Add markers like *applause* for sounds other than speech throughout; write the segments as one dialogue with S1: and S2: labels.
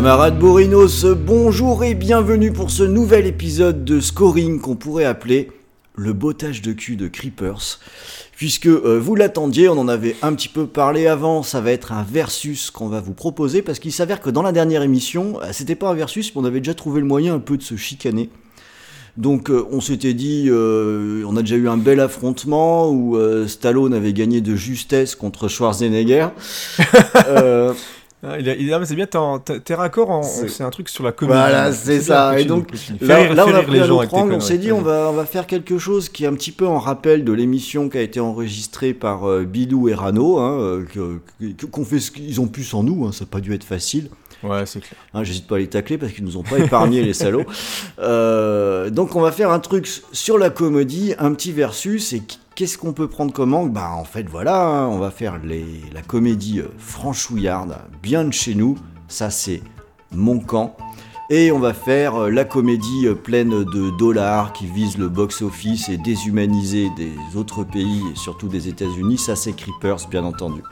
S1: Camarades Borinos, bonjour et bienvenue pour ce nouvel épisode de Scoring qu'on pourrait appeler le bottage de cul de Creepers. Puisque euh, vous l'attendiez, on en avait un petit peu parlé avant, ça va être un versus qu'on va vous proposer, parce qu'il s'avère que dans la dernière émission, euh, c'était pas un versus, mais on avait déjà trouvé le moyen un peu de se chicaner. Donc euh, on s'était dit, euh, on a déjà eu un bel affrontement où euh, Stallone avait gagné de justesse contre Schwarzenegger. *laughs*
S2: Ah, il a- il a- mais c'est bien, t'es raccord, en-
S1: C'est-
S2: un truc sur la comédie.
S1: Voilà, c'est
S2: bien,
S1: ça. Et donc, Là,
S2: rire-
S1: là,
S2: fais
S1: on a pris
S2: les gens
S1: angle, on s'est dit on va, on va faire quelque chose qui est un petit peu en rappel de l'émission qui a été enregistrée par euh, Bilou et Rano, hein, euh, qu'on fait ce qu'ils ont pu sans nous, hein, ça n'a pas dû être facile.
S2: Ouais, c'est clair.
S1: Hein, J'hésite pas à les tacler parce qu'ils nous ont pas épargné les *laughs* salauds. Euh, donc on va faire un truc sur la comédie, un petit versus et qu'est-ce qu'on peut prendre comme angle? Bah en fait voilà, hein, on va faire les, la comédie euh, franchouillarde, bien de chez nous. Ça c'est mon camp. Et on va faire euh, la comédie pleine de dollars qui vise le box-office et déshumanisée des autres pays et surtout des États-Unis. Ça c'est Creepers bien entendu.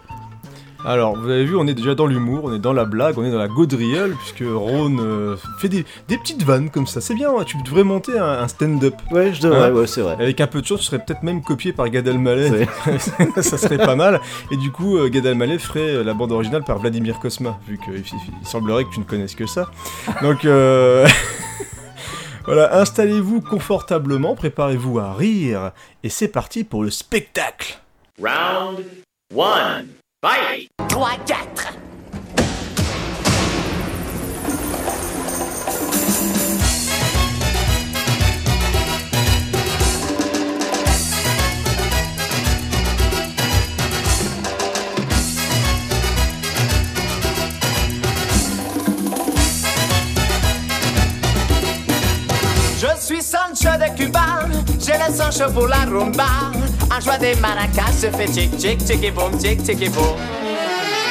S2: Alors, vous avez vu, on est déjà dans l'humour, on est dans la blague, on est dans la gaudriole, puisque Ron euh, fait des, petites vannes comme ça. C'est bien, hein, tu devrais monter un, stand-up.
S1: Ouais, je devrais,
S2: hein
S1: ouais, c'est vrai.
S2: Avec un peu de chance, tu serais peut-être même copié par Gad Elmaleh. *laughs* ça serait pas mal. Et du coup, euh, Gad Elmaleh ferait euh, la bande originale par Vladimir Cosma, vu qu'il semblerait que tu ne connaisses que ça. Donc... *laughs* Voilà, installez-vous confortablement, préparez-vous à rire, et c'est parti pour le spectacle.
S3: Round 1 Bye!
S4: 3, 4.
S5: Je suis Sancho de Cuba, j'ai le Sancho pour la rumba. En joie des maracas, je fais tic tic tic et boum tic tic et boum.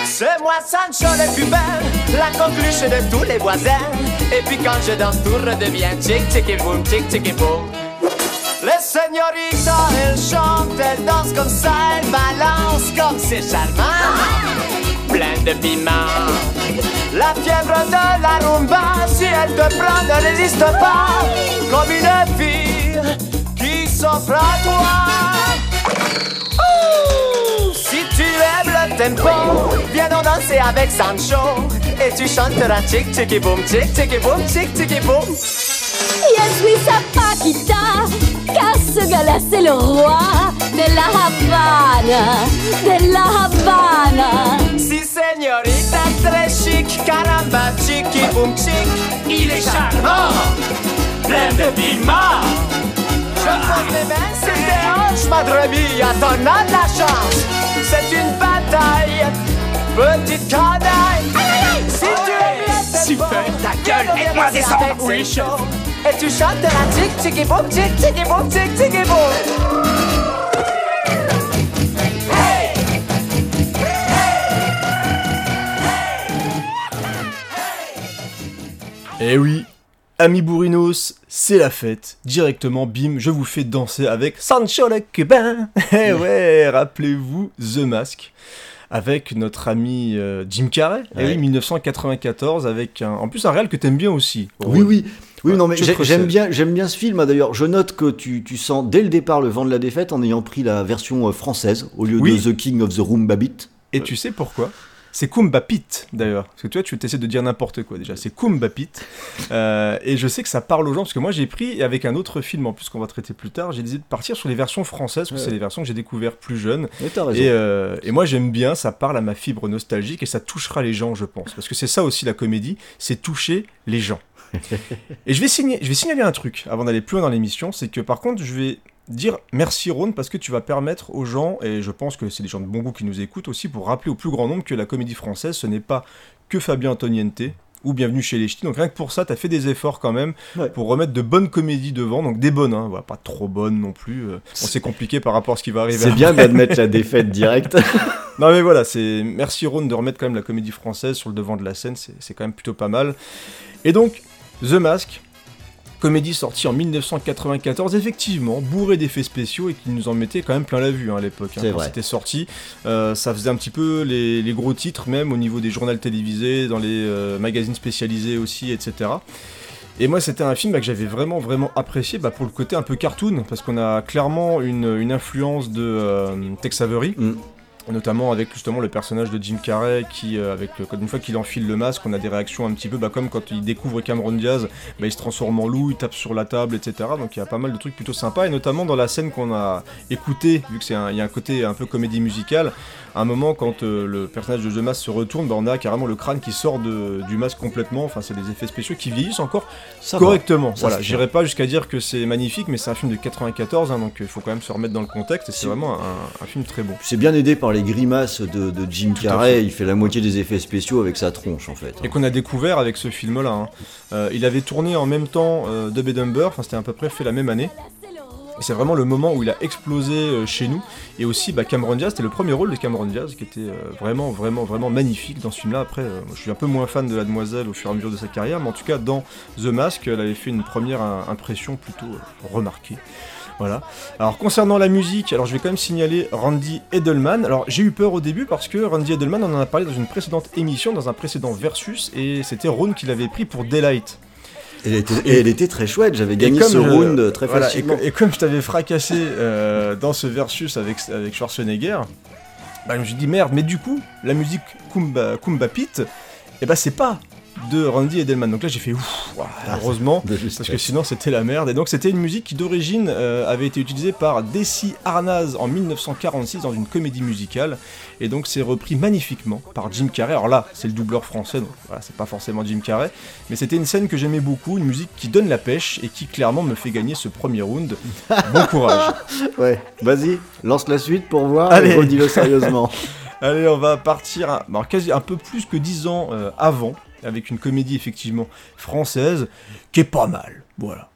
S5: C'est moi Sancho le Cubain, la coqueluche de tous les voisins. Et puis quand je danse, tout redevient tic tic et boum tic tic et boum. Les señoritas, elles chantent, elles dansent comme ça, elles balancent comme c'est charmant. Plein de piment. La fièvre de la rumba, si elle te prend, ne résiste pas. Comme une fille qui s'offre à toi. Ouh, Si tu aimes le tempo, viens donc danser avec Sancho. Et tu chanteras tic et boum, tic et boum, tic et boum.
S6: Je suis sa Paquita, car ce gars-là c'est le roi de la Havana, de la Havana.
S5: Si señorita très chic, caramba, chiqui boum chic, il est charmant, plein de piment. Tes hanches, madre mia, t'en as de la chance. C'est une bataille, petite canaille. Si tu aimes
S3: Super, ta gueule, aide-moi descendre, oui.
S5: Et tu chanteras tic tic et boum, tic tic et boum, tic tic et boum.
S2: Eh oui, amis bourrinos, c'est la fête. Directement, bim, je vous fais danser avec Sancho le Cubain. *laughs* Eh ouais, rappelez-vous The Mask. Avec notre ami euh, Jim Carrey, eh oui, 1994, avec un, en plus un réel que t'aimes bien aussi.
S1: Oui, oui. Oui,
S2: Ouais,
S1: non, mais j'aime bien, j'aime bien ce film. hein, D'ailleurs, je note que tu, tu sens dès le départ le vent de la défaite en ayant pris la version euh, française au lieu
S2: Oui.
S1: de The King of the Room Babbitt.
S2: Et tu sais pourquoi? C'est Kumba Pit d'ailleurs. Parce que tu vois, tu essaies de dire n'importe quoi déjà. C'est Kumba Pit. Euh, et je sais que ça parle aux gens parce que moi j'ai pris, et avec un autre film en plus qu'on va traiter plus tard, j'ai décidé de partir sur les versions françaises parce que
S1: Ouais.
S2: c'est les versions que j'ai découvert plus jeune. Et, euh, et moi j'aime bien, ça parle à ma fibre nostalgique et ça touchera les gens, je pense. Parce que c'est ça aussi la comédie, c'est toucher les gens. *laughs* et je vais, signer, je vais signaler un truc avant d'aller plus loin dans l'émission, c'est que par contre je vais dire merci Ron parce que tu vas permettre aux gens, et je pense que c'est des gens de bon goût qui nous écoutent aussi, pour rappeler au plus grand nombre que la comédie française ce n'est pas que Fabien Antoniente ou Bienvenue chez les Ch'tis. Donc rien que pour ça, t'as fait des efforts quand même
S1: Ouais.
S2: pour remettre de bonnes comédies devant, donc des bonnes, hein, voilà, pas trop bonnes non plus. euh. Bon, c'est compliqué par rapport à ce qui va arriver.
S1: C'est bien d'admettre la défaite directe. *laughs* *laughs*
S2: Non mais voilà, c'est merci Ron de remettre quand même la comédie française sur le devant de la scène, c'est c'est quand même plutôt pas mal. Et donc, The Mask, comédie sortie en 1994, effectivement, bourré d'effets spéciaux et qui nous en mettait quand même plein la vue hein, à l'époque. hein, quand c'était sorti, Euh, ça faisait un petit peu les, les gros titres même au niveau des journaux télévisés, dans les euh, magazines spécialisés aussi, etc. Et moi, c'était un film bah, que j'avais vraiment, vraiment apprécié bah, pour le côté un peu cartoon, parce qu'on a clairement une, une influence de euh, Tex Avery,
S1: Mm.
S2: Notamment avec justement le personnage de Jim Carrey qui, euh, avec le- une fois qu'il enfile le masque, on a des réactions un petit peu bah, comme quand il découvre Cameron Diaz, bah, il se transforme en loup, il tape sur la table, etc. Donc il y a pas mal de trucs plutôt sympas, et notamment dans la scène qu'on a écoutée, vu qu'il y a un côté un peu comédie musicale, à un moment quand euh, le personnage de The Mask se retourne, bah, on a carrément le crâne qui sort de- du masque complètement, enfin c'est des effets spéciaux qui vieillissent encore
S1: Ça
S2: correctement.
S1: Ça,
S2: voilà, j'irai pas jusqu'à dire que c'est magnifique, mais c'est un film de 94, hein, donc il faut quand même se remettre dans le contexte, et c'est vraiment un, un film très bon.
S1: C'est bien aidé par les grimaces de, de Jim Carrey. Il fait la moitié des effets spéciaux avec sa tronche en fait.
S2: Et qu'on a découvert avec ce film-là. hein. Euh, il avait tourné en même temps euh, Dub et Dumber, enfin c'était à peu près fait la même année. C'est vraiment le moment où il a explosé euh, chez nous. Et aussi, bah, Cameron Diaz, c'était le premier rôle de Cameron Diaz qui était euh, vraiment, vraiment, vraiment magnifique dans ce film-là. Après, euh, je suis un peu moins fan de la demoiselle au fur et à mesure de sa carrière, mais en tout cas, dans The Mask, elle avait fait une première impression plutôt remarquée. Voilà. Alors concernant la musique, alors je vais quand même signaler Randy Edelman. Alors j'ai eu peur au début parce que Randy Edelman on en a parlé dans une précédente émission, dans un précédent versus, et c'était Ron qui l'avait pris pour Daylight.
S1: Elle était, et elle était très chouette. J'avais gagné ce
S2: je-
S1: round très
S2: voilà, et,
S1: facilement.
S2: co- et comme je t'avais fracassé euh, dans ce versus avec, avec Schwarzenegger, bah, je me suis dit merde, mais du coup, la musique Kumba, Kumba Pit, et bah c'est pas de Randy Edelman. Donc là j'ai fait ouf,
S1: Ah,
S2: heureusement. Parce que sinon c'était la merde. Et donc c'était une musique qui d'origine euh, avait été utilisée par Desi Arnaz en 1946 dans une comédie musicale. Et donc c'est repris magnifiquement par Jim Carrey. Alors là c'est le doubleur français, donc voilà, c'est pas forcément Jim Carrey. Mais c'était une scène que j'aimais beaucoup, une musique qui donne la pêche et qui clairement me fait gagner ce premier round. *laughs* Bon courage.
S1: Ouais, vas-y, lance la suite pour voir.
S2: Allez.
S1: et Redis-le sérieusement. *laughs*
S2: Allez, on va partir un, bon, quasi un peu plus que 10 ans euh, avant, avec une comédie effectivement française, qui est pas mal. Voilà.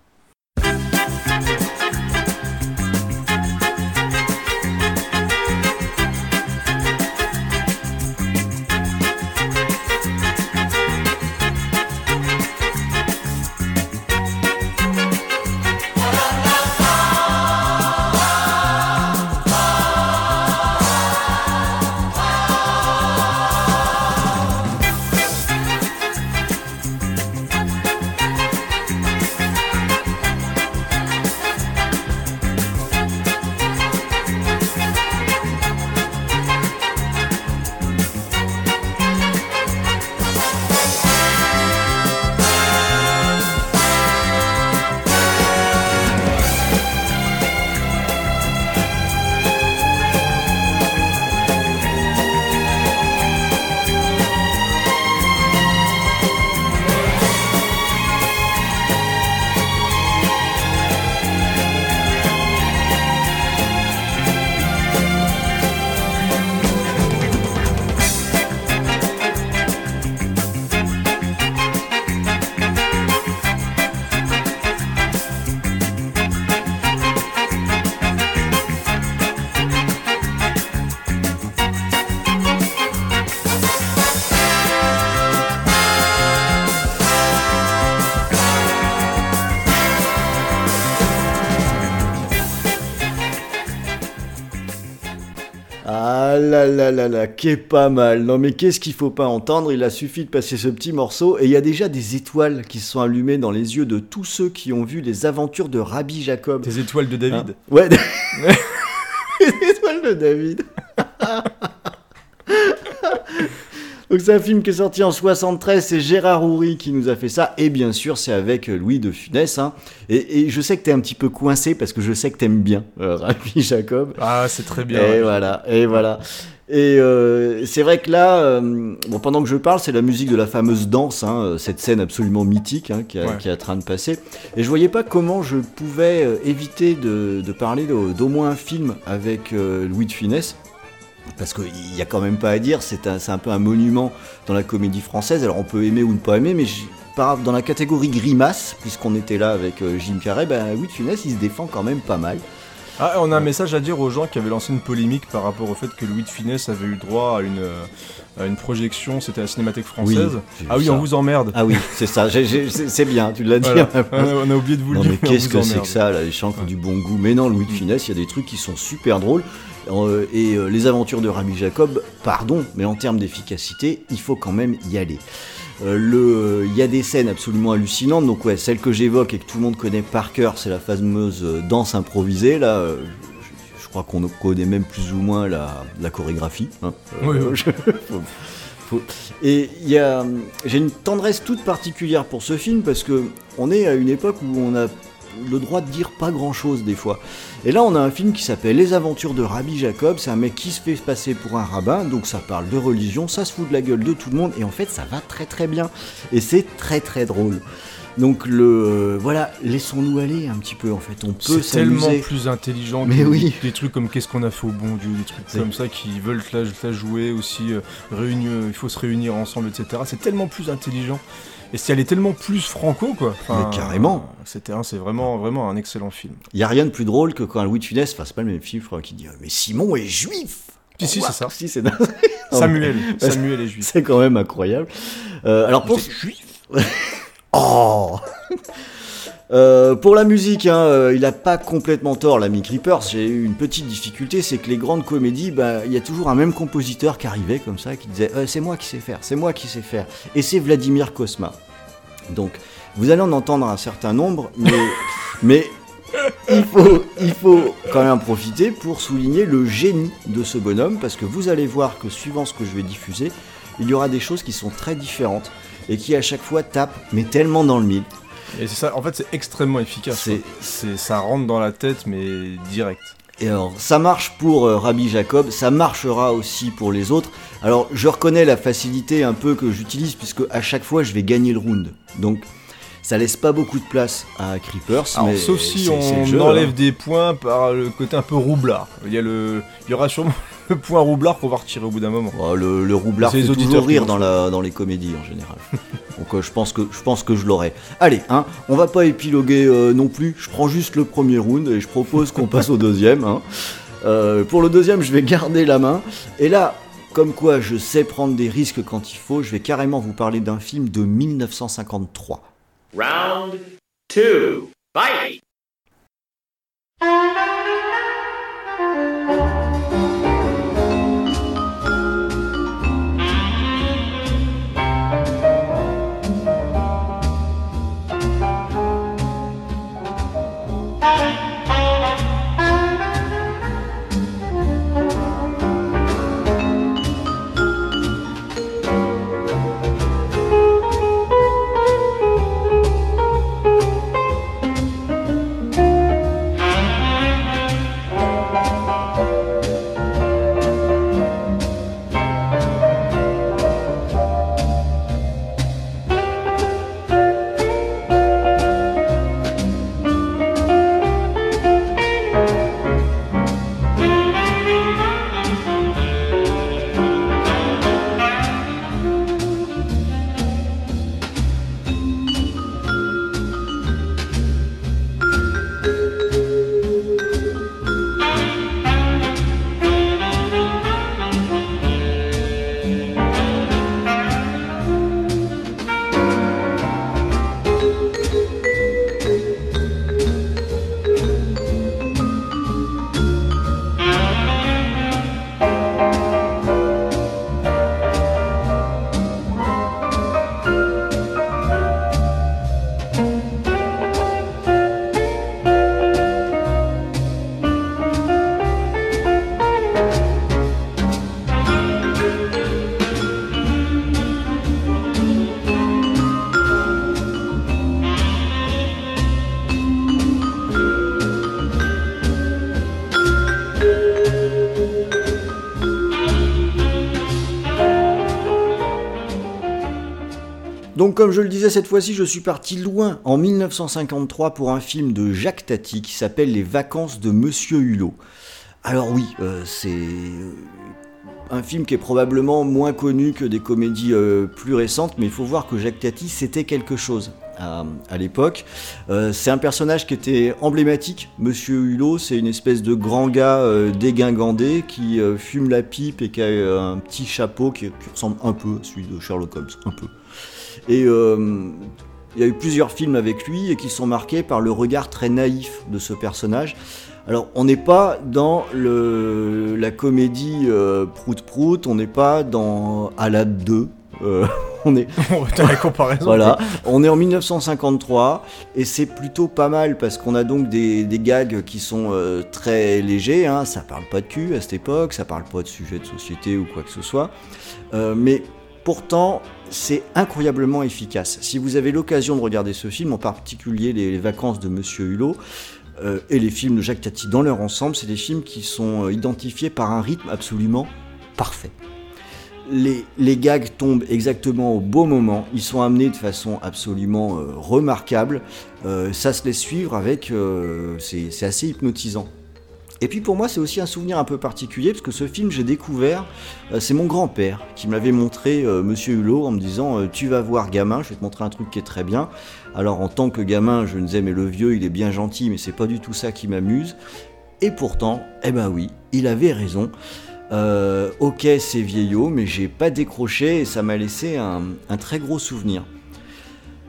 S1: Là là là qu'est pas mal. Non mais qu'est-ce qu'il faut pas entendre? Il a suffi de passer ce petit morceau et il y a déjà des étoiles qui se sont allumées dans les yeux de tous ceux qui ont vu les aventures de Rabbi Jacob.
S2: Tes étoiles de David.
S1: Hein? Ouais. *laughs* les étoiles de David. *laughs* Donc c'est un film qui est sorti en 73, c'est Gérard Houry qui nous a fait ça, et bien sûr c'est avec Louis de Funès. hein. Et, et je sais que t'es un petit peu coincé parce que je sais que t'aimes bien euh, Rabbi Jacob.
S2: Ah, c'est très bien.
S1: Et
S2: ouais.
S1: voilà, et voilà. Et euh, c'est vrai que là, euh, bon, pendant que je parle, c'est la musique de la fameuse danse, hein, euh, cette scène absolument mythique hein, qui, a-
S2: Ouais.
S1: qui est en train de passer. Et je voyais pas comment je pouvais éviter de, de parler d'au moins un film avec euh, Louis de Funès. parce qu'il y a quand même pas à dire, c'est un, peu un monument dans la comédie française. Alors on peut aimer ou ne pas aimer, mais dans la catégorie grimace, puisqu'on était là avec Jim Carrey, ben Louis de Funès il se défend quand même pas mal.
S2: Ah, on a un message à dire aux gens qui avaient lancé une polémique par rapport au fait que Louis de Funès avait eu droit à une, à une projection, c'était à la Cinémathèque française. ah oui,
S1: ça.
S2: on vous emmerde.
S1: Ah oui, c'est ça, c'est bien, tu l'as dit.
S2: Voilà. *laughs* on, a, oublié de vous
S1: Non
S2: le
S1: mais
S2: dire. on
S1: qu'est-ce que c'est que ça, là, les chants du bon goût. Mais non, Louis de Funès, il y a des trucs qui sont super drôles. Euh, et euh, les aventures de Rabbi Jacob, pardon, mais en termes d'efficacité, il faut quand même y aller. Euh, le- Il y a des scènes absolument hallucinantes, donc ouais, celle que j'évoque et que tout le monde connaît par cœur, c'est la fameuse euh, danse improvisée, là, euh, je, je crois qu'on connaît même plus ou moins la, la chorégraphie. hein.
S2: Oui, oui.
S1: je- *laughs* faut- faut- Et il j'ai une tendresse toute particulière pour ce film parce que on est à une époque où on a le droit de dire pas grand chose des fois. Et là, on a un film qui s'appelle Les Aventures de Rabbi Jacob. C'est un mec qui se fait passer pour un rabbin, donc ça parle de religion, ça se fout de la gueule de tout le monde, et en fait, ça va très très bien. Et c'est très très drôle. Donc le euh, voilà, laissons-nous aller un petit peu en fait. On peut
S2: C'est tellement plus intelligent
S1: Mais
S2: que
S1: oui.
S2: des trucs comme qu'est-ce qu'on a fait au bon Dieu, des trucs comme ça qui veulent la, jouer aussi, euh, réunir- il faut se réunir ensemble, etc. C'est tellement plus intelligent. Et c'est elle est tellement plus franco quoi. Enfin,
S1: Mais carrément.
S2: C'était c'est vraiment vraiment un excellent film.
S1: Il y a rien de plus drôle que quand Louis de Funès, enfin c'est pas le même film, je crois, qui dit mais Simon est juif.
S2: Si, si, c'est ça.
S1: Si c'est. *laughs*
S2: Samuel. Samuel est juif.
S1: C'est quand même incroyable. Euh, alors pour
S2: juif *laughs*
S1: Oh Euh, pour la musique, hein, euh, il a pas complètement tort, l'ami Creepers. J'ai eu une petite difficulté, c'est que les grandes comédies, bah, il y a toujours un même compositeur qui arrivait comme ça, qui disait Euh, c'est moi qui sais faire, c'est moi qui sais faire. Et c'est Vladimir Kosma. Donc, vous allez en entendre un certain nombre, mais, *laughs* mais il, faut, il faut quand même profiter pour souligner le génie de ce bonhomme, parce que vous allez voir que suivant ce que je vais diffuser, il y aura des choses qui sont très différentes et qui à chaque fois tapent, mais tellement dans le mille.
S2: Et c'est ça, en fait, c'est extrêmement efficace.
S1: C'est-
S2: quoi. C'est, ça rentre dans la tête, mais direct.
S1: Et alors, ça marche pour euh, Rabbi Jacob, ça marchera aussi pour les autres. Alors, je reconnais la facilité un peu que j'utilise, puisque à chaque fois, je vais gagner le round. Donc, ça laisse pas beaucoup de place à Creepers.
S2: Alors,
S1: mais
S2: sauf si
S1: c'est- c'est le
S2: on
S1: jeu,
S2: enlève
S1: hein.
S2: des points par le côté un peu roublard. Il y, a le, il y aura sûrement le point roublard qu'on va retirer au bout d'un moment.
S1: Le, le roublard
S2: C'est
S1: fait
S2: les
S1: toujours rire dans, la, dans les comédies en général. *laughs* Donc euh, je pense que je pense que je l'aurai. Allez, hein, on va pas épiloguer euh, non plus. Je prends juste le premier round et je propose qu'on passe au deuxième. hein. Euh, pour le deuxième, je vais garder la main. Et là, comme quoi je sais prendre des risques quand il faut, je vais carrément vous parler d'un film de 1953.
S3: Round two. Fight!
S1: Donc comme je le disais cette fois-ci, je suis parti loin en 1953 pour un film de Jacques Tati qui s'appelle Les vacances de Monsieur Hulot. Alors oui, euh, c'est euh, un film qui est probablement moins connu que des comédies euh, plus récentes, mais il faut voir que Jacques Tati, c'était quelque chose à, l'époque. C'est un personnage qui était emblématique. Monsieur Hulot, c'est une espèce de grand gars euh, dégingandé qui fume la pipe et qui a un petit chapeau qui, qui ressemble un peu à celui de Sherlock Holmes, un peu. Et euh, il y a eu plusieurs films avec lui et qui sont marqués par le regard très naïf de ce personnage. Alors, on n'est pas dans le, la comédie euh, Prout Prout, on n'est pas dans Alad 2. euh, *laughs* on est, *laughs*
S2: la comparaison.
S1: voilà, on est en 1953 et c'est plutôt pas mal parce qu'on a donc des, des gags qui sont euh, très légers. Hein, ça parle pas de cul à cette époque, ça parle pas de sujet de société ou quoi que ce soit. Euh, mais pourtant, c'est incroyablement efficace. Si vous avez l'occasion de regarder ce film, en particulier les, vacances de Monsieur Hulot, euh, et les films de Jacques Tati dans leur ensemble, c'est des films qui sont euh, identifiés par un rythme absolument parfait. Les, gags tombent exactement au bon moment, ils sont amenés de façon absolument euh, remarquable, ça se laisse suivre avec... c'est assez hypnotisant. Et puis pour moi c'est aussi un souvenir un peu particulier parce que ce film j'ai découvert, euh, c'est mon grand-père qui m'avait montré euh, Monsieur Hulot en me disant euh, tu vas voir gamin, je vais te montrer un truc qui est très bien. Alors en tant que gamin je me disais mais le vieux il est bien gentil mais c'est pas du tout ça qui m'amuse. Et pourtant, eh ben oui, il avait raison. Ok c'est vieillot mais j'ai pas décroché et ça m'a laissé un très gros souvenir.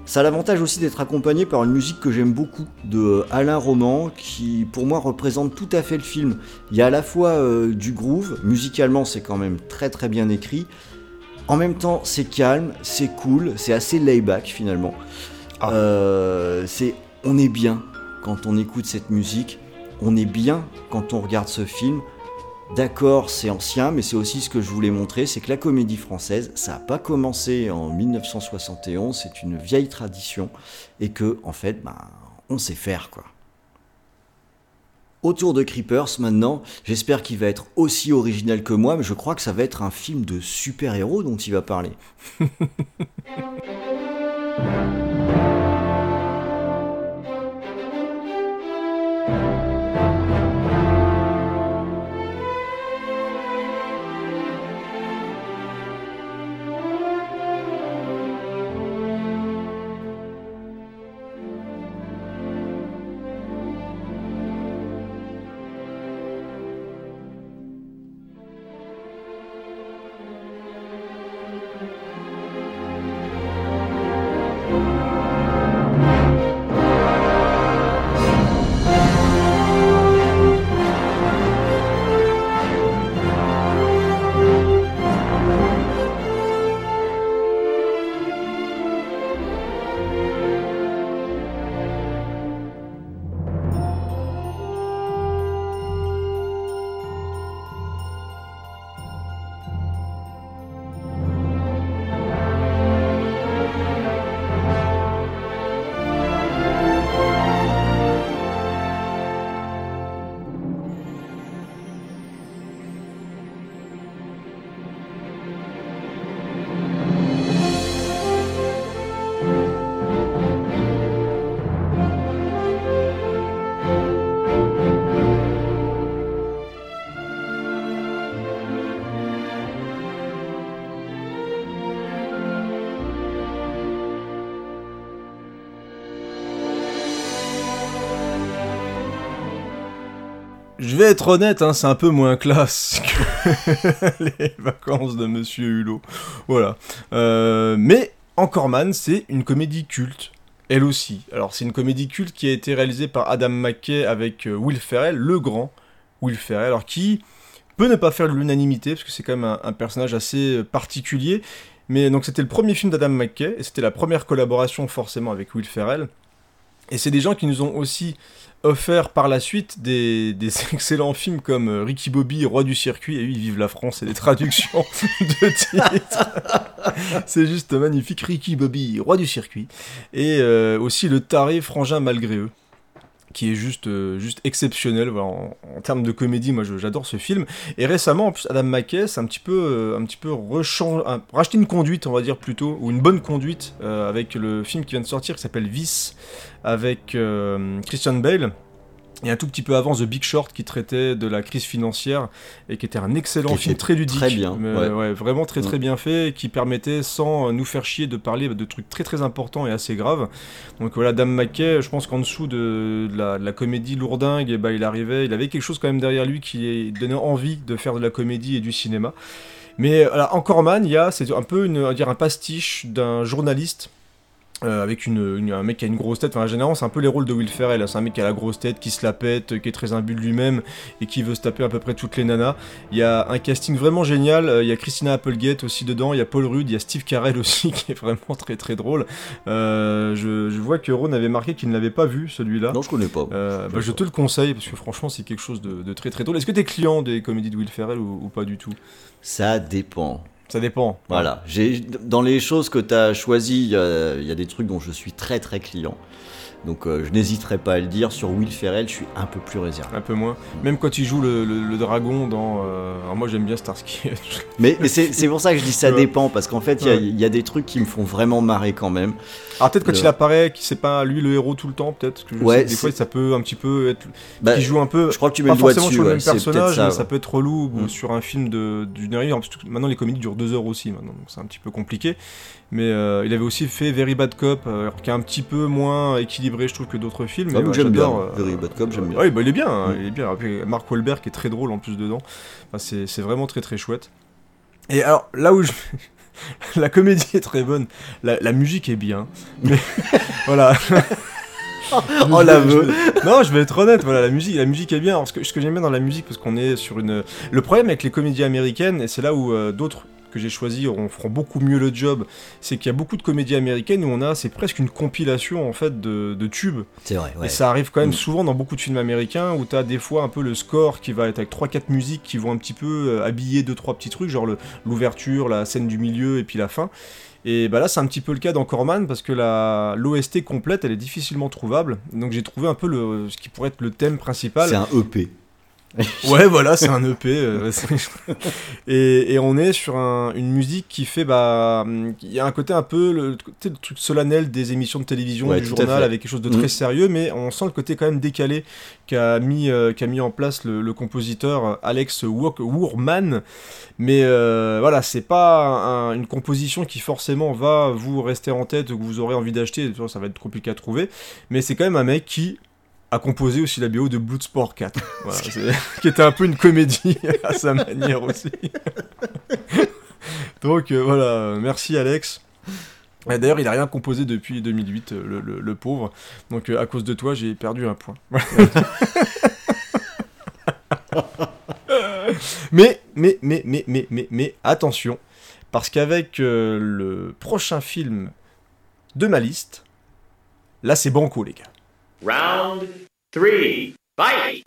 S1: Ça a l'avantage aussi d'être accompagné par une musique que j'aime beaucoup de Alain Roman qui pour moi représente tout à fait le film. Il y a à la fois euh, du groove, musicalement c'est quand même très très bien écrit. En même temps c'est calme, c'est cool, c'est assez layback finalement.
S2: Ah.
S1: Euh, c'est on est bien quand on écoute cette musique, on est bien quand on regarde ce film. D'accord, c'est ancien, mais c'est aussi ce que je voulais montrer, c'est que la comédie française, ça n'a pas commencé en 1971, c'est une vieille tradition, et que, en fait, ben, on sait faire, quoi. Autour de Creepers, maintenant, j'espère qu'il va être aussi original que moi, mais je crois que ça va être un film de super-héros dont il va parler. *laughs*
S2: être honnête, hein, c'est un peu moins classe *laughs* que les vacances de Monsieur Hulot. Voilà. Euh, mais Anchorman, c'est une comédie culte. Elle aussi. Alors, c'est une comédie culte qui a été réalisée par Adam McKay avec euh, Will Ferrell, le grand Will Ferrell, alors qui peut ne pas faire l'unanimité, parce que c'est quand même un, un personnage assez euh, particulier. Mais donc, c'était le premier film d'Adam McKay, et c'était la première collaboration forcément avec Will Ferrell. Et c'est des gens qui nous ont aussi offert par la suite des, *laughs* excellents films comme euh, Ricky Bobby, Roi du circuit, et oui, Vive la France, et des traductions *laughs* de titres. *laughs* c'est juste magnifique, Ricky Bobby, Roi du circuit. Et euh, aussi Le Taré Frangin Malgré eux qui est juste, euh, exceptionnel en, termes de comédie. Moi, j'adore ce film. Et récemment, en plus, Adam McKay, c'est un petit peu, euh, racheté une conduite, on va dire plutôt, ou une bonne conduite euh, avec le film qui vient de sortir qui s'appelle Vice avec Christian Bale. Et un tout petit peu avant The Big Short qui traitait de la crise financière et qui était un excellent film très ludique,
S1: très bien,
S2: mais,
S1: ouais.
S2: ouais, vraiment très très
S1: Mm.
S2: bien fait et qui permettait sans nous faire chier de parler de trucs très très importants et assez graves. Donc voilà, Dame Mackay, je pense qu'en dessous de, de la, de la comédie lourdingue, eh ben, il arrivait, il avait quelque chose quand même derrière lui qui donnait envie de faire de la comédie et du cinéma. Mais voilà, encore Man, il y a, c'est un peu une, dire un pastiche d'un journaliste euh, avec une, une- un mec qui a une grosse tête. Enfin, généralement, c'est un peu les rôles de Will Ferrell. hein. C'est un mec qui a la grosse tête, qui se la pète, qui est très imbu de lui-même et qui veut se taper à peu près toutes les nanas. Il y a un casting vraiment génial. Euh, Il y a Christina Applegate aussi dedans. Il y a Paul Rudd. Il y a Steve Carell aussi *laughs* qui est vraiment très très drôle. Euh, je, je vois que Ron avait marqué qu'il ne l'avait pas vu celui-là.
S1: Non, je connais pas.
S2: Euh, bah, je te le conseille parce que franchement c'est quelque chose de, de très très drôle. Est-ce que t'es client des comédies de Will Ferrell ou, ou pas du tout?
S1: Ça dépend.
S2: Ça dépend.
S1: Voilà. J'ai dans les choses que tu as choisies, il y, a- il y a des trucs dont je suis très très client. Donc euh, je n'hésiterai pas à le dire. Sur Will Ferrell, je suis un peu plus réservé.
S2: Un peu moins. Même quand il joue le, le- le dragon dans. euh, Alors moi j'aime bien Starsky.
S1: Mais, mais c'est pour ça que je dis ça
S2: Ouais.
S1: dépend, parce qu'en fait, il y a-
S2: Ouais.
S1: il y, a des trucs qui me font vraiment marrer quand même.
S2: Alors peut-être quand
S1: Le-
S2: il apparaît, que c'est pas lui le héros tout le temps, peut-être.
S1: Ouais,
S2: sais des fois ça peut un petit peu être.
S1: Bah,
S2: il joue un peu.
S1: je crois que tu mets
S2: Pas
S1: le doigt
S2: forcément
S1: dessus.
S2: sur le même personnage,
S1: ça,
S2: mais
S1: ouais.
S2: ça peut être relou ou
S1: Mm.
S2: sur un film de- d'une heure Maintenant les comédies durent deux heures aussi, maintenant, donc c'est un petit peu compliqué. Mais euh, il avait aussi fait Very Bad Cop, euh, qui est un petit peu moins équilibré, je trouve, que d'autres films.
S1: Ah, j'aime bien.
S2: j'adore, euh,
S1: Very Bad Cop, j'aime bien.
S2: Oui, bah, il est bien, hein,
S1: Mm.
S2: il est bien. Après, Mark Wahlberg qui est très drôle en plus dedans. Enfin, c'est c'est vraiment très très chouette. Et alors, là où je... *laughs* la comédie est très bonne, la, la musique est bien. Mais *laughs* voilà.
S1: Oh l'aveu.
S2: je- Non, je vais être honnête, voilà, la musique, la musique est bien. Alors, ce que, ce que j'aime bien dans la musique, parce qu'on est sur une. Le problème avec les comédies américaines, et c'est là où euh, d'autres que j'ai choisis auront- feront beaucoup mieux le job, c'est qu'il y a beaucoup de comédies américaines où on a, c'est presque une compilation en fait de, de tubes.
S1: C'est vrai, ouais.
S2: Et ça arrive quand même
S1: Mm.
S2: souvent dans beaucoup de films américains où t'as des fois un peu le score qui va être avec 3-4 musiques qui vont un petit peu euh, habiller 2-3 petits trucs, genre l'ouverture, la scène du milieu et puis la fin. Et bah là, c'est un petit peu le cas dans Corman parce que la l'OST complète, elle est difficilement trouvable. Donc j'ai trouvé un peu le, ce qui pourrait être le thème principal.
S1: C'est un EP. *laughs*
S2: Ouais, voilà, c'est un EP. euh, et, et on est sur un- une musique qui fait, bah, il y a un côté un peu le, le truc solennel des émissions de télévision,
S1: Ouais,
S2: du journal, avec quelque chose de très
S1: Mhm.
S2: sérieux, mais on sent le côté quand même décalé qu'a mis, euh, mis en place le, le compositeur euh, Alex Woorman. Mais euh, voilà, c'est pas un- une composition qui forcément va vous rester en tête, que vous aurez envie d'acheter, ça va être compliqué à trouver. Mais c'est quand même un mec qui a composé aussi la BO de Bloodsport 4. Voilà, c'est- *laughs* qui était un peu une comédie *laughs* à sa manière aussi. *laughs* Donc euh, voilà, merci Alex. D'ailleurs, il a rien composé depuis 2008, euh, le, pauvre. Donc euh, à cause de toi, j'ai perdu un point. mais, mais, mais, mais, mais, mais, mais, attention, parce qu'avec le prochain film de ma liste, là c'est banco les gars.
S3: Round three. Fight!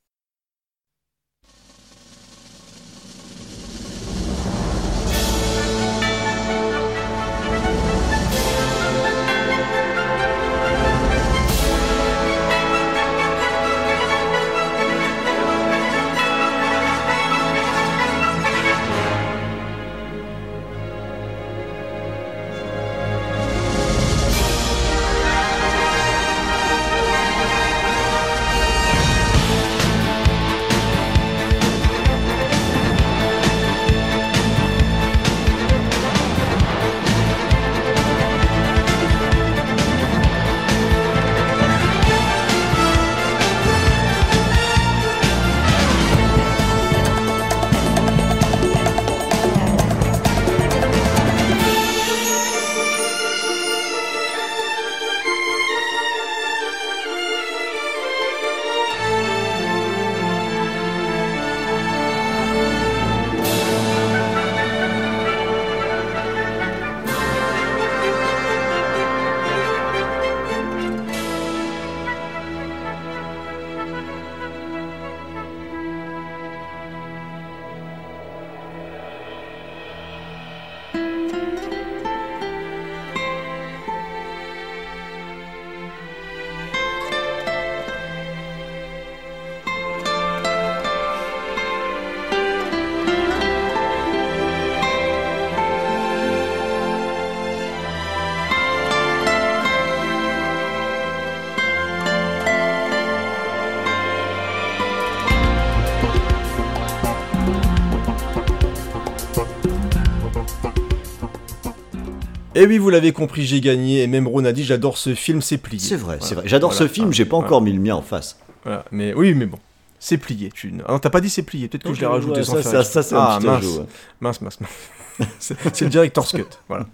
S2: Et oui, vous l'avez compris, j'ai gagné. Et même Ron a dit j'adore ce film, c'est plié.
S1: C'est vrai, c'est vrai. J'adore
S2: Voilà.
S1: ce film, j'ai pas
S2: voilà.
S1: encore mis le mien en face.
S2: Voilà. Mais oui, mais bon. C'est plié. Tu... Non, t'as pas dit c'est plié. Peut-être que je l'ai rajouté
S1: Ouais,
S2: sans
S1: ça,
S2: faire
S1: ça, ça, c'est un
S2: ah,
S1: petit
S2: mince.
S1: ouais.
S2: mince, mince, mince. *laughs* c'est c'est le director's cut. Voilà.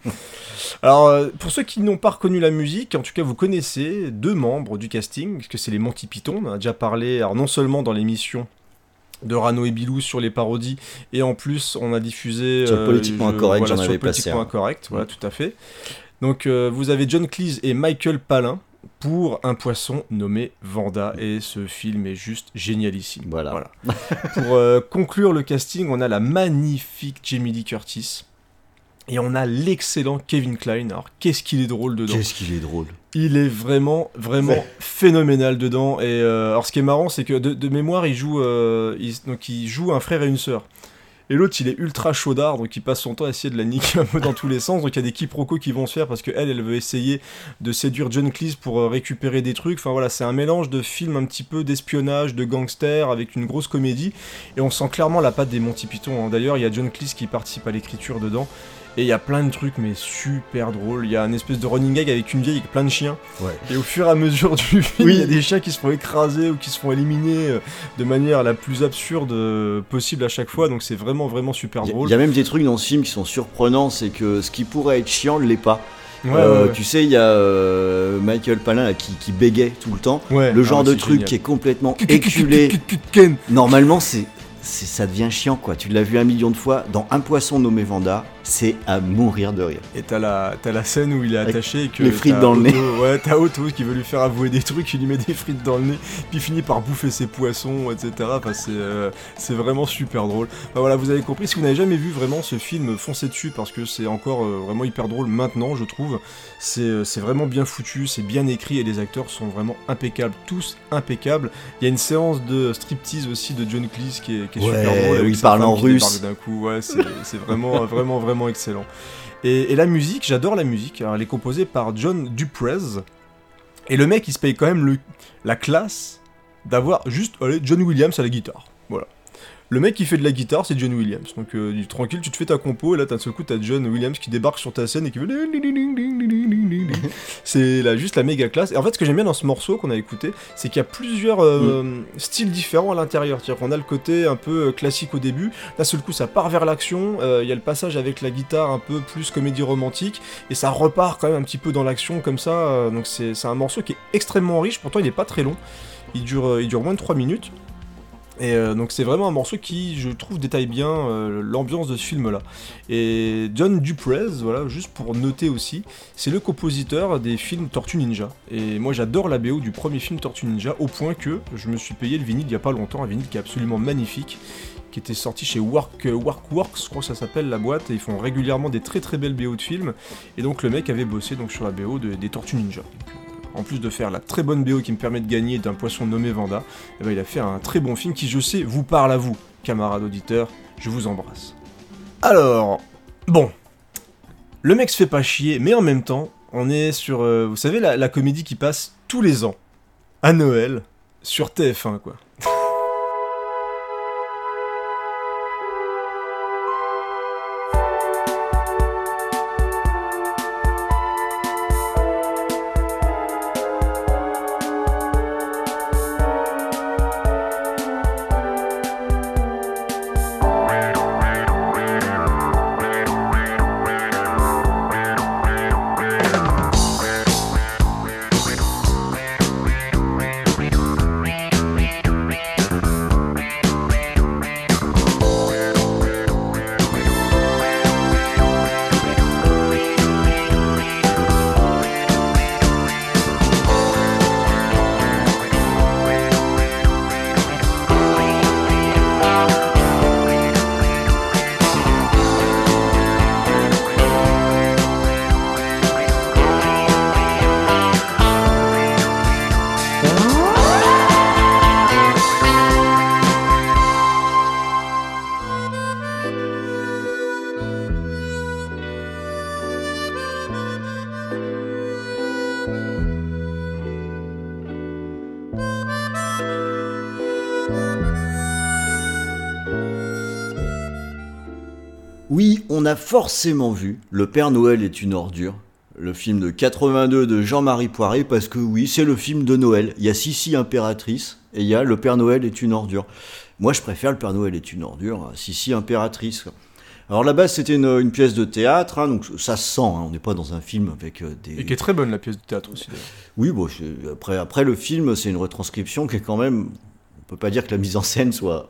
S2: Alors, euh, pour ceux qui n'ont pas reconnu la musique, en tout cas, vous connaissez deux membres du casting, puisque c'est les Monty Python. On a déjà parlé, alors non seulement dans l'émission de Rano et Bilou sur les parodies, et en plus, on a diffusé
S1: Sur Politiquement Incorrect, j'en
S2: sur
S1: avais
S2: Politiquement. Incorrect, voilà, tout à fait. Donc, euh, vous avez John Cleese et Michael Palin pour un poisson nommé Vanda, et ce film est juste génialissime.
S1: Voilà. *laughs*
S2: Pour euh, conclure le casting, on a la magnifique Jamie Lee Curtis. Et on a l'excellent Kevin Klein. Alors, qu'est-ce qu'il est drôle dedans?
S1: Qu'est-ce qu'il est drôle?
S2: Il est vraiment, vraiment phénoménal dedans. Et euh, alors, ce qui est marrant, c'est que de, de mémoire, il joue, euh, il, donc, il joue un frère et une sœur. Et l'autre, il est ultra chaudard, donc il passe son temps à essayer de la niquer un peu dans tous les sens. Donc il y a des quiproquos qui vont se faire parce qu'elle, elle veut essayer de séduire John Cleese pour euh, récupérer des trucs. Enfin voilà, c'est un mélange de film un petit peu d'espionnage, de gangster, avec une grosse comédie. Et on sent clairement la patte des Monty Python. hein. D'ailleurs, il y a John Cleese qui participe à l'écriture dedans. Et il y a plein de trucs, mais super drôles. Il y a un espèce de running gag avec une vieille avec plein de chiens.
S1: Ouais.
S2: Et au fur et à mesure du film,
S1: Oui.
S2: il y a des chiens qui se font écraser ou qui se font éliminer euh, de manière la plus absurde euh, possible à chaque fois. Donc c'est vraiment, vraiment super drôle.
S1: il y a même des trucs dans ce film qui sont surprenants, c'est que ce qui pourrait être chiant ne l'est pas.
S2: Ouais,
S1: Euh,
S2: ouais, ouais.
S1: Tu sais, il y a euh, Michael Palin là, qui, qui bégaye tout le temps.
S2: Ouais,
S1: Le genre
S2: ah,
S1: de truc
S2: génial.
S1: qui est complètement éculé. Normalement, c'est- ça devient chiant quoi. Tu l'as vu un million de fois dans Un poisson nommé Vanda, c'est à mourir de rire.
S2: Et t'as la, t'as la scène où il est
S1: Avec
S2: attaché et que.
S1: les frites dans le
S2: Otto- Ouais, t'as Otto qui veut lui faire avouer des trucs, il lui met des frites dans le nez, puis il finit par bouffer ses poissons, etc. Enfin, c'est, euh, c'est vraiment super drôle. Enfin, voilà, vous avez compris. Si vous n'avez jamais vu vraiment ce film, foncez dessus parce que c'est encore euh, vraiment hyper drôle maintenant, je trouve. C'est, euh, c'est vraiment bien foutu, c'est bien écrit et les acteurs sont vraiment impeccables, tous impeccables. Il y a une séance de striptease aussi de John Cleese qui est, qui est
S1: Ouais,
S2: super drôle.
S1: où
S2: avec
S1: il parle en russe.
S2: D'un coup, ouais, c'est, c'est vraiment, *laughs* vraiment, vraiment excellent. Et, et la musique, j'adore la musique. Alors, elle est composée par John Duprez. Et le mec, il se paye quand même le, la classe d'avoir juste allez, John Williams à la guitare. Voilà. Le mec qui fait de la guitare, c'est John Williams. Donc, euh, il- tranquille, tu te fais ta compo, et là, d'un seul coup, t'as John Williams qui débarque sur ta scène et qui veut. *laughs* C'est là, juste la méga classe. Et en fait, ce que j'aime bien dans ce morceau qu'on a écouté, c'est qu'il y a plusieurs euh, styles différents à l'intérieur. C'est-à-dire qu'on a le côté un peu euh, classique au début, d'un seul coup, ça part vers l'action. euh, Il y a le passage avec la guitare un peu plus comédie romantique, et ça repart quand même un petit peu dans l'action comme ça. donc, c'est un morceau qui est extrêmement riche, pourtant, il n'est pas très long. Il dure, il dure moins de 3 minutes. Et euh, donc c'est vraiment un morceau qui, je trouve, détaille bien euh, l'ambiance de ce film-là. Et John Duprez, voilà, juste pour noter aussi, c'est le compositeur des films Tortue Ninja. Et moi j'adore la BO du premier film Tortue Ninja, au point que je me suis payé le vinyle il y a pas longtemps, un vinyle qui est absolument magnifique, qui était sorti chez Work, euh, Workworks, je crois que ça s'appelle la boîte, et ils font régulièrement des très très belles BO de films. Et donc le mec avait bossé donc sur la BO de- des Tortues Ninja. En plus de faire la très bonne BO qui me permet de gagner d'un poisson nommé Vanda, eh ben, il a fait un très bon film qui, je sais, vous parle à vous, camarades auditeurs. Je vous embrasse. Alors, bon. Le mec se fait pas chier, mais en même temps, on est sur, euh, vous savez, la, la comédie qui passe tous les ans, à Noël, sur TF1, quoi.
S1: Forcément vu Le Père Noël est une ordure, le film de 82 de Jean-Marie Poiré, parce que oui, c'est le film de Noël. Il y a Sissi Impératrice et il y a Le Père Noël est une ordure. Moi, je préfère Le Père Noël est une ordure à Sissi Impératrice. Alors là-bas, c'était une, une pièce de théâtre, hein, donc ça se sent, hein, on n'est pas dans un film avec euh, des...
S2: Et qui est très bonne la pièce de théâtre aussi.
S1: Oui, bon, après, après le film, c'est une retranscription qui est quand même... On peut pas dire que la mise en scène soit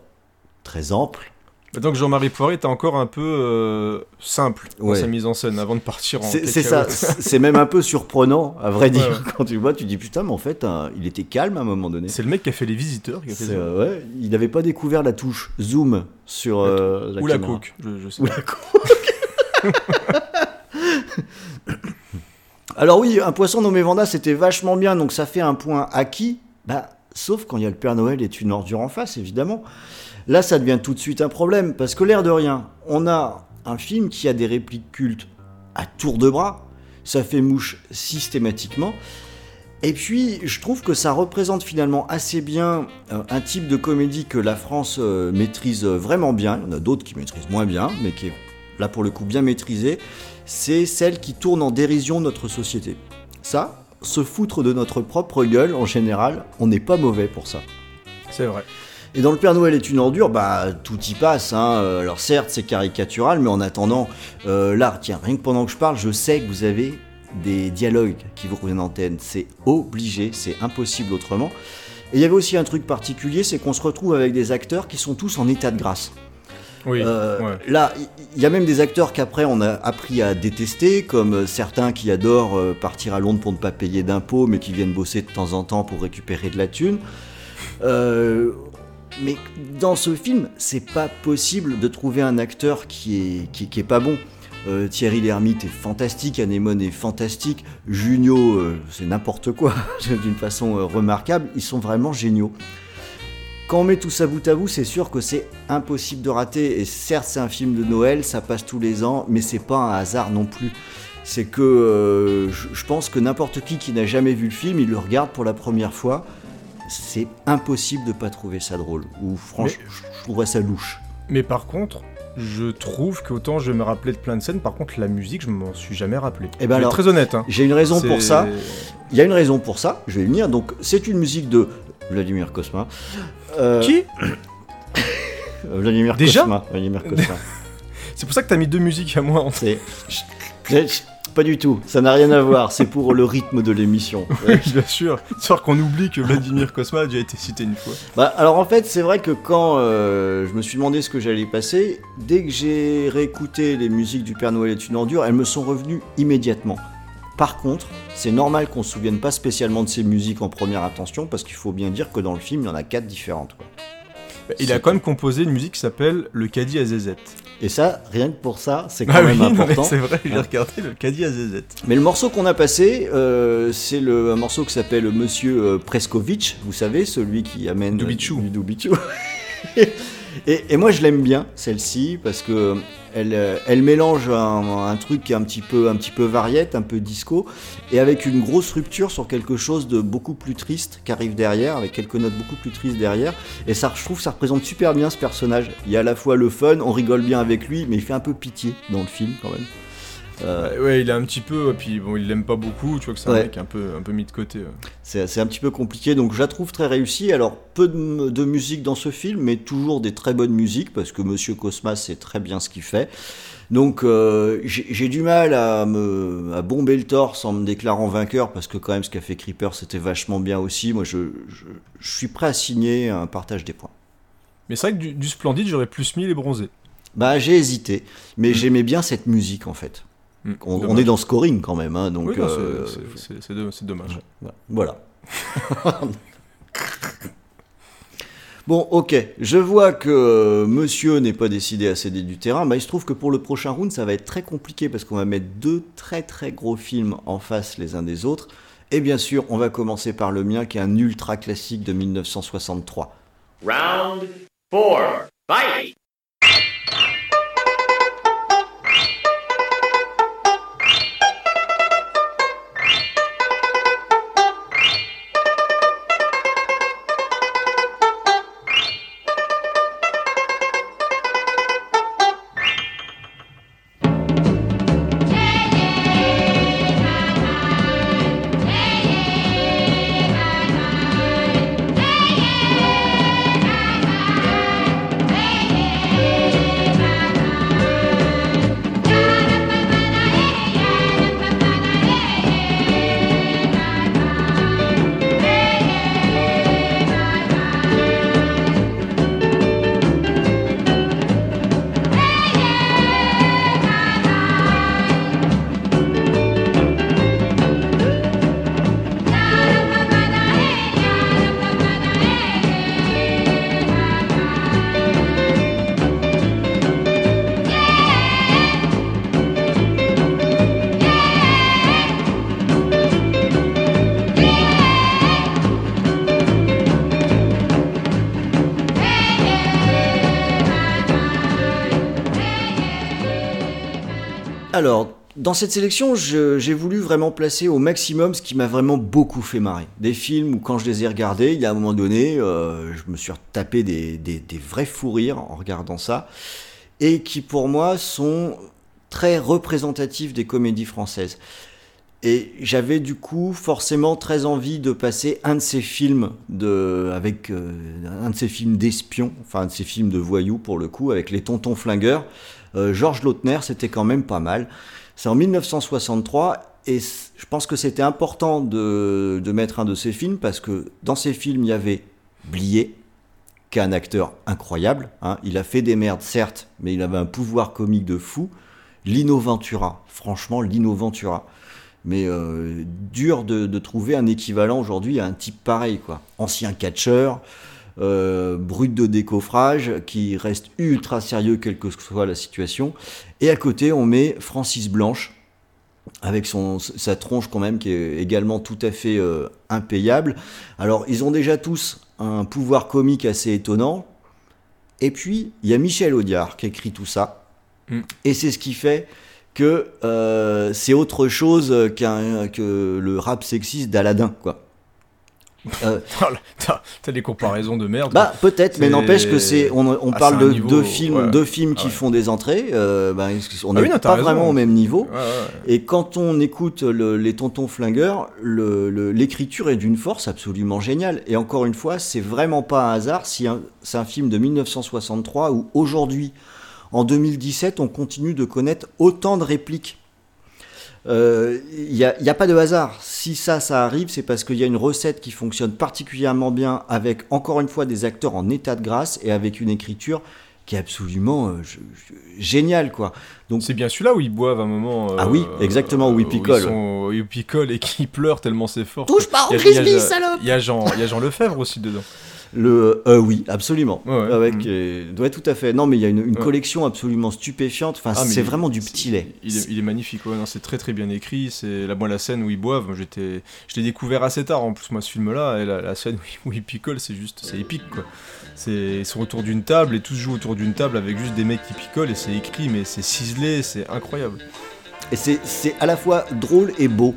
S1: très ample.
S2: Donc Jean-Marie Poiré était encore un peu euh, simple dans sa mise en scène avant de partir en
S1: C'est ça, c'est même un peu surprenant, à vrai dire.
S2: Ouais.
S1: Quand tu le vois, tu dis putain, mais en fait, hein, il était calme à un moment donné.
S2: C'est le mec qui a fait Les Visiteurs qui a fait
S1: C'est,
S2: ça.
S1: euh, ouais, il n'avait pas découvert la touche zoom sur euh, la
S2: Ou la
S1: caméra.
S2: coke, je, je sais
S1: Ou la coke. *laughs* Alors oui, un poisson nommé Vanda, c'était vachement bien, donc ça fait un point acquis. Bah, sauf quand il y a le Père Noël est une ordure en face, évidemment. Là, ça devient tout de suite un problème, parce que l'air de rien, on a un film qui a des répliques cultes à tour de bras, ça fait mouche systématiquement. Et puis, je trouve que ça représente finalement assez bien euh, un type de comédie que la France euh, maîtrise vraiment bien. Il y en a d'autres qui maîtrisent moins bien, mais qui est là pour le coup bien maîtrisée. C'est celle qui tourne en dérision notre société. Ça, se foutre de notre propre gueule, en général, on n'est pas mauvais pour ça.
S2: C'est vrai.
S1: Et dans Le Père Noël est une ordure, bah tout y passe. Hein. Euh, Alors certes, c'est caricatural, mais en attendant, euh, là, tiens, rien que pendant que je parle, je sais que vous avez des dialogues qui vous reviennent en antenne. C'est obligé, c'est impossible autrement. Et il y avait aussi un truc particulier, c'est qu'on se retrouve avec des acteurs qui sont tous en état de grâce.
S2: Oui.
S1: Euh,
S2: ouais.
S1: Là, il y a même des acteurs qu'après on a appris à détester, comme certains qui adorent partir à Londres pour ne pas payer d'impôts, mais qui viennent bosser de temps en temps pour récupérer de la thune. Euh, mais dans ce film, c'est pas possible de trouver un acteur qui est, qui, pas bon. Euh, Thierry Lhermitte est fantastique, Anémone est fantastique, Junio, euh, c'est n'importe quoi, *laughs* d'une façon euh, remarquable. Ils sont vraiment géniaux. Quand on met tout ça bout à bout, c'est sûr que c'est impossible de rater. Et certes, c'est un film de Noël, ça passe tous les ans, mais c'est pas un hasard non plus. C'est que je pense que n'importe qui qui n'a jamais vu le film, il le regarde pour la première fois. C'est impossible de pas trouver ça drôle. Ou franchement, je je trouverais ça louche.
S2: Mais par contre, je trouve qu'autant je me rappeler de plein de scènes, par contre la musique, je m'en suis jamais rappelé.
S1: Eh ben alors,
S2: très honnête. Hein.
S1: J'ai une raison pour ça. Il y a une raison pour ça, je vais y venir. Donc, c'est une musique de Vladimir Kosma. Euh,
S2: Qui? *coughs*
S1: Vladimir
S2: Déjà?
S1: Kosma. Vladimir Kosma. *laughs*
S2: C'est pour ça que t'as mis deux musiques à moi en
S1: C'est. Pas du tout, ça n'a rien à voir, c'est pour le rythme de l'émission. *laughs*
S2: Bien sûr. Histoire qu'on oublie que Vladimir Kosma a déjà été cité une fois.
S1: Bah, alors en fait, c'est vrai que quand euh, je me suis demandé ce que j'allais passer, dès que j'ai réécouté les musiques du Père Noël est une ordure, elles me sont revenues immédiatement. Par contre, c'est normal qu'on se souvienne pas spécialement de ces musiques en première intention, parce qu'il faut bien dire que dans le film, il y en a quatre différentes. quoi.
S2: Il a quand même composé une musique qui s'appelle Le Caddie à Zézette.
S1: Et ça, rien que pour ça, c'est quand
S2: Ah
S1: même
S2: oui, *laughs*
S1: important.
S2: c'est vrai, j'ai
S1: Hein.
S2: regardé Le Caddie à Zézette.
S1: Mais le morceau qu'on a passé, euh, c'est le, un morceau qui s'appelle Monsieur euh, Preskovitch, vous savez, celui qui amène
S2: Dubichou.
S1: du Dubichou. *laughs* et, moi je l'aime bien celle-ci parce que elle, euh, elle mélange un, truc un petit peu un petit peu variette, un peu disco, et avec une grosse rupture sur quelque chose de beaucoup plus triste qui arrive derrière, avec quelques notes beaucoup plus tristes derrière. Et ça, je trouve, ça représente super bien ce personnage. Il y a à la fois le fun, on rigole bien avec lui, mais il fait un peu pitié dans le film quand même. Euh,
S2: Ouais, il a un petit peu, et puis bon, il l'aime pas beaucoup, tu vois que c'est un
S1: Ouais.
S2: mec un peu, un peu mis de côté. ouais.
S1: C'est un petit peu compliqué, donc je la trouve très réussie. Alors, peu de, de musique dans ce film, mais toujours des très bonnes musiques, parce que Monsieur Cosmas sait très bien ce qu'il fait. Donc, euh, j'ai du mal à, me, à bomber le torse en me déclarant vainqueur, parce que quand même, ce qu'a fait Creeper, c'était vachement bien aussi. Moi, je, je, je suis prêt à signer un partage des points.
S2: Mais c'est vrai que du, du Splendide, j'aurais plus mis les bronzés.
S1: Bah, j'ai hésité, mais j'aimais bien cette musique, en fait.
S2: Hmm,
S1: On, est dans scoring quand même, hein, donc...
S2: Oui, non, c'est-
S1: euh,
S2: c'est- c'est- c'est do- c'est dommage.
S1: Voilà. *laughs* bon, ok. Je vois que euh, monsieur n'est pas décidé à céder du terrain. Bah, il se trouve que pour le prochain round, ça va être très compliqué parce qu'on va mettre deux très très gros films en face les uns des autres. Et bien sûr, on va commencer par le mien qui est un ultra classique de 1963.
S3: Round four. Fight!
S1: Dans cette sélection, j'ai voulu vraiment placer au maximum ce qui m'a vraiment beaucoup fait marrer. Des films où, quand je les ai regardés, il y a un moment donné, euh, je me suis tapé des, vrais fous rires en regardant ça, et qui pour moi sont très représentatifs des comédies françaises. Et j'avais du coup forcément très envie de passer un de ces films avec euh, un de ces films d'espions, enfin un de ces films de voyous pour le coup, avec les tontons flingueurs. Euh, Georges Lautner, c'était quand même pas mal. C'est en 1963 et je pense que c'était important de, mettre un de ces films parce que dans ces films il y avait Blier, qui est un acteur incroyable. hein. Il a fait des merdes certes, mais il avait un pouvoir comique de fou. Lino Ventura, franchement Lino Ventura. Mais euh, dur de, de trouver un équivalent aujourd'hui à un type pareil, quoi. Ancien catcheur, euh, brut de décoffrage, qui reste ultra sérieux quelle que soit la situation. Et à côté, on met Francis Blanche, avec son, sa tronche quand même, qui est également tout à fait euh, impayable. Alors, ils ont déjà tous un pouvoir comique assez étonnant. Et puis, il y a Michel Audiard qui écrit tout ça.
S2: Mm.
S1: Et c'est ce qui fait que euh, c'est autre chose qu'un que le rap sexiste d'Aladin, quoi. Euh, *laughs*
S2: T'as des comparaisons de merde.
S1: bah peut-être, mais n'empêche que c'est on, on
S2: Ah,
S1: parle de
S2: niveau,
S1: deux films,
S2: ouais.
S1: deux films qui
S2: Ah ouais.
S1: font des entrées. euh, bah, on
S2: Ah
S1: n'est
S2: oui, t'as
S1: pas
S2: raison.
S1: vraiment au même niveau.
S2: Ouais.
S1: Et quand on écoute le- les tontons flingueurs, l'écriture est d'une force absolument géniale. Et encore une fois, c'est vraiment pas un hasard si c'est un film de 1963 où aujourd'hui, en 2017, on continue de connaître autant de répliques. Il n'y a, y a pas de hasard. Si ça, ça arrive, c'est parce qu'il y a une recette qui fonctionne particulièrement bien avec, encore une fois, des acteurs en état de grâce et avec une écriture qui est absolument euh, je- je- géniale, quoi. Donc,
S2: C'est bien celui-là où ils boivent un moment.
S1: Ah oui, exactement, où ils picolent.
S2: sont- où ils picolent et qui pleurent tellement c'est fort.
S4: Touche pas au
S2: Il y a- il y a-
S4: frisbee, salope
S2: Il y a Jean, il y a Jean Lefebvre aussi dedans.
S1: Le, euh, oui, absolument.
S2: Ouais, ouais.
S1: Avec,
S2: Mm.
S1: euh, ouais, tout à fait. Non, mais il y a une, une
S2: Ouais.
S1: collection absolument stupéfiante. Enfin,
S2: Ah,
S1: c'est vraiment du petit lait.
S2: Il est, il est magnifique, c'est très très bien écrit. C'est la, moi, la scène où ils boivent, j'étais, je l'ai découvert assez tard en plus, moi, ce film-là. Et la, la scène où ils, où ils picolent, c'est juste, c'est épique, quoi. C'est, ils sont autour d'une table et tous jouent autour d'une table avec juste des mecs qui picolent et c'est écrit, mais c'est ciselé, c'est incroyable.
S1: Et c'est, à la fois drôle et beau,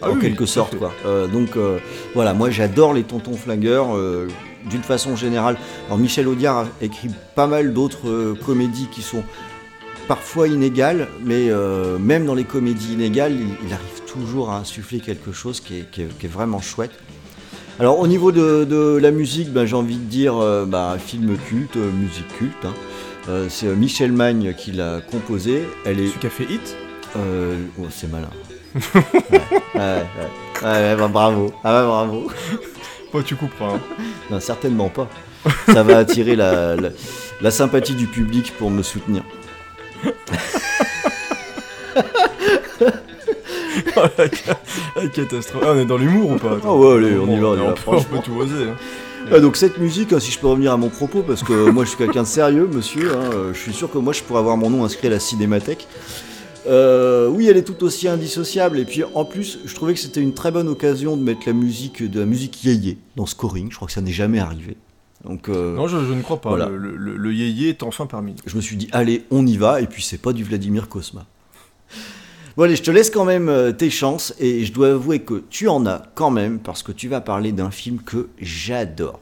S2: Ah
S1: en
S2: oui,
S1: quelque sorte. Quoi. Euh, donc euh, voilà, moi j'adore les tontons flingueurs. euh, d'une façon générale. Alors Michel Audiard a écrit pas mal d'autres euh, comédies qui sont parfois inégales, mais euh, même dans les comédies inégales, il, il arrive toujours à insuffler quelque chose qui est, qui est- qui est vraiment chouette. Alors au niveau de, de la musique, ben, j'ai envie de dire euh, bah, film culte, musique culte. hein. C'est Michel Magne qui l'a composée. Elle est
S2: Celui qui a fait Hit?
S1: Oh, c'est malin. *laughs* ouais, ouais, ouais. Bah, bravo. Ah ouais, bravo.
S2: Oh, tu couperas. hein. *laughs*
S1: Non, certainement pas. Ça va attirer la, la, la sympathie du public pour me soutenir. *laughs*
S2: Oh, la ca- la catastrophe. Ah, on est dans l'humour ou pas
S1: Ah ouais, allez, on y va, on y va,
S2: on, peut, on
S1: franchement.
S2: peut tout oser. hein.
S1: Ah, donc cette musique, hein, si je peux revenir à mon propos, parce que moi je suis quelqu'un de sérieux, monsieur, hein, euh, je suis sûr que moi je pourrais avoir mon nom inscrit à la cinémathèque. Euh, oui, elle est tout aussi indissociable, et puis en plus, je trouvais que c'était une très bonne occasion de mettre la musique, de la musique yéyé dans Scoring, je crois que ça n'est jamais arrivé. Donc euh,
S2: Non, je, je ne crois pas.
S1: Voilà.
S2: Le, le, le- le yéyé est enfin parmi nous.
S1: je me suis dit, allez, on y va, et puis c'est pas du Vladimir Kosma. Bon allez, je te laisse quand même euh, tes chances, et je dois avouer que tu en as quand même, parce que tu vas parler d'un film que j'adore.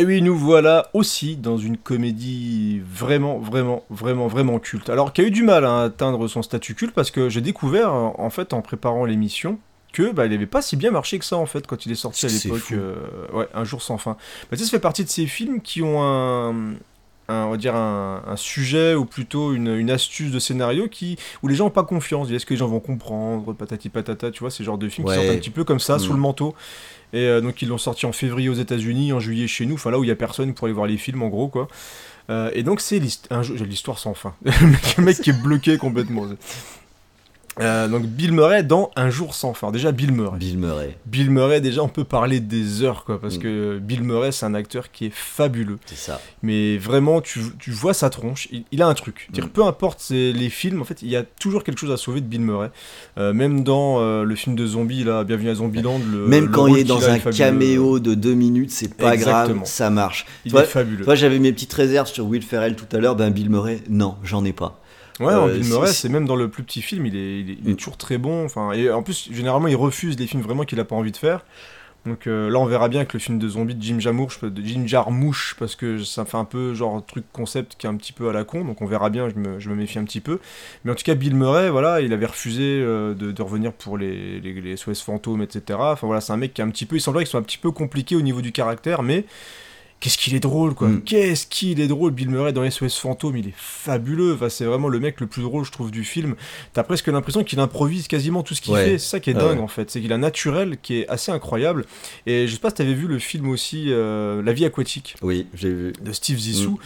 S2: Et oui, nous voilà aussi dans une comédie vraiment, vraiment, vraiment, vraiment culte. Alors, qui a eu du mal à atteindre son statut culte parce que j'ai découvert, en fait, en préparant l'émission, que bah, il n'avait pas si bien marché que ça en fait quand il est sorti à l'époque. euh, ouais, un jour sans fin. Bah, tu sais, ça fait partie de ces films qui ont un, un- on va dire un, un sujet ou plutôt une, une astuce de scénario qui où les gens n'ont pas confiance. Est-ce que les gens vont comprendre Patati patata, tu vois, ces genres de films
S1: Ouais.
S2: qui sortent un petit peu comme ça sous
S1: Mm.
S2: le manteau. Et euh, donc ils l'ont sorti en février aux États-Unis, en juillet chez nous, enfin là où il y a personne pour aller voir les films en gros quoi. Euh, et donc c'est l'histoire sans fin. *laughs* le mec qui est bloqué complètement. Euh, donc Bill Murray dans Un jour sans fin. Déjà Bill Murray.
S1: Bill Murray,
S2: Bill Murray, déjà on peut parler des heures quoi, parce
S1: Mm.
S2: que Bill Murray c'est un acteur qui est fabuleux.
S1: c'est ça.
S2: Mais vraiment, tu, tu vois sa tronche, il, il a un truc.
S1: Mm.
S2: Peu importe les films, en fait, il y a toujours quelque chose à sauver de Bill Murray. Euh, même dans euh, le film de zombie, là, Bienvenue à Zombieland, le,
S1: Même
S2: le
S1: quand il est dans un
S2: est
S1: caméo de deux minutes, c'est pas
S2: Exactement.
S1: grave, ça marche.
S2: il est fabuleux.
S1: Toi, j'avais mes petites réserves sur Will Ferrell tout à l'heure, ben Bill Murray, non, j'en ai pas.
S2: Ouais,
S1: Euh,
S2: Bill
S1: si-
S2: Murray, c'est même dans le plus petit film, il est, il est, il est
S1: Mm.
S2: toujours très bon. Enfin, et en plus, généralement, il refuse les films vraiment qu'il a pas envie de faire. Donc euh, là, on verra bien avec le film de zombie de Jim Jarmusch, de Jim Jarmusch, parce que ça fait un peu genre truc concept qui est un petit peu à la con. Donc on verra bien, je me, je me méfie un petit peu. Mais en tout cas, Bill Murray, voilà, il avait refusé euh, de, de revenir pour les, les, les SOS fantômes, etc. Enfin voilà, c'est un mec qui est un petit peu, il semblerait qu'il soit un petit peu compliqué au niveau du caractère, mais Qu'est-ce qu'il est drôle, quoi.
S1: Mm.
S2: Qu'est-ce qu'il est drôle. Bill Murray dans SOS Fantôme, il est fabuleux. Enfin, c'est vraiment le mec le plus drôle, je trouve, du film. T'as presque l'impression qu'il improvise quasiment tout ce qu'il
S1: Ouais.
S2: fait. C'est ça qui est
S1: Ah
S2: dingue,
S1: ouais.
S2: en fait. C'est qu'il a un naturel qui est assez incroyable. Et je sais pas si t'avais vu le film aussi, euh, La vie aquatique,
S1: Oui, j'ai vu.
S2: de Steve Zissou.
S1: Mm.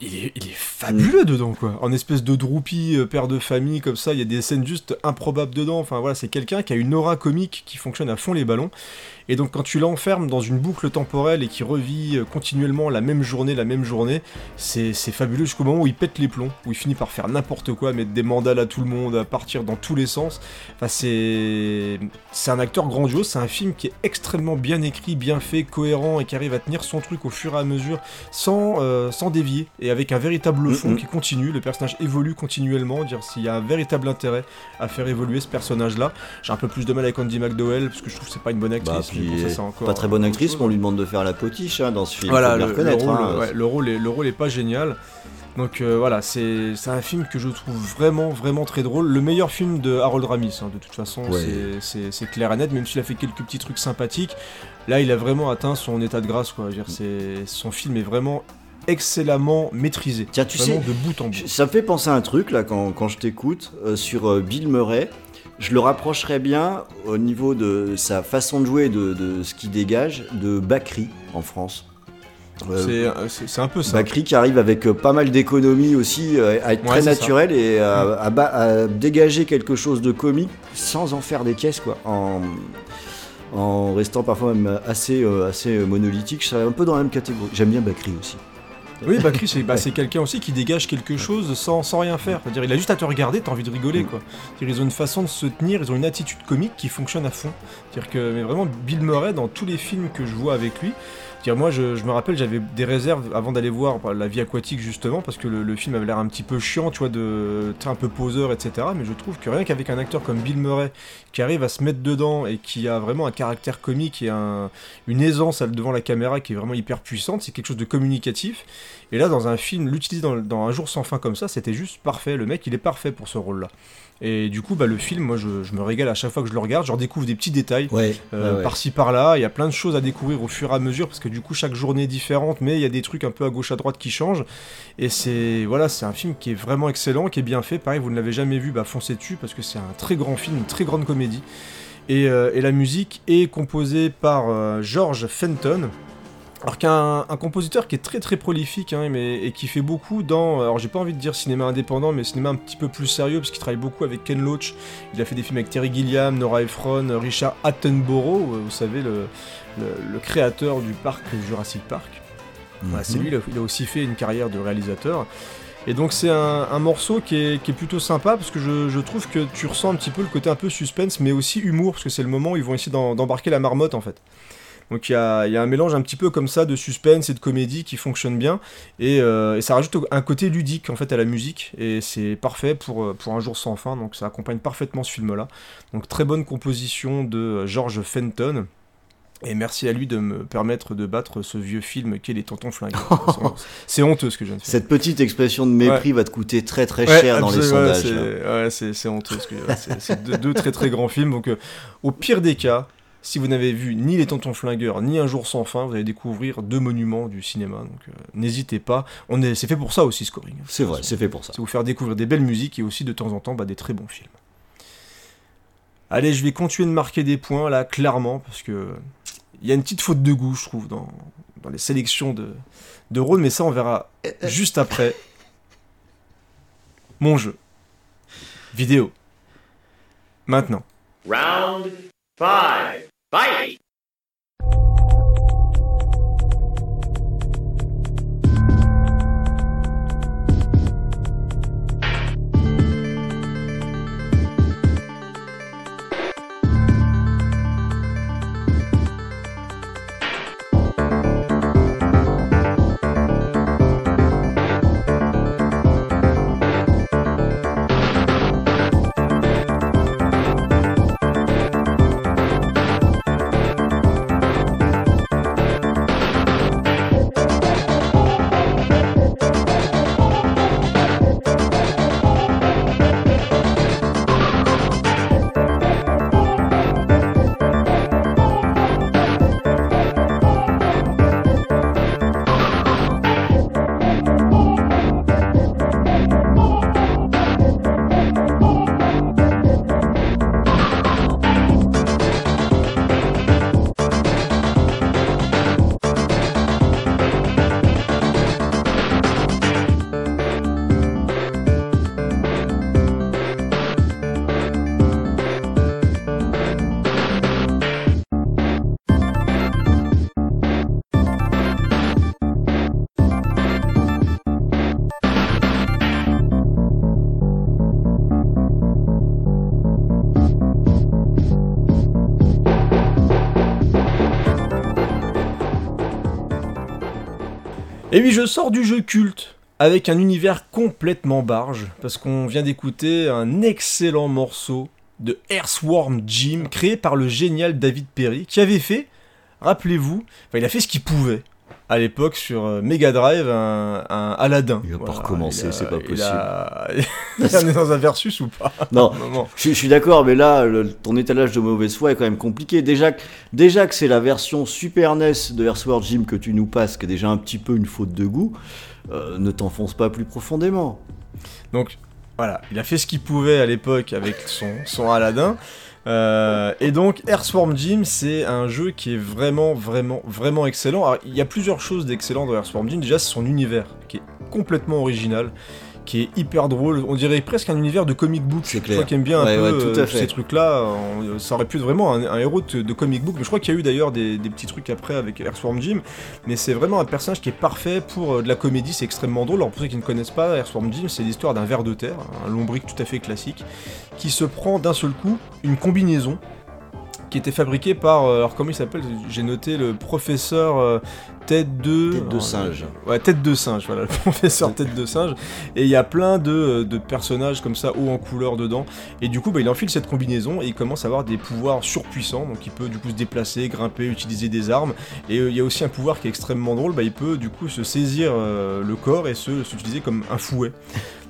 S2: Il est, il est fabuleux dedans, quoi. En espèce de droupie, euh, père de famille, comme ça. Il y a des scènes juste improbables dedans. Enfin, voilà, c'est quelqu'un qui a une aura comique qui fonctionne à fond les ballons. Et donc quand tu l'enfermes dans une boucle temporelle et qui revit euh, continuellement la même journée, la même journée, c'est c'est fabuleux jusqu'au moment où il pète les plombs, où il finit par faire n'importe quoi, mettre des mandales à tout le monde, à partir dans tous les sens. Enfin c'est c'est un acteur grandiose, c'est un film qui est extrêmement bien écrit, bien fait, cohérent et qui arrive à tenir son truc au fur et à mesure sans, euh, sans dévier et avec un véritable fond
S1: Mhm.
S2: qui continue. Le personnage évolue continuellement, dire s'il y a un véritable intérêt à faire évoluer ce personnage-là. J'ai un peu plus de mal avec Andy McDowell parce que je trouve que c'est pas une bonne actrice.
S1: Bah, puis,
S2: ça, encore
S1: pas très bonne actrice,
S2: chose.
S1: mais on lui demande de faire la potiche hein, dans ce film.
S2: Voilà, le, rôle,
S1: hein.
S2: ouais, le, rôle est, le rôle est pas génial. Donc euh, voilà, c'est un film que je trouve vraiment, vraiment très drôle. Le meilleur film de Harold Ramis, hein, de toute façon,
S1: Ouais.
S2: c'est- clair et net, même s'il a fait quelques petits trucs sympathiques. Là, il a vraiment atteint son état de grâce, quoi. Je veux dire, c'est- son film est vraiment excellemment maîtrisé.
S1: Tiens, tu
S2: vraiment
S1: sais,
S2: de bout en bout.
S1: Ça me fait penser à un truc là quand, quand je t'écoute euh, sur euh, Bill Murray. Je le rapprocherais bien au niveau de sa façon de jouer, de, de ce qu'il dégage, de Bakri en France. Euh,
S2: C'est- un peu ça.
S1: Bakri qui arrive avec pas mal d'économie aussi, à être
S2: Ouais,
S1: très
S2: ça.
S1: naturel et à, à dégager quelque chose de comique sans en faire des caisses quoi. En, en restant parfois même assez, euh, assez monolithique, je serais un peu dans la même catégorie. J'aime bien Bakri aussi.
S2: Oui, bah Chris, c'est bah, c'est quelqu'un aussi qui dégage quelque chose sans, sans rien faire. C'est-à-dire, il a juste à te regarder, t'as envie de rigoler,
S1: Mm.
S2: quoi. Ils ont une façon de se tenir, ils ont une attitude comique qui fonctionne à fond. C'est-à-dire que, mais vraiment, Bill Murray, dans tous les films que je vois avec lui, moi, je, me rappelle, j'avais des réserves avant d'aller voir bah, La vie aquatique, justement, parce que le, film avait l'air un petit peu chiant, tu vois, de, un peu poseur, etc. Mais je trouve que rien qu'avec un acteur comme Bill Murray, qui arrive à se mettre dedans et qui a vraiment un caractère comique et un, une aisance devant la caméra qui est vraiment hyper puissante, c'est quelque chose de communicatif. Et là, dans un film, l'utiliser dans, dans Un jour sans fin comme ça, c'était juste parfait. Le mec, il est parfait pour ce rôle-là. Et du coup, bah, le film, moi, je, je me régale à chaque fois que je le regarde. Je redécouvre des petits détails.
S1: Ouais,
S2: euh, par-ci par-là, il y a plein de choses à découvrir au fur et à mesure parce que du coup chaque journée est différente, mais il y a des trucs un peu à gauche à droite qui changent. Et c'est voilà, c'est un film qui est vraiment excellent, qui est bien fait. Pareil, vous ne l'avez jamais vu, bah foncez dessus parce que c'est un très grand film, une très grande comédie. Et, euh, et la musique est composée par euh, George Fenton. Alors qu'un un compositeur qui est très très prolifique hein, mais, et qui fait beaucoup dans, alors j'ai pas envie de dire cinéma indépendant, mais cinéma un petit peu plus sérieux parce qu'il travaille beaucoup avec Ken Loach. Il a fait des films avec Terry Gilliam, Nora Ephron, Richard Attenborough, euh, vous savez le, le, le créateur du parc Jurassic Park. Voilà, c'est lui, il a, il a aussi fait une carrière de réalisateur. Et donc c'est un, un morceau qui est, qui est plutôt sympa parce que je, je trouve que tu ressens un petit peu le côté un peu suspense mais aussi humour parce que c'est le moment où ils vont essayer d'embarquer la marmotte en fait. Donc il y a, il y a un mélange un petit peu comme ça de suspense et de comédie qui fonctionne bien et, euh, et ça rajoute un côté ludique en fait à la musique et c'est parfait pour, euh, pour un jour sans fin donc ça accompagne parfaitement ce film là. Donc très bonne composition de George Fenton. Et merci à lui de me permettre de battre ce vieux film qu'est Les Tontons Flingueurs. *laughs* c'est honteux ce que je viens de faire.
S1: Cette petite expression de mépris va te coûter très très
S2: Ouais,
S1: cher dans les sondages.
S2: c'est-. Ouais, honteux. que- c'est- deux, deux très très grands films. Donc, euh, au pire des cas, si vous n'avez vu ni Les Tontons Flingueurs, ni Un Jour Sans Fin, vous allez découvrir deux monuments du cinéma. Donc euh, n'hésitez pas. On est, c'est fait pour ça aussi, scoring.
S1: C'est vrai, c'est fait pour ça.
S2: C'est vous faire découvrir des belles musiques et aussi de temps en temps bah, des très bons films. Allez, je vais continuer de marquer des points là, clairement, parce que il y a une petite faute de goût, je trouve, dans, les sélections de, de mais ça, on verra juste après. Mon jeu. Vidéo. Maintenant.
S3: Round 5.
S2: Bye. Oui, je sors du jeu culte avec un univers complètement barge, parce qu'on vient d'écouter un excellent morceau de Earthworm Jim, créé par le génial David Perry, qui avait fait, rappelez-vous, il a fait ce qu'il pouvait à l'époque sur euh, Mega Drive un, un Aladdin.
S1: Il va pas recommencer, c'est pas
S2: il a- On *laughs* est dans un versus ou pas?
S1: Non. *laughs* Je, je suis d'accord, mais là, le- ton étalage de mauvaise foi est quand même compliqué. Déjà, que- déjà que c'est la version Super NES de Earthworm Jim que tu nous passes, qui est déjà un petit peu une faute de goût, euh, ne t'enfonce pas plus profondément.
S2: Donc voilà, il a fait ce qu'il pouvait à l'époque avec son, son Aladdin. Euh, et donc Earthworm Jim, c'est un jeu qui est vraiment, vraiment, vraiment excellent. Alors, il y a plusieurs choses d'excellent dans Earthworm Jim. Déjà, c'est son univers qui est complètement original, qui est hyper drôle. On dirait presque un univers de comic book.
S1: C'est
S2: Je
S1: clair.
S2: crois qu'il aime bien un
S1: Ouais,
S2: peu
S1: ouais, tout à
S2: euh,
S1: fait.
S2: ces trucs-là. On- Ça aurait pu être vraiment un, un héros de, de comic book. Mais je crois qu'il y a eu d'ailleurs des, des petits trucs après avec Earthworm Jim. Mais c'est vraiment un personnage qui est parfait pour euh, de la comédie. C'est extrêmement drôle. Alors pour ceux qui ne connaissent pas, Earthworm Jim, c'est l'histoire d'un ver de terre, un lombric tout à fait classique, qui se prend d'un seul coup une combinaison qui était fabriquée par, euh, alors comment il s'appelle J'ai noté le professeur euh, tête de...
S1: Tête de
S2: alors,
S1: singe.
S2: Ouais, tête de singe, voilà, le *laughs* professeur tête de singe. Et il y a plein de, de personnages comme ça, haut en couleur dedans. Et du coup, bah, il enfile cette combinaison et il commence à avoir des pouvoirs surpuissants. Donc il peut du coup se déplacer, grimper, utiliser des armes. Et euh, il y a aussi un pouvoir qui est extrêmement drôle, bah, il peut du coup se saisir euh, le corps et se s'utiliser comme un fouet.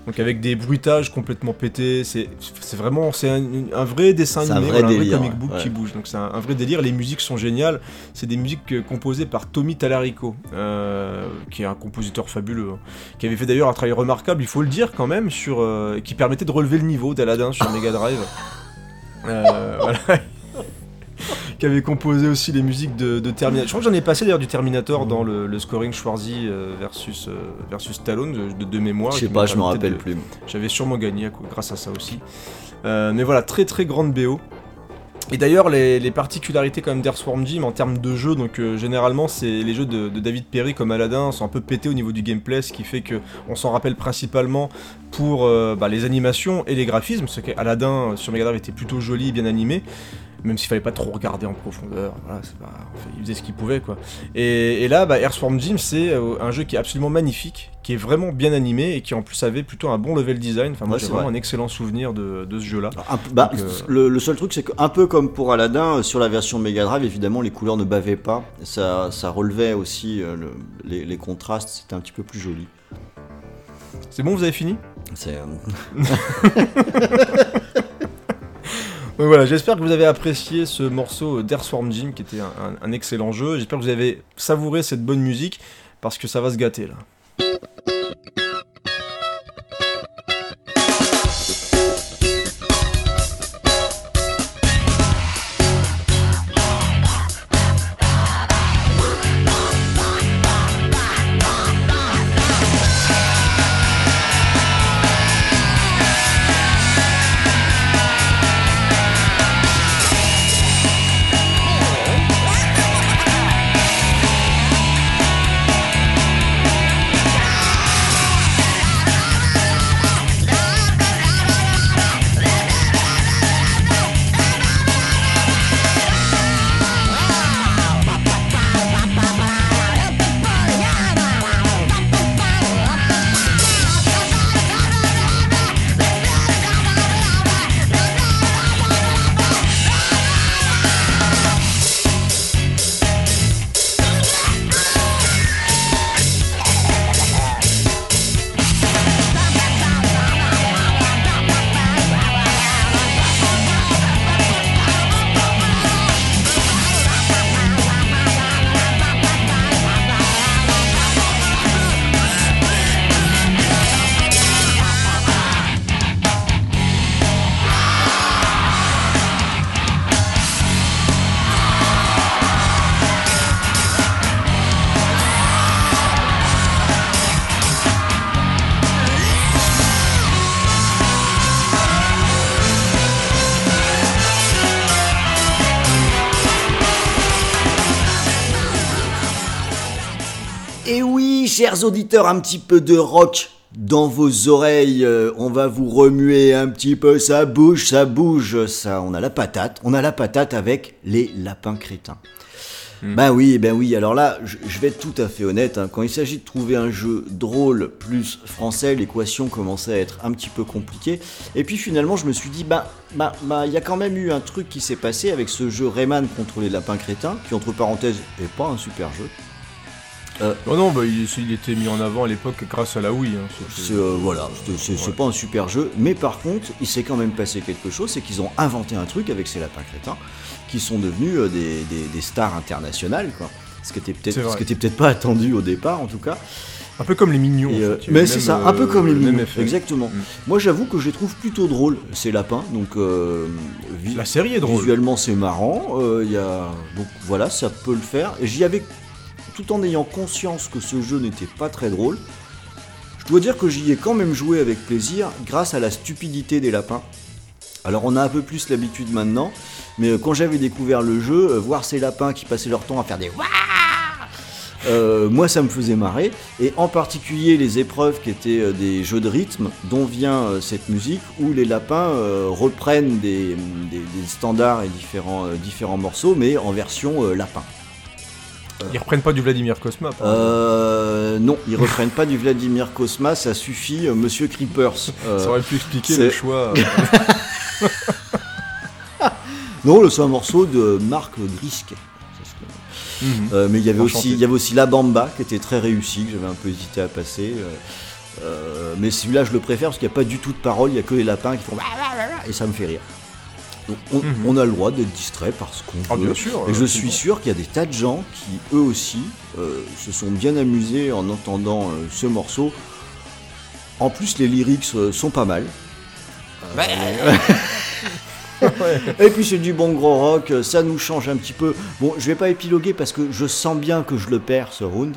S2: Donc avec des bruitages complètement pétés, c'est vraiment c'est un, un vrai dessin
S1: C'est un
S2: animé,
S1: vrai
S2: voilà,
S1: délire,
S2: comic book
S1: ouais.
S2: qui bouge. Donc c'est un, un vrai délire. Les musiques sont géniales. C'est des musiques euh, composées par Tommy Tallarico, euh, qui est un compositeur fabuleux, hein, qui avait fait d'ailleurs un travail remarquable, il faut le dire quand même, sur euh, qui permettait de relever le niveau d'Aladin sur Mega Drive. *laughs* Euh, voilà. *laughs* qui avait composé aussi les musiques de, de Terminator. Je crois que j'en ai passé d'ailleurs du Terminator dans le, le scoring Schwarzy euh, versus, euh, versus Stallone de, mémoire.
S1: Je sais pas, je me
S2: permettait
S1: rappelle
S2: de-
S1: plus.
S2: j'avais sûrement gagné grâce à ça aussi. Euh, mais voilà, très très grande BO. Et d'ailleurs, les, les particularités quand même d'Earthworm Jim en termes de jeu, donc euh, généralement, c'est les jeux de, de David Perry comme Aladdin sont un peu pétés au niveau du gameplay, ce qui fait que on s'en rappelle principalement pour euh, bah, les animations et les graphismes, ce qu'Aladdin sur Mega Drive était plutôt joli, bien animé. Même s'il fallait pas trop regarder en profondeur. Voilà, pas- enfin, il faisait ce qu'il pouvait quoi. Et, et là, bah, Earthworm Jim, c'est euh, un jeu qui est absolument magnifique, qui est vraiment bien animé et qui en plus avait plutôt un bon level design. Enfin, moi,
S1: Ouais,
S2: j'ai vraiment
S1: vrai.
S2: un excellent souvenir de, de ce jeu-là.
S1: Bah,
S2: euh,
S1: le, le seul truc, c'est qu'un peu comme pour Aladdin, euh, sur la version Mega Drive, évidemment, les couleurs ne bavaient pas. Ça, ça relevait aussi euh, le- les, les contrastes, c'était un petit peu plus joli.
S2: C'est bon, vous avez fini?
S1: C'est, euh, *laughs*
S2: Donc voilà, j'espère que vous avez apprécié ce morceau d'Earthworm Jim qui était un, un- un excellent jeu. J'espère que vous avez savouré cette bonne musique parce que ça va se gâter là.
S1: Chers auditeurs, un petit peu de rock dans vos oreilles. euh, on va vous remuer un petit peu. Ça bouge, ça bouge. Ça, on a la patate. On a la patate avec les lapins crétins. Ben oui, ben oui. Alors là, je, je vais être tout à fait honnête. hein, quand il s'agit de trouver un jeu drôle plus français, l'équation commençait à être un petit peu compliquée. Et puis finalement, je me suis dit, bah, bah, bah, il y a quand même eu un truc qui s'est passé avec ce jeu Rayman contre les lapins crétins, qui entre parenthèses est pas un super jeu.
S2: Oh non, bah, il, il était mis en avant à l'époque grâce à la Wii. hein,
S1: C'est euh, voilà, c'est-
S2: Ouais.
S1: pas un super jeu, mais par contre, il s'est quand même passé quelque chose, c'est qu'ils ont inventé un truc avec ces lapins crétins, qui sont devenus euh, des, des- des stars internationales, quoi. Ce qui était peut-être, ce qui était peut-être pas attendu au départ, en tout cas.
S2: Un peu comme les mignons.
S1: Et,
S2: en
S1: euh,
S2: fait,
S1: mais c'est ça,
S2: euh,
S1: un peu comme les mignons, exactement.
S2: Mm.
S1: Moi, j'avoue que je les trouve plutôt drôles ces lapins, donc euh,
S2: La série est drôle.
S1: Visuellement, c'est marrant. euh, y a... Donc voilà, ça peut le faire. J'y avais, tout en ayant conscience que ce jeu n'était pas très drôle, je dois dire que j'y ai quand même joué avec plaisir grâce à la stupidité des lapins. Alors on a un peu plus l'habitude maintenant, mais euh, quand j'avais découvert le jeu, euh, voir ces lapins qui passaient leur temps à faire des euh, moi ça me faisait marrer, et en particulier les épreuves qui étaient euh, des jeux de rythme dont vient cette musique, où les lapins reprennent des, standards et différents, différents morceaux, mais en version lapin.
S2: Ils reprennent pas du Vladimir Cosma.
S1: Euh, non, ils reprennent pas du Vladimir Kosma, ça suffit, euh, Monsieur Creepers. Euh,
S2: Ça aurait pu expliquer le choix. *laughs*
S1: non, le- c'est un morceau de Marc Grisquet.
S2: Mhm.
S1: Euh, mais il y avait aussi, il y avait aussi La Bamba qui était très réussi, que j'avais un peu hésité à passer. euh, euh, mais celui-là, je le préfère parce qu'il n'y a pas du tout de parole, il y a que les lapins qui font et ça me fait rire. Donc on,
S2: Mhm.
S1: on a le droit d'être distrait parce qu'on
S2: Ah,
S1: veut.
S2: bien sûr.
S1: Et
S2: euh,
S1: je
S2: c'est
S1: suis
S2: bon.
S1: sûr qu'il y a des tas de gens qui, eux aussi, euh, se sont bien amusés en entendant euh, ce morceau. En plus, les lyrics euh, sont pas mal. Euh, *laughs* Et puis c'est du bon gros rock, euh, ça nous change un petit peu. Bon, je vais pas épiloguer parce que je sens bien que je le perds ce round.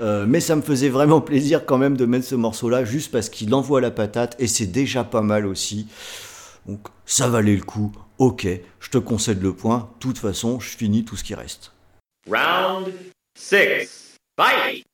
S1: Euh, mais ça me faisait vraiment *laughs* plaisir quand même de mettre ce morceau-là juste parce qu'il envoie la patate et c'est déjà pas mal aussi. Donc ça valait le coup. Ok, je te concède le point. De toute façon, je finis tout ce qui reste.
S3: Round six. Fight!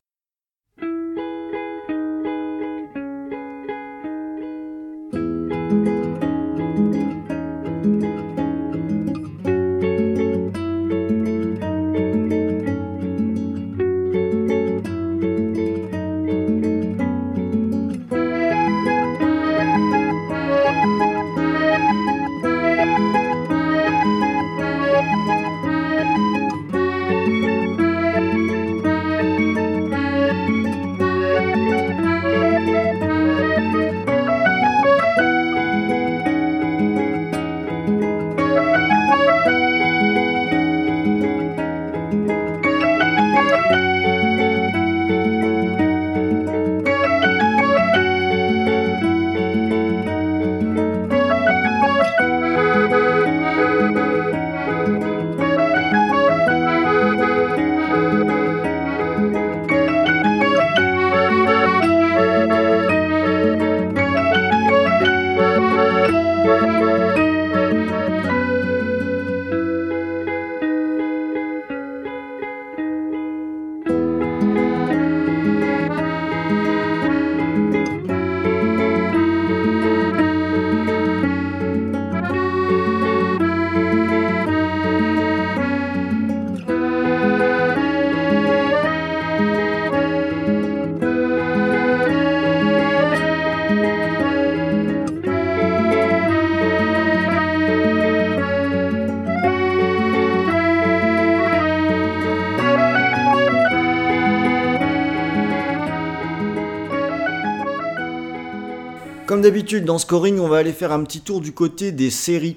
S1: D'habitude, dans Scoring, on va aller faire un petit tour du côté des séries.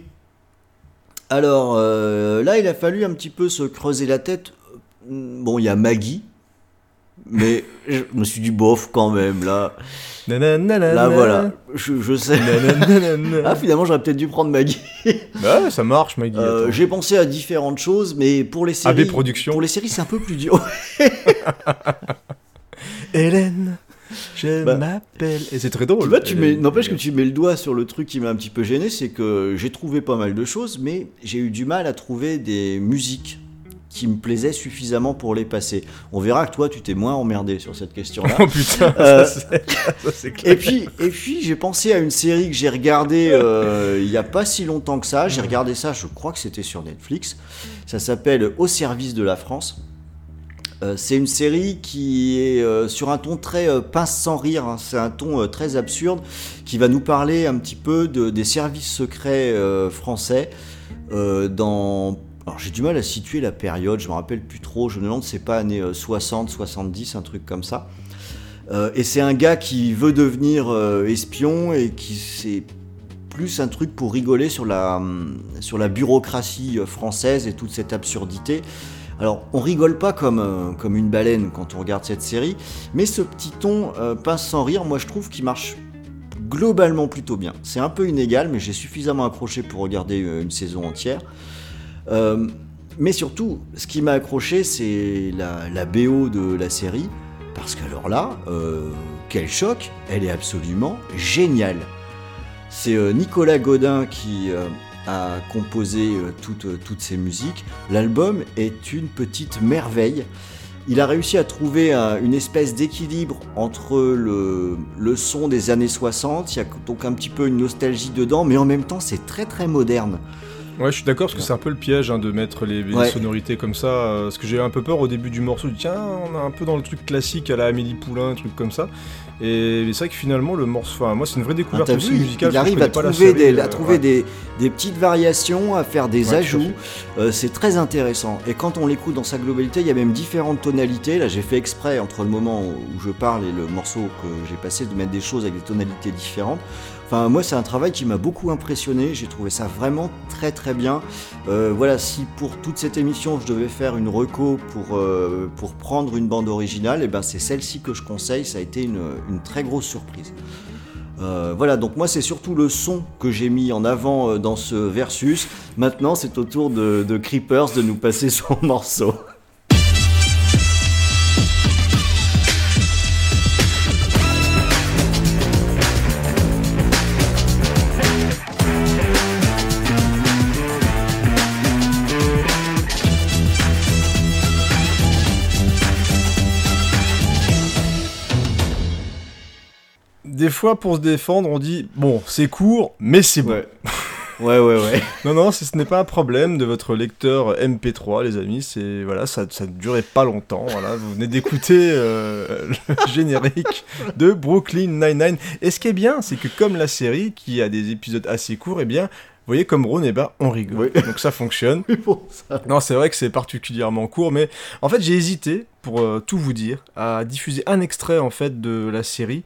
S1: Alors euh, là, il a fallu un petit peu se creuser la tête. Bon, il y a Maggie, mais *laughs* je me suis dit bof quand même là.
S2: Nananana.
S1: Là voilà, je, je sais. *laughs* Ah finalement, j'aurais peut-être dû prendre Maggie.
S2: Bah *laughs* ouais, ça marche, Maggie.
S1: Euh. J'ai pensé à différentes choses, mais pour les séries,
S2: AB Productions.
S1: pour les séries, c'est un peu plus dur.
S2: Hélène, je
S1: Bah,
S2: m'appelle. Et c'est très drôle.
S1: Tu vois, tu n'empêche que tu mets le doigt sur le truc qui m'a un petit peu gêné, c'est que j'ai trouvé pas mal de choses, mais j'ai eu du mal à trouver des musiques qui me plaisaient suffisamment pour les passer. On verra que toi, tu t'es moins emmerdé sur cette question-là. *laughs*
S2: Oh putain,
S1: Euh,
S2: ça c'est- ça, c'est clair.
S1: Et puis, et puis j'ai pensé à une série que j'ai regardée euh, il n'y a pas si longtemps que ça. J'ai regardé ça, je crois que c'était sur Netflix. Ça s'appelle Au service de la France. Euh, c'est une série qui est euh, sur un ton très euh, pince sans rire, hein. c'est un ton très absurde qui va nous parler un petit peu de, des services secrets français dans... Alors j'ai du mal à situer la période, je me rappelle plus trop, je me demande c'est pas années euh, 60, 70, un truc comme ça. Et c'est un gars qui veut devenir espion et qui c'est plus un truc pour rigoler sur la, hum, sur la bureaucratie française et toute cette absurdité. Alors, on rigole pas comme, euh, comme une baleine quand on regarde cette série, mais ce petit ton euh, pince sans rire, moi je trouve qu'il marche globalement plutôt bien. C'est un peu inégal, mais j'ai suffisamment accroché pour regarder euh, une saison entière. Euh, mais surtout, ce qui m'a accroché, c'est la, la BO de la série, parce qu'alors là, quel choc, elle est absolument géniale. C'est Nicolas Godin qui a composé euh, toutes, euh, toutes ces musiques. L'album est une petite merveille. Il a réussi à trouver une espèce d'équilibre entre le, le son des années 60, il y a donc un petit peu une nostalgie dedans, mais en même temps c'est très très moderne.
S2: Ouais, je suis d'accord parce que c'est un peu le piège hein, de mettre les, les
S1: Ouais.
S2: sonorités comme ça. euh, parce que j'ai eu un peu peur au début du morceau. Tiens, on est un peu dans le truc classique à la Amélie Poulain, un truc comme ça. Et c'est vrai que finalement, le morceau. Enfin, moi, c'est une vraie
S1: Ah,
S2: découverte
S1: t'as
S2: aussi
S1: vu,
S2: musicale.
S1: il arrive à
S2: pas la
S1: trouver,
S2: série,
S1: des,
S2: euh,
S1: à trouver
S2: ouais.
S1: des, des petites variations, à faire des
S2: Ouais, à
S1: ajouts. Euh, c'est très intéressant. Et quand on l'écoute dans sa globalité, il y a même différentes tonalités. Là, j'ai fait exprès entre le moment où je parle et le morceau que j'ai passé de mettre des choses avec des tonalités différentes. Enfin, moi, c'est un travail qui m'a beaucoup impressionné. J'ai trouvé ça vraiment très très bien. Euh, voilà, si pour toute cette émission, je devais faire une reco pour, euh, pour prendre une bande originale, et ben c'est celle-ci que je conseille. Ça a été une, très grosse surprise. Euh, voilà, donc moi c'est surtout le son que j'ai mis en avant dans ce versus. Maintenant c'est au tour de, de Creepers de nous passer son *laughs* morceau.
S2: Des fois, pour se défendre, on dit Bon, c'est court, mais c'est bon.
S1: Ouais. Ouais, ouais, ouais. *laughs*
S2: Non, non, ce ce n'est pas un problème de votre lecteur MP3, les amis. C'est voilà, ça, ça ne durait pas longtemps. Voilà, vous venez d'écouter euh, le *laughs* générique de Brooklyn Nine-Nine. Et ce qui est bien, c'est que comme la série, qui a des épisodes assez courts, eh bien, vous voyez, comme Ron, eh ben, on rigole.
S1: Oui.
S2: Donc ça fonctionne. *laughs*
S1: Bon, ça.
S2: Non, c'est vrai que c'est particulièrement court, mais en fait, j'ai hésité, pour euh, tout vous dire, à diffuser un extrait en fait de la série.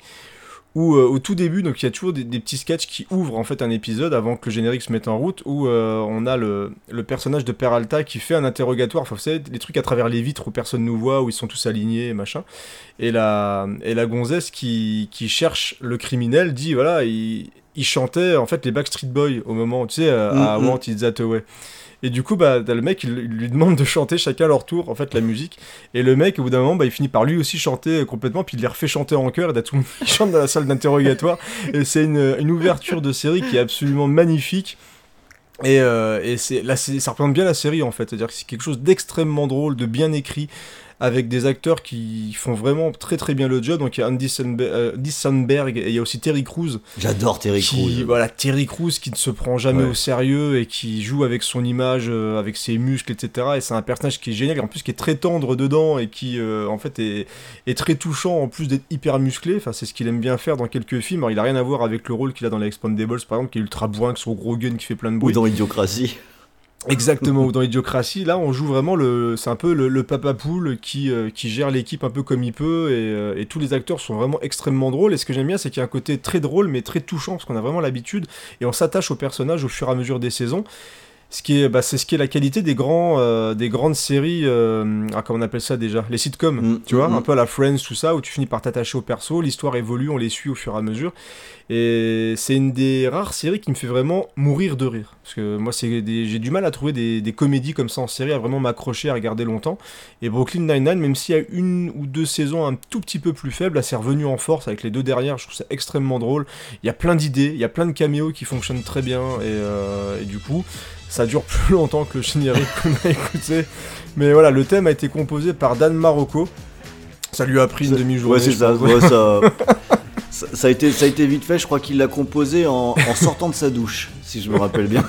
S2: Où euh, au tout début, donc il y a toujours des, des petits sketchs qui ouvrent en fait un épisode avant que le générique se mette en route, où euh, on a le, le personnage de Peralta qui fait un interrogatoire, enfin vous savez, des trucs à travers les vitres où personne nous voit, où ils sont tous alignés, et machin. Et la, et la gonzesse qui, qui cherche le criminel dit, voilà, il, il chantait en fait les Backstreet Boys au moment, tu sais, euh, à
S1: Mhm.
S2: Want That Away. Et du coup, bah, le mec, il, lui demande de chanter chacun leur tour, en fait, la musique. Et le mec, au bout d'un moment, bah, il finit par lui aussi chanter euh, complètement, puis il les refait chanter en chœur, et tout le monde chante dans la salle d'interrogatoire. et c'est une, ouverture de série qui est absolument magnifique. Et, euh, et là, ça représente bien la série, en fait. C'est-à-dire que c'est quelque chose d'extrêmement drôle, de bien écrit, avec des acteurs qui font vraiment très très bien le job. Donc il y a Andy euh, Andy Samberg et il y a aussi Terry Crews
S1: J'adore Terry
S2: qui,
S1: Crews.
S2: Voilà, Terry Crews qui ne se prend jamais
S1: Ouais.
S2: au sérieux et qui joue avec son image, euh, avec ses muscles, etc. Et c'est un personnage qui est génial, et en plus qui est très tendre dedans et qui, euh, en fait, est, est très touchant en plus d'être hyper musclé. Enfin, c'est ce qu'il aime bien faire dans quelques films. Alors, il a rien à voir avec le rôle qu'il a dans les Expandables, par exemple, qui est ultra bourrin, son gros gun qui fait plein de
S1: Ou
S2: bruit.
S1: dans Idiocratie.
S2: Exactement, ou dans Idiocratie, là on joue vraiment le. C'est un peu le, le papa poule qui, euh, qui gère l'équipe un peu comme il peut, et, euh, et tous les acteurs sont vraiment extrêmement drôles. Et ce que j'aime bien, c'est qu'il y a un côté très drôle, mais très touchant, parce qu'on a vraiment l'habitude, et on s'attache aux personnages au fur et à mesure des saisons. Ce qui est, bah, c'est ce qui est la qualité des grands, euh, des grandes séries, euh, ah, comment on appelle ça déjà, les sitcoms,
S1: Mm,
S2: tu vois,
S1: mm.
S2: un peu à la Friends, tout ça, où tu finis par t'attacher au perso, l'histoire évolue, on les suit au fur et à mesure, et c'est une des rares séries qui me fait vraiment mourir de rire, parce que moi c'est j'ai du mal à trouver des, des comédies comme ça en série, à vraiment m'accrocher, à regarder longtemps, et Brooklyn Nine-Nine, même s'il y a une ou deux saisons un tout petit peu plus faibles, là c'est revenu en force avec les deux derrière, je trouve ça extrêmement drôle, il y a plein d'idées, il y a plein de caméos qui fonctionnent très bien, et, euh, et du coup ça dure plus longtemps que le générique qu'on a écouté. Mais voilà, le thème a été composé par Dan Marocco. Ça lui a pris une demi-journée.
S1: Ouais, c'est
S2: je
S1: ça.
S2: pense.
S1: ouais, ça, *laughs* ça, ça a été, ça a été vite fait. Je crois qu'il l'a composé en, en sortant de sa douche, si je me rappelle bien.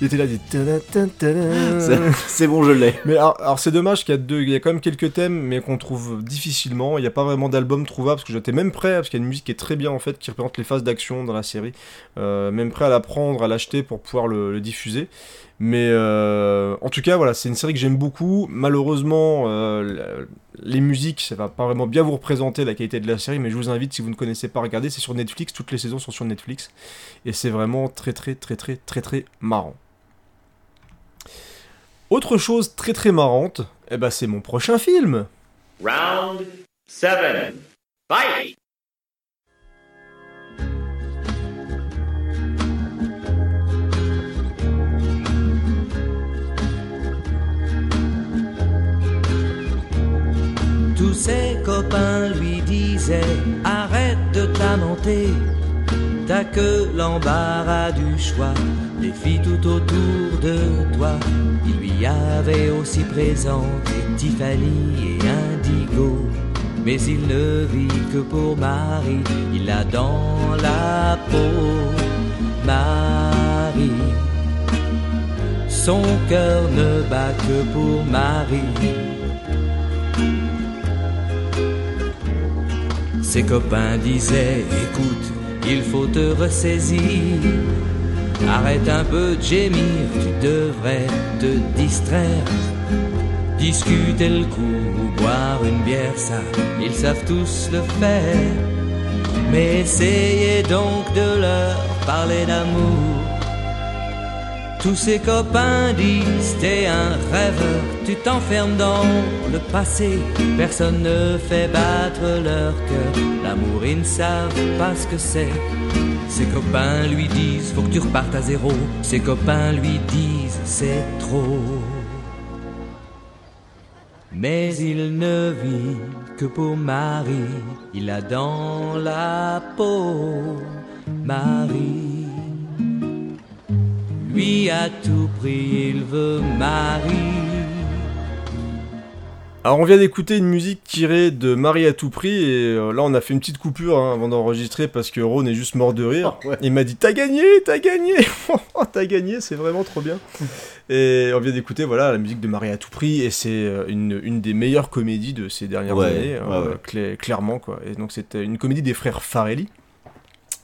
S2: Il était là, tada, tada.
S1: C'est- C'est bon, je l'ai.
S2: Mais alors, alors c'est dommage qu'il y a deux, il y a quand même quelques thèmes, mais qu'on trouve difficilement. Il n'y a pas vraiment d'album trouvable, parce que j'étais même prêt, parce qu'il y a une musique qui est très bien en fait, qui représente les phases d'action dans la série. Euh, même prêt à la prendre, à l'acheter pour pouvoir le, le diffuser. Mais euh, en tout cas, voilà, c'est une série que j'aime beaucoup. Malheureusement, euh, les musiques, ça va pas vraiment bien vous représenter la qualité de la série, mais je vous invite, si vous ne connaissez pas, à regarder. C'est sur Netflix, toutes les saisons sont sur Netflix. Et c'est vraiment très très très très très très marrant. Autre chose très très marrante, eh ben c'est mon prochain film.
S3: Round seven. Fight!
S7: Tous ses copains lui disaient Arrête de t'amenter, t'as que l'embarras du choix, des filles tout autour de toi. Il lui avait aussi présenté Tiffany et Indigo, mais il ne vit que pour Marie, il a dans la peau Marie. Son cœur ne bat que pour Marie. Ses copains disaient, écoute, il faut te ressaisir. Arrête un peu de gémir, tu devrais te distraire. Discuter le coup ou boire une bière, ça, ils savent tous le faire. Mais essayez donc de leur parler d'amour. Tous ses copains disent t'es un rêveur, tu t'enfermes dans le passé. Personne ne fait battre leur cœur, l'amour ils ne savent pas ce que c'est. Ses copains lui disent faut que tu repartes à zéro. Ses copains lui disent c'est trop. Mais il ne vit que pour Marie, il a dans la peau Marie. Lui à tout prix, il veut Marie.
S2: Alors on vient d'écouter une musique tirée de Marie à tout prix et euh, là on a fait une petite coupure hein, avant d'enregistrer parce que Ron est juste mort de rire.
S1: Ah, ouais.
S2: Il m'a dit t'as gagné, t'as gagné, *laughs* t'as gagné, c'est vraiment trop bien. *laughs* Et on vient d'écouter voilà la musique de Marie à tout prix et c'est euh, une, une des meilleures comédies de ces dernières
S1: Ouais,
S2: années,
S1: ouais,
S2: euh, cla- clairement quoi. Et donc c'était une comédie des frères Farelli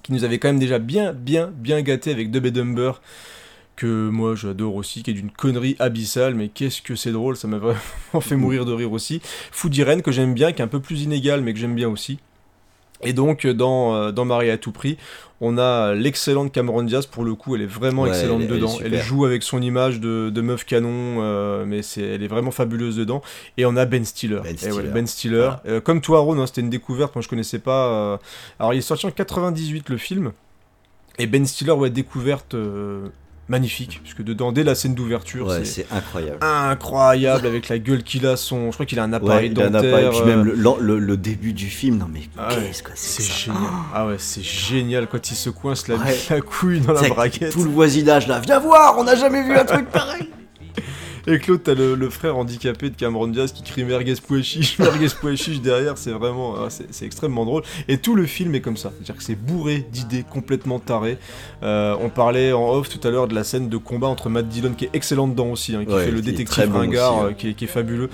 S2: qui nous avait quand même déjà bien bien bien gâté avec Dub et Dumber que moi j'adore aussi, qui est d'une connerie abyssale, mais qu'est-ce que c'est drôle, ça m'a vraiment fait mourir de rire aussi. Food Irene, que j'aime bien, qui est un peu plus inégal, mais que j'aime bien aussi. Et donc, dans, euh, dans Marie à tout prix, on a l'excellente Cameron Diaz, pour le coup, elle est vraiment
S1: Ouais,
S2: excellente
S1: elle elle
S2: dedans. Elle, joue avec son image de, de meuf canon, euh, mais c'est, elle est vraiment fabuleuse dedans. Et on a Ben Stiller.
S1: Ben
S2: ouais,
S1: Stiller.
S2: ben Stiller.
S1: Voilà.
S2: Euh, comme toi, Ron, hein, c'était une découverte, moi je connaissais pas. euh, Alors, il est sorti en 98 le film. Et Ben Stiller, ouais, découverte euh, magnifique, puisque dedans, dès la scène d'ouverture,
S1: Ouais,
S2: c'est
S1: incroyable.
S2: incroyable avec la gueule qu'il a, son. Je crois qu'il a un
S1: Ouais,
S2: appareil
S1: un
S2: dentaire.
S1: appareil, puis
S2: euh,
S1: même le, le- le début du film, non mais
S2: ah ouais,
S1: qu'est-ce que
S2: c'est
S1: c'est que
S2: génial. Ah ouais, c'est génial quand il se coince la,
S1: Ouais. *laughs*
S2: la couille dans la braquette.
S1: Tout le voisinage là, viens voir, on n'a jamais vu un truc pareil.
S2: Et Claude, t'as le, le frère handicapé de Cameron Diaz qui crie merguez pois chiche, *laughs* merguez derrière, c'est vraiment, ah, c'est extrêmement drôle. Et tout le film est comme ça, c'est-à-dire que c'est bourré d'idées complètement tarées. Euh, on parlait en off tout à l'heure de la scène de combat entre Matt Dillon qui est excellent dedans aussi, hein, qui
S1: Ouais,
S2: fait le
S1: qui
S2: détective
S1: bon
S2: ringard,
S1: aussi,
S2: euh, qui, est, qui est fabuleux.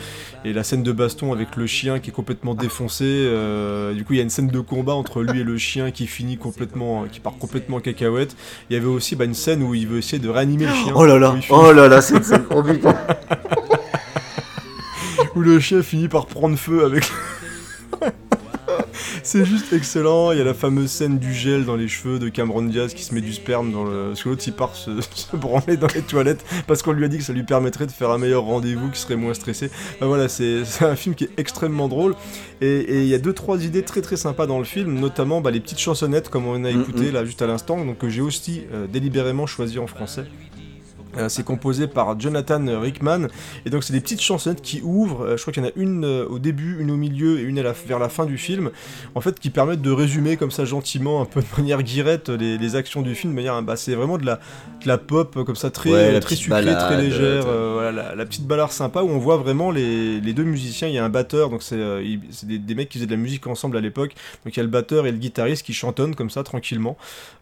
S2: Et la scène de baston avec le chien qui est complètement défoncé. euh, du coup, il y a une scène de combat entre lui et le chien qui finit complètement, qui part complètement en cacahuète. Il y avait aussi bah, une scène où il veut essayer de réanimer le chien.
S1: Oh là là, oh là là, cette scène. Oh putain. *laughs*
S2: où le chien finit par prendre feu avec. *laughs* C'est juste excellent. Il y a la fameuse scène du gel dans les cheveux de Cameron Diaz qui se met du sperme dans le. Parce que l'autre il part se, *laughs* se branler dans les toilettes parce qu'on lui a dit que ça lui permettrait de faire un meilleur rendez-vous, qu'il serait moins stressé. Bah voilà, c'est un film qui est extrêmement drôle. Et et il y a deux trois idées très très sympas dans le film, notamment bah, les petites chansonnettes comme on a
S1: Mm,
S2: écouté
S1: mm.
S2: là juste à l'instant, donc que j'ai aussi euh, délibérément choisi en français. Euh, c'est composé par Jonathan Rickman et donc c'est des petites chansonnettes qui ouvrent. euh, je crois qu'il y en a une euh, au début, une au milieu et une à la- vers la fin du film. En fait, qui permettent de résumer comme ça gentiment, un peu de manière guirette, les, les actions du film. De manière, bah, c'est vraiment de la, de la pop comme ça très,
S1: Ouais,
S2: très sucrée,
S1: balade,
S2: très légère. voilà, la, la petite balade sympa où on voit vraiment les, les deux musiciens. Il y a un batteur, donc c'est des, des mecs qui faisaient de la musique ensemble à l'époque. Donc il y a le batteur et le guitariste qui chantonnent comme ça tranquillement.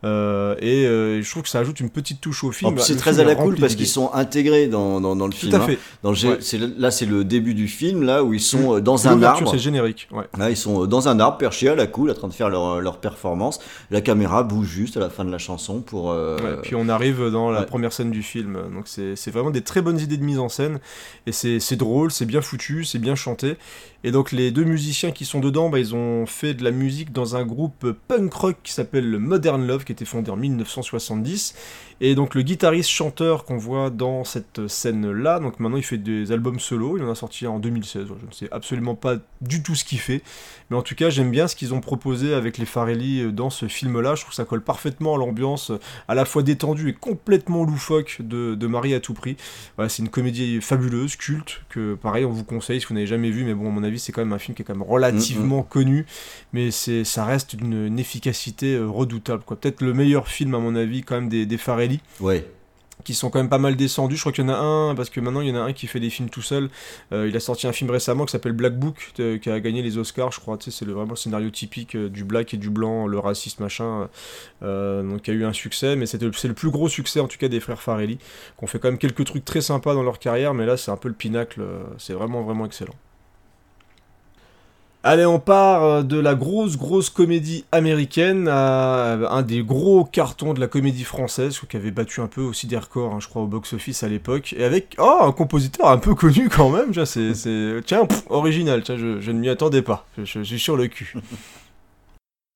S2: Et je trouve que ça ajoute une petite touche au film.
S1: C'est très à la cool parce qu'ils sont intégrés dans, dans, dans le
S2: Tout
S1: film.
S2: à
S1: hein.
S2: fait.
S1: Dans le
S2: Ouais.
S1: là, c'est le début du film, là où ils sont euh, dans un arbre.
S2: c'est générique. Ouais.
S1: Là, ils sont euh, dans un arbre, perchés à la cool, en train de faire leur, leur performance. La caméra bouge juste à la fin de la chanson pour. euh,
S2: Ouais, puis on arrive dans la première scène du film. Donc c'est vraiment des très bonnes idées de mise en scène. Et c'est drôle, c'est bien foutu, c'est bien chanté. Et donc les deux musiciens qui sont dedans, bah, ils ont fait de la musique dans un groupe punk rock qui s'appelle le Modern Love, qui été fondé en 1970. Et donc le guitariste chanteur qu'on voit dans cette scène-là, donc maintenant il fait des albums solo, il en a sorti en 2016, je ne sais absolument pas du tout ce qu'il fait, mais en tout cas j'aime bien ce qu'ils ont proposé avec les Farelli euh, dans ce film-là, je trouve que ça colle parfaitement à l'ambiance euh, à la fois détendue et complètement loufoque de, de Marie à tout prix. Voilà, c'est une comédie fabuleuse, culte, que pareil on vous conseille si vous n'avez jamais vu, mais bon à mon avis c'est quand même un film qui est quand même relativement connu, mais c'est ça reste d'une une efficacité euh, redoutable. quoi. Peut-être le meilleur film à mon avis quand même des, des Farelli
S1: Ouais.
S2: qui sont quand même pas mal descendus. Je crois qu'il y en a un, parce que maintenant il y en a un qui fait des films tout seul. Euh, il a sorti un film récemment qui s'appelle Black Book, euh, qui a gagné les Oscars, je crois. Tu sais, c'est le, vraiment le scénario typique euh, du black et du blanc, le racisme, machin. Donc qui a eu un succès, mais c'est le plus gros succès en tout cas des frères Farelli, qui ont fait quand même quelques trucs très sympas dans leur carrière, mais là c'est un peu le pinacle. c'est vraiment, vraiment excellent. Allez, on part euh, de la grosse, grosse comédie américaine à un des gros cartons de la comédie française, qui avait battu un peu aussi des records, hein, je crois, au box-office à l'époque, et avec oh, un compositeur un peu connu quand même, tiens, c'est, *laughs* c'est- tiens pff, original, tiens, je, je ne m'y attendais pas, je, je- je suis sur le cul.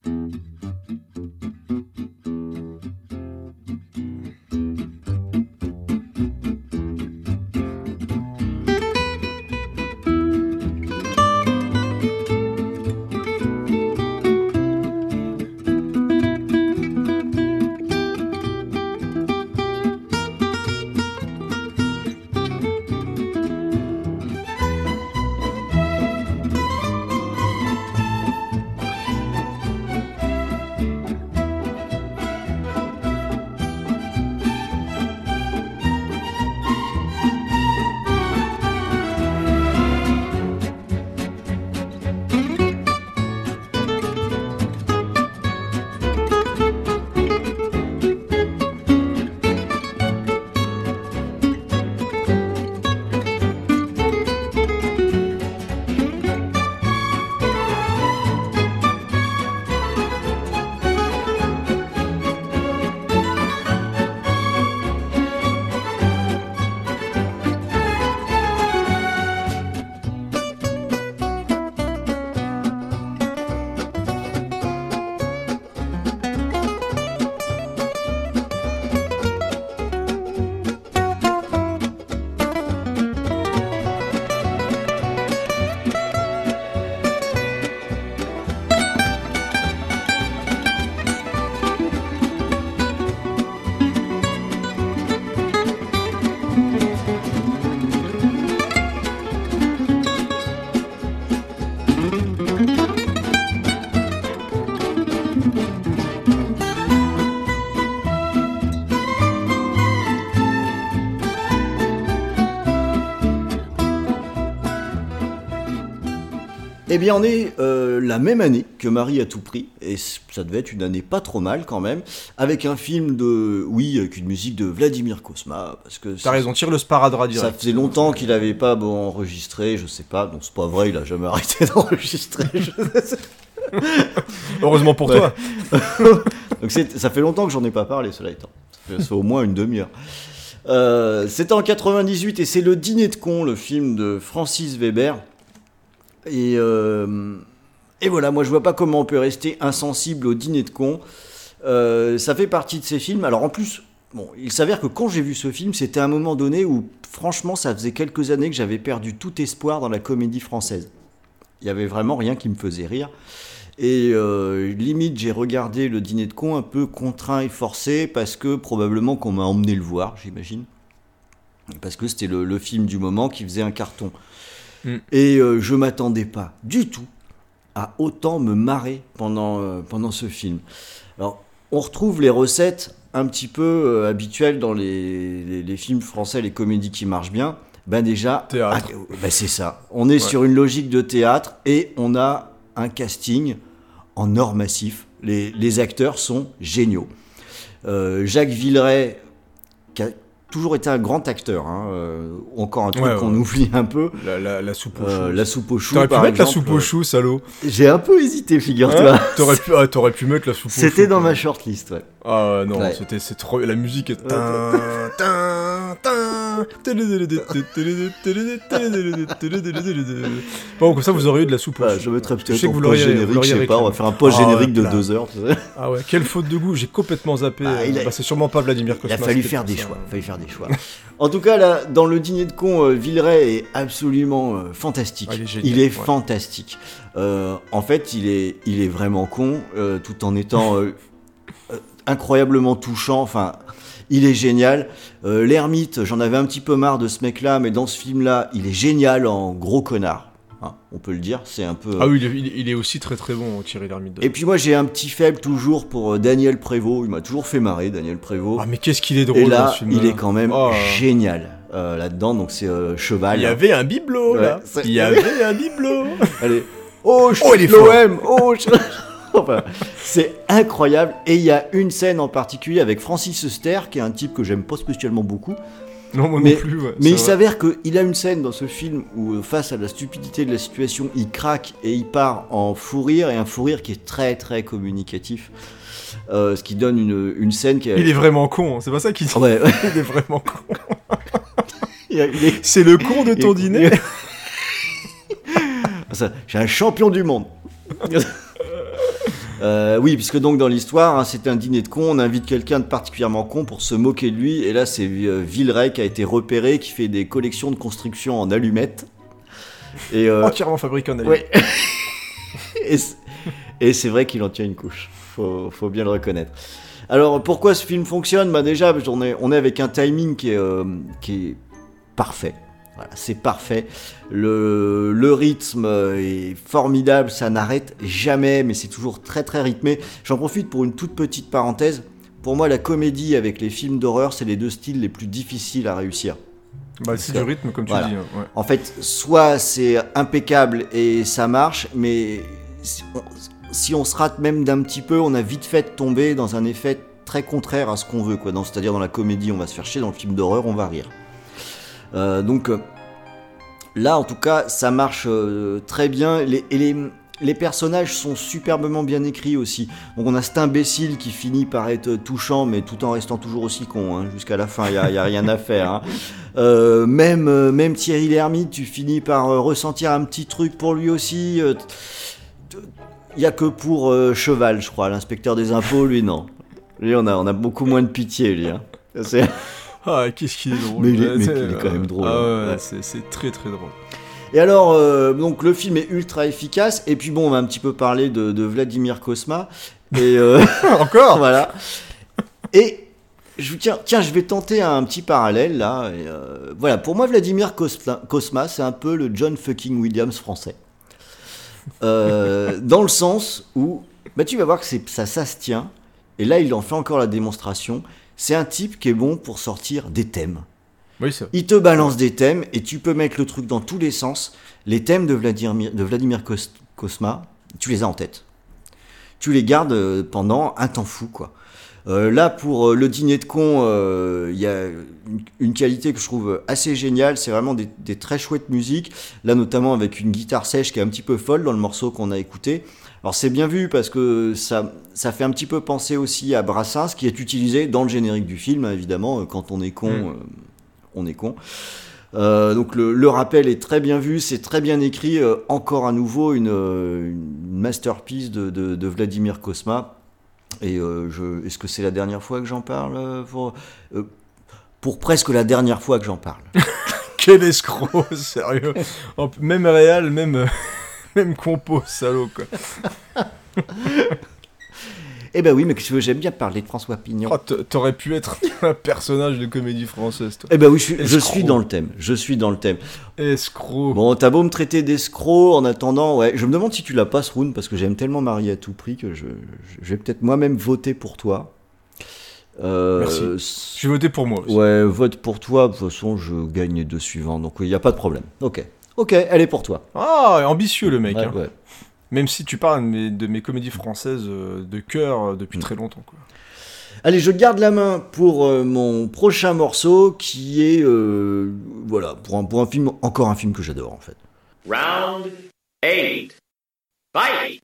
S2: *laughs*
S1: Eh bien, on est euh, la même année que Marie à tout prix, et ça devait être une année pas trop mal quand même, avec un film de, oui, avec une musique de Vladimir Kosma, parce que
S2: T'as
S1: ça-
S2: raison, tire le sparadrap
S1: ça
S2: direct.
S1: faisait longtemps qu'il avait pas bon, enregistré, je sais pas, donc c'est pas vrai, il a jamais *laughs* arrêté d'enregistrer. je-
S2: Heureusement pour toi. *laughs*
S1: Donc ça fait longtemps que j'en ai pas parlé, cela étant. Ça fait, ça fait au moins une demi-heure. Euh, C'était en 98 et c'est le Dîner de con, le film de Francis Weber. Et, euh, et voilà, moi je vois pas comment on peut rester insensible au Dîner de con. Euh, ça fait partie de ces films. Alors en plus, bon, il s'avère que quand j'ai vu ce film, c'était un moment donné où franchement ça faisait quelques années que j'avais perdu tout espoir dans la comédie française. Il y avait vraiment rien qui me faisait rire. Et euh, limite, j'ai regardé le dîner de con un peu contraint et forcé parce que probablement qu'on m'a emmené le voir, j'imagine. Parce que c'était le film du moment qui faisait un carton.
S2: Mm.
S1: Et euh, je m'attendais pas du tout à autant me marrer pendant, euh, pendant ce film. Alors, on retrouve les recettes un petit peu euh, habituelles dans les, les- les films français, les comédies qui marchent bien. Ben déjà, ah, ben c'est ça. On est sur une logique de théâtre et on a un casting en or massif. Les, les acteurs sont géniaux. Euh, Jacques Villeray, toujours été un grand acteur, hein, euh, encore un truc
S2: Ouais,
S1: qu'on
S2: ouais.
S1: oublie un peu.
S2: La, la, la soupe au
S1: Euh,
S2: chou.
S1: la soupe au chou,
S2: T'aurais pu mettre la
S1: exemple.
S2: soupe au chou, salaud.
S1: J'ai un peu hésité, figure-toi.
S2: Hein T'aurais pu, ah, t'aurais pu mettre la soupe au chou.
S1: C'était dans ma shortlist, ouais.
S2: Ah non,
S1: Ouais.
S2: c'était c'est trop. La musique est. *laughs* Bon, comme ça, vous auriez eu de la soupe. au
S1: Bah,
S2: chou.
S1: je mettrais peut-être
S2: sais que
S1: en
S2: vous l'auriez- vous
S1: post-générique, je sais pas, on va faire un post-générique
S2: Ah,
S1: de
S2: là.
S1: deux heures.
S2: Ah ouais, quelle faute de goût, j'ai complètement zappé.
S1: Bah, il
S2: euh,
S1: a-
S2: bah, c'est sûrement pas Vladimir
S1: Il a fallu faire des choix. fallu faire des choix. *laughs* en tout cas, là, dans le dîner de con, euh, Villeray est absolument euh, fantastique.
S2: Ah, il est génial,
S1: il est
S2: ouais.
S1: fantastique. Euh, en fait, il est, il est vraiment con, tout en étant *laughs* incroyablement touchant. Enfin, il est génial. Euh, L'ermite, j'en avais un petit peu marre de ce mec-là, mais dans ce film-là, il est génial en gros connard. Hein, on peut le dire. C'est un peu.
S2: Ah oui, il est, aussi très très bon, Thierry Lhermitte.
S1: Et puis moi, j'ai un petit faible toujours pour euh, Daniel Prévost. Il m'a toujours fait marrer, Daniel Prévost.
S2: Ah, mais qu'est-ce qu'il est drôle
S1: Et
S2: dans
S1: là,
S2: ce film.
S1: il est quand même
S2: Oh.
S1: génial euh, là-dedans. Donc c'est euh, cheval.
S2: Il y avait un bibelot là.
S1: Ouais,
S2: Il y avait un bibelot. *laughs*
S1: Allez. Oh,
S2: Oh, il est fort.
S1: l'OM. Oh, je- *laughs* Enfin, c'est incroyable. Et il y a une scène en particulier avec Francis Huster, qui est un type que j'aime pas spécialement beaucoup.
S2: Non, moi
S1: Mais-
S2: non plus. ouais,
S1: Mais il s'avère qu'il a une scène dans ce film où, euh, face à la stupidité de la situation, il craque et il part en fou rire, et un fou rire qui est très très communicatif. Euh, ce qui donne une, une scène qui est.
S2: Il est vraiment con, hein, c'est pas ça qu'il dit.
S1: Ouais, ouais. *laughs*
S2: Il est vraiment con. *laughs*
S1: Est-
S2: C'est le con de ton dîner. *laughs*
S1: Ça, J'ai un champion du monde. Euh, oui, puisque donc dans l'histoire, hein, c'est un dîner de con, on invite quelqu'un de particulièrement con pour se moquer de lui, et là c'est euh, Villeray qui a été repéré, qui fait des collections de construction en allumettes. Et, euh,
S2: Entièrement fabriqué en allié.
S1: ouais. *laughs* et c'est- vrai qu'il en tient une couche, faut, faut bien le reconnaître. Alors pourquoi ce film fonctionne? Bah Déjà, est, on est avec un timing qui est, euh, qui est parfait. Voilà, c'est parfait. Le, le rythme est formidable, ça n'arrête jamais, mais c'est toujours très très rythmé. J'en profite pour une toute petite parenthèse. Pour moi, la comédie avec les films d'horreur, c'est les deux styles les plus difficiles à réussir.
S2: Bah, c'est du rythme, comme tu
S1: Voilà.
S2: dis. hein, ouais.
S1: En fait, soit c'est impeccable et ça marche, mais si on, si on se rate même d'un petit peu, on a vite fait de tomber dans un effet très contraire à ce qu'on veut. C'est-à-dire dans la comédie, on va se faire chier, dans le film d'horreur, on va rire. Euh, donc euh, là, en tout cas, ça marche euh, très bien. Les, et les, personnages sont superbement bien écrits aussi. Donc on a cet imbécile qui finit par être touchant, mais tout en restant toujours aussi con. hein. Jusqu'à la fin, il n'y a, rien à faire. hein. Même, Thierry Lhermitte, tu finis par ressentir un petit truc pour lui aussi. Il n'y a que pour Cheval, je crois, l'inspecteur des impôts, lui non. Lui, on a, beaucoup moins de pitié, lui. hein.
S2: Ah, qu'est-ce qu'il est drôle.
S1: Mais il est- mais il est quand même drôle,
S2: Ah
S1: hein.
S2: ouais, c'est- très très drôle.
S1: Et alors, euh, donc le film est ultra efficace. Et puis bon, on va un petit peu parler de, de Vladimir Kosma. Et euh, *laughs* *laughs*
S2: Encore?
S1: Voilà. Et je tiens, tiens, je vais tenter un petit parallèle là. Et, euh, voilà, pour moi, Vladimir Kosma, c'est un peu le John fucking Williams français. *laughs* Dans le sens où, bah, tu vas voir que ça, ça se tient. Et là, il en fait encore la démonstration. C'est un type qui est bon pour sortir des thèmes.
S2: Oui, c'est
S1: Il te balance des thèmes et tu peux mettre le truc dans tous les sens. Les thèmes de Vladimir, de Vladimir Kos- Kosma, tu les as en tête. Tu les gardes euh, pendant un temps fou, quoi. Euh, là, pour euh, le dîner de con, euh, il y a une, une qualité que je trouve assez géniale. C'est vraiment des, des très chouettes musiques. Là, notamment avec une guitare sèche qui est un petit peu folle dans le morceau qu'on a écouté. Alors, c'est bien vu parce que ça, ça fait un petit peu penser aussi à Brassens, qui est utilisé dans le générique du film, évidemment. Quand on est con,
S2: Mm.
S1: euh, on est con. Euh, donc le, le rappel est très bien vu, c'est très bien écrit. Euh, encore à nouveau une, euh, une masterpiece de, de- de Vladimir Kosma. Et euh, est-ce que c'est la dernière fois que j'en parle euh, pour, euh, pour presque la dernière fois que j'en parle? *laughs*
S2: Quel escroc, sérieux. Même réal, même, euh, *laughs* même compo, salaud, quoi. *laughs*
S1: Eh ben oui, mais que j'aime bien parler de François Pignon.
S2: Oh, T'aurais pu être *laughs* un personnage de comédie française, toi.
S1: Eh ben oui, je, suis- je
S2: Escroc.
S1: suis dans le thème. Je suis dans le thème.
S2: Escroc.
S1: Bon, t'as beau me traiter d'escroc en attendant, ouais. Je me demande si tu la passes, Rune, parce que j'aime tellement Marie à tout prix que je, je- je vais peut-être moi-même voter pour toi. Euh,
S2: Merci. Je vais voter pour moi aussi.
S1: Ouais, vote pour toi. De toute façon, je gagne les deux suivants, donc il n'y a pas de problème. Ok. Ok, elle est pour toi.
S2: Ah, ambitieux le mec.
S1: Ouais,
S2: hein.
S1: ouais.
S2: Même si tu parles de mes, de mes comédies françaises euh, de cœur euh, depuis
S1: Mm.
S2: très longtemps. Quoi.
S1: Allez, je garde la main pour euh, mon prochain morceau qui est. euh, voilà, pour un, pour un film, encore un film que j'adore en fait.
S3: Round eight. Fight!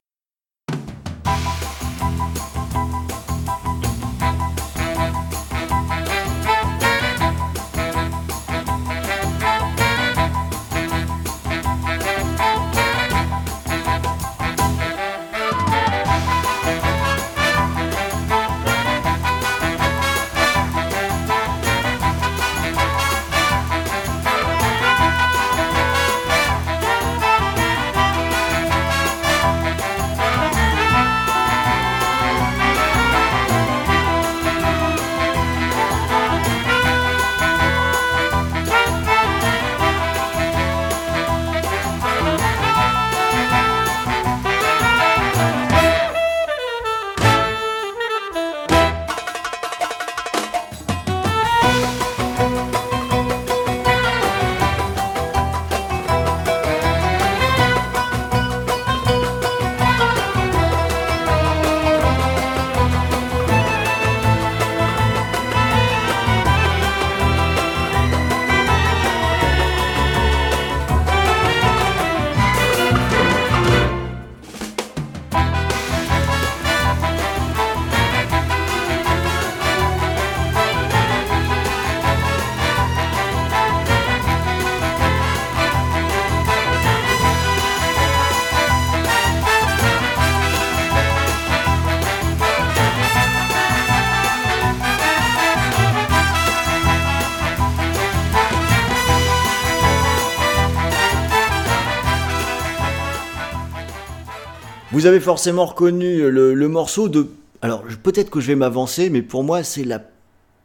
S1: Vous avez forcément reconnu le, le morceau de. Alors, peut-être que je vais m'avancer, mais pour moi, c'est la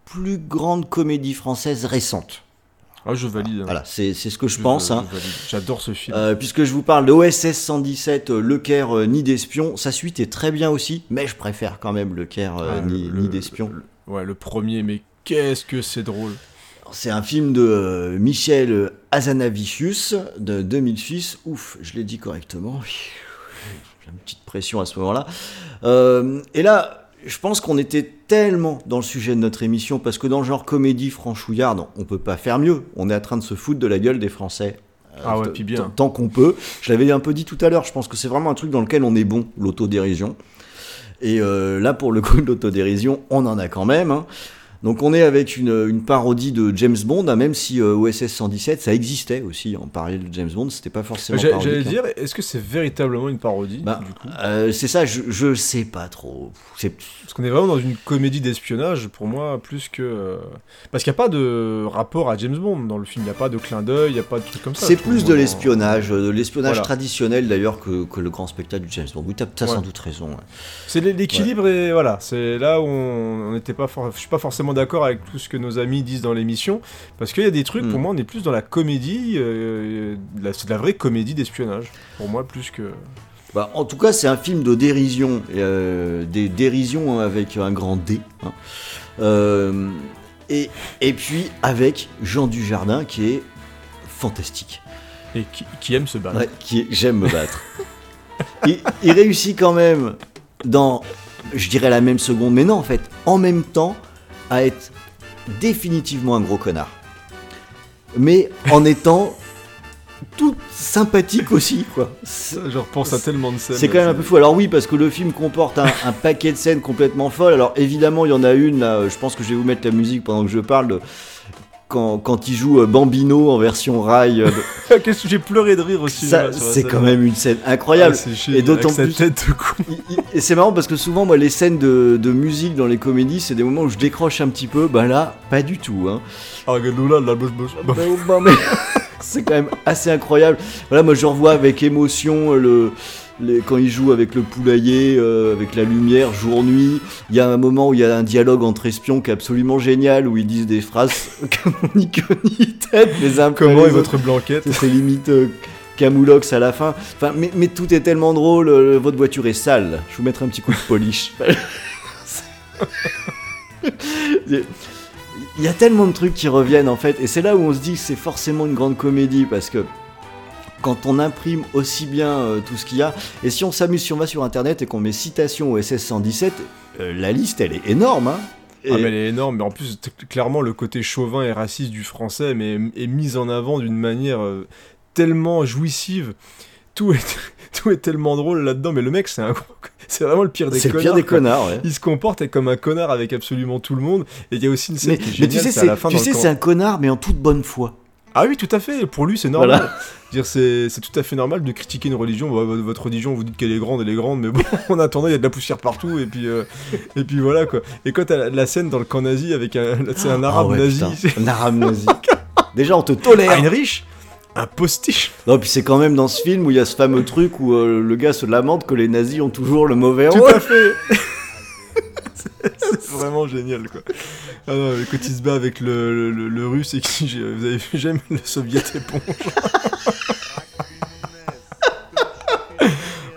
S1: plus grande comédie française récente.
S2: Ah, je valide. hein.
S1: Voilà, c'est c'est ce que je
S2: Je-
S1: pense. hein.
S2: J'adore ce film.
S1: Euh, puisque je vous parle de OSS 117, euh, Le Caire, euh, Nid d'Espion. Sa suite est très bien aussi, mais je préfère quand même Le Caire, euh,
S2: Ah,
S1: Nid, Nid d'Espion.
S2: Ouais, le premier, mais qu'est-ce que c'est drôle.
S1: C'est un film de euh, Michel Hazanavicius de 2006. Ouf, je l'ai dit correctement. Une petite pression à ce moment-là. Euh, et là, je pense qu'on était tellement dans le sujet de notre émission parce que dans le genre comédie franchouillarde, on peut pas faire mieux. On est en train de se foutre de la gueule des Français. Euh,
S2: Ah ouais, puis bien.
S1: Tant qu'on peut. Je l'avais un peu dit tout à l'heure. Je pense que c'est vraiment un truc dans lequel on est bon, l'autodérision. Et euh, là, pour le coup de l'autodérision, on en a quand même. hein. Donc on est avec une, une parodie de James Bond, hein, même si euh, OSS 117, ça existait aussi en parallèle de James Bond, c'était pas forcément
S2: J'allais
S1: hein.
S2: dire, est-ce que c'est véritablement une parodie
S1: Bah, euh, c'est ça, je, je sais pas trop. C'est
S2: Parce qu'on est vraiment dans une comédie d'espionnage, pour moi, plus que. euh, Parce qu'il n'y a pas de rapport à James Bond dans le film, il n'y a pas de clin d'œil, il n'y a pas de truc comme ça.
S1: c'est plus de l'espionnage, de l'espionnage
S2: Voilà.
S1: traditionnel d'ailleurs que, que le grand spectacle du James Bond. Oui, t'as as sans doute raison. ouais.
S2: C'est l'é- l'équilibre et voilà, c'est là où on n'était pas, for- je suis pas forcément d'accord avec tout ce que nos amis disent dans l'émission, parce qu'il y a des trucs
S1: Mm.
S2: pour moi on est plus dans la comédie, euh, de la- c'est de la vraie comédie d'espionnage pour moi plus que.
S1: Bah, en tout cas, c'est un film de dérision, euh, des dérisions avec un grand D. hein. Euh, Et, et puis avec Jean Dujardin qui est fantastique.
S2: Et qui, qui aime se battre.
S1: Ouais, qui est J'aime me battre. *laughs* il, il réussit quand même dans, je dirais la même seconde, mais non en fait, en même temps, à être définitivement un gros connard. Mais en étant tout sympathique aussi, quoi.
S2: Je repense à tellement de scènes.
S1: C'est quand même un peu fou. Alors oui, parce que le film comporte un, un paquet de scènes complètement folles. Alors évidemment, il y en a une, là, je pense que je vais vous mettre la musique pendant que je parle, de- quand, quand il joue euh, Bambino en version rail. euh, de- *laughs*
S2: Qu'est-ce que j'ai pleuré de rire aussi.
S1: c'est quand même une scène incroyable.
S2: et
S1: Et d'autant plus-
S2: tête de con. *laughs*
S1: Il- il- Et c'est marrant parce que souvent, moi, les scènes de, de musique dans les comédies, c'est des moments où je décroche un petit peu. Bah là, pas du tout. Hein.
S2: Ah, regarde là, la.
S1: Bah, bah, *laughs* c'est quand même assez incroyable. Voilà, moi je revois avec émotion le, les- quand il joue avec le poulailler, euh, avec la lumière, jour-nuit. Il y a un moment où il y a un dialogue entre espions qui est absolument génial, où ils disent des phrases *laughs* comme queue ni tête, les uns
S2: Comment est votre blanquette
S1: C'est- C'est limite euh, Camoulox à la fin. Enfin, mais, mais tout est tellement drôle. euh, votre voiture est sale. Je vous mettrai un petit coup de polish. *laughs* Il y a tellement de trucs qui reviennent en fait, et c'est là où on se dit que c'est forcément une grande comédie parce que quand on imprime aussi bien euh, tout ce qu'il y a, et si on s'amuse, si on va sur internet et qu'on met citation au SS 117, euh, la liste elle est énorme. Hein
S2: Ah, mais elle est énorme, mais en plus, clairement, le côté chauvin et raciste du français mais, est mis en avant d'une manière euh, tellement jouissive. Tout est, *laughs* tout est tellement drôle là-dedans, mais le mec, c'est un *laughs* C'est vraiment le pire des
S1: c'est le
S2: connards.
S1: pire des connards, ouais.
S2: Il se comporte comme un connard avec absolument tout le monde. Et il y a aussi une scène
S1: Mais,
S2: qui est
S1: mais tu
S2: géniale,
S1: sais,
S2: c'est à la
S1: c'est
S2: fin
S1: tu sais, c'est un connard, mais en toute bonne foi.
S2: Ah oui, tout à fait. Pour lui, c'est normal.
S1: Voilà.
S2: Dire, c'est, c'est tout à fait normal de critiquer une religion. Bah, Votre religion, vous dites qu'elle est grande, elle est grande, mais bon, *laughs* en attendant, il y a de la poussière partout, et puis, euh, et puis voilà quoi. Et quand t'as la, la scène dans le camp nazi avec un, c'est un arabe
S1: Ah ouais,
S2: nazi,
S1: putain, *laughs* Un arabe nazi. Déjà, on te tolère.
S2: Heinrich, un postiche.
S1: Non, puis c'est quand même dans ce film où il y a ce fameux truc où euh, le gars se lamente que les nazis ont toujours le mauvais
S2: Tout
S1: rôle.
S2: à fait. *laughs* c'est, vraiment génial quoi. Ah non, mais quand il se bat avec le, le, le russe et qui, *laughs* vous avez vu, j'aime le soviet éponge. Ah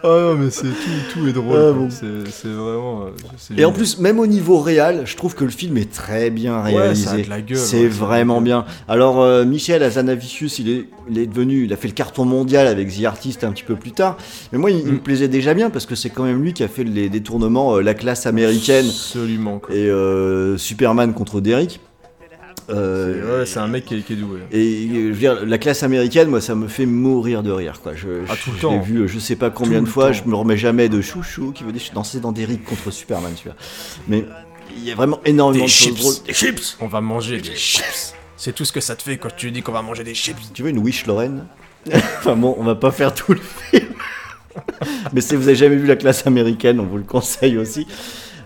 S2: non, mais c'est tout, tout est drôle.
S1: Ah bon.
S2: C'est, c'est vraiment. euh,
S1: Et en plus, même au niveau réel, je trouve que le film est très bien réalisé. c'est vraiment bien. Alors, euh, Michel Azanavicius, il est, il est devenu, il a fait le carton mondial avec The Artist un petit peu plus tard. Mais moi, il, il me
S2: Mm.
S1: plaisait déjà bien parce que c'est quand même lui qui a fait les détournements, euh, la classe américaine
S2: Absolument quoi.
S1: et euh, Superman contre Derrick.
S2: C'est-
S1: Euh,
S2: ouais, c'est un mec qui est, qui est doué.
S1: Et je veux dire, la classe américaine, moi, ça me fait mourir de rire, quoi. Je,
S2: Ah,
S1: je-
S2: tout le
S1: je
S2: temps.
S1: l'ai vu, je sais pas combien
S2: Tout
S1: de fois, je me remets jamais de chouchou qui veut dire danser dans des rides contre Superman, tu vois. Mais il y a vraiment énormément de choses drôles.
S2: Des chips On va manger des chips C'est tout ce que ça te fait quand tu dis qu'on va manger des chips.
S1: Tu veux une Wish Lorraine? *laughs* Enfin bon, on va pas faire tout le film. *laughs* Mais si vous avez jamais vu la classe américaine, on vous le conseille aussi.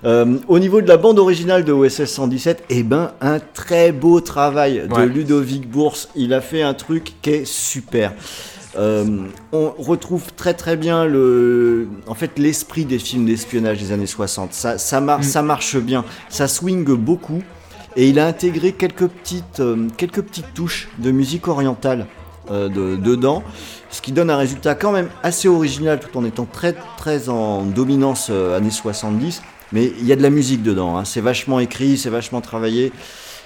S1: Euh, au niveau de la bande originale de OSS 117, eh ben un très beau travail de
S2: Ouais.
S1: Ludovic Bourse. Il a fait un truc qui est super. Euh, on retrouve très très bien le, en fait l'esprit des films d'espionnage des années 60. Ça, ça, mar-
S2: Mm.
S1: ça marche bien, ça swing beaucoup. Et il a intégré quelques petites, euh, quelques petites touches de musique orientale euh, de- dedans, ce qui donne un résultat quand même assez original tout en étant très très en dominance années 70. Mais il y a de la musique dedans, hein. c'est vachement écrit, c'est vachement travaillé,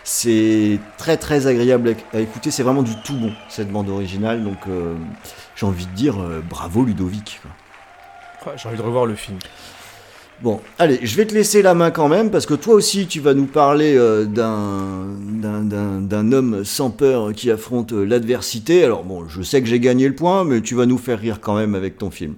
S1: c'est très très agréable à, à écouter, c'est vraiment du tout bon cette bande originale, donc euh, j'ai envie de dire euh, bravo Ludovic.
S2: J'ai envie de revoir le film.
S1: Bon, allez, je vais te laisser la main quand même, parce que toi aussi, tu vas nous parler euh, d'un, homme sans peur qui affronte l'adversité. Alors bon, je sais que j'ai gagné le point, mais tu vas nous faire rire quand même avec ton film.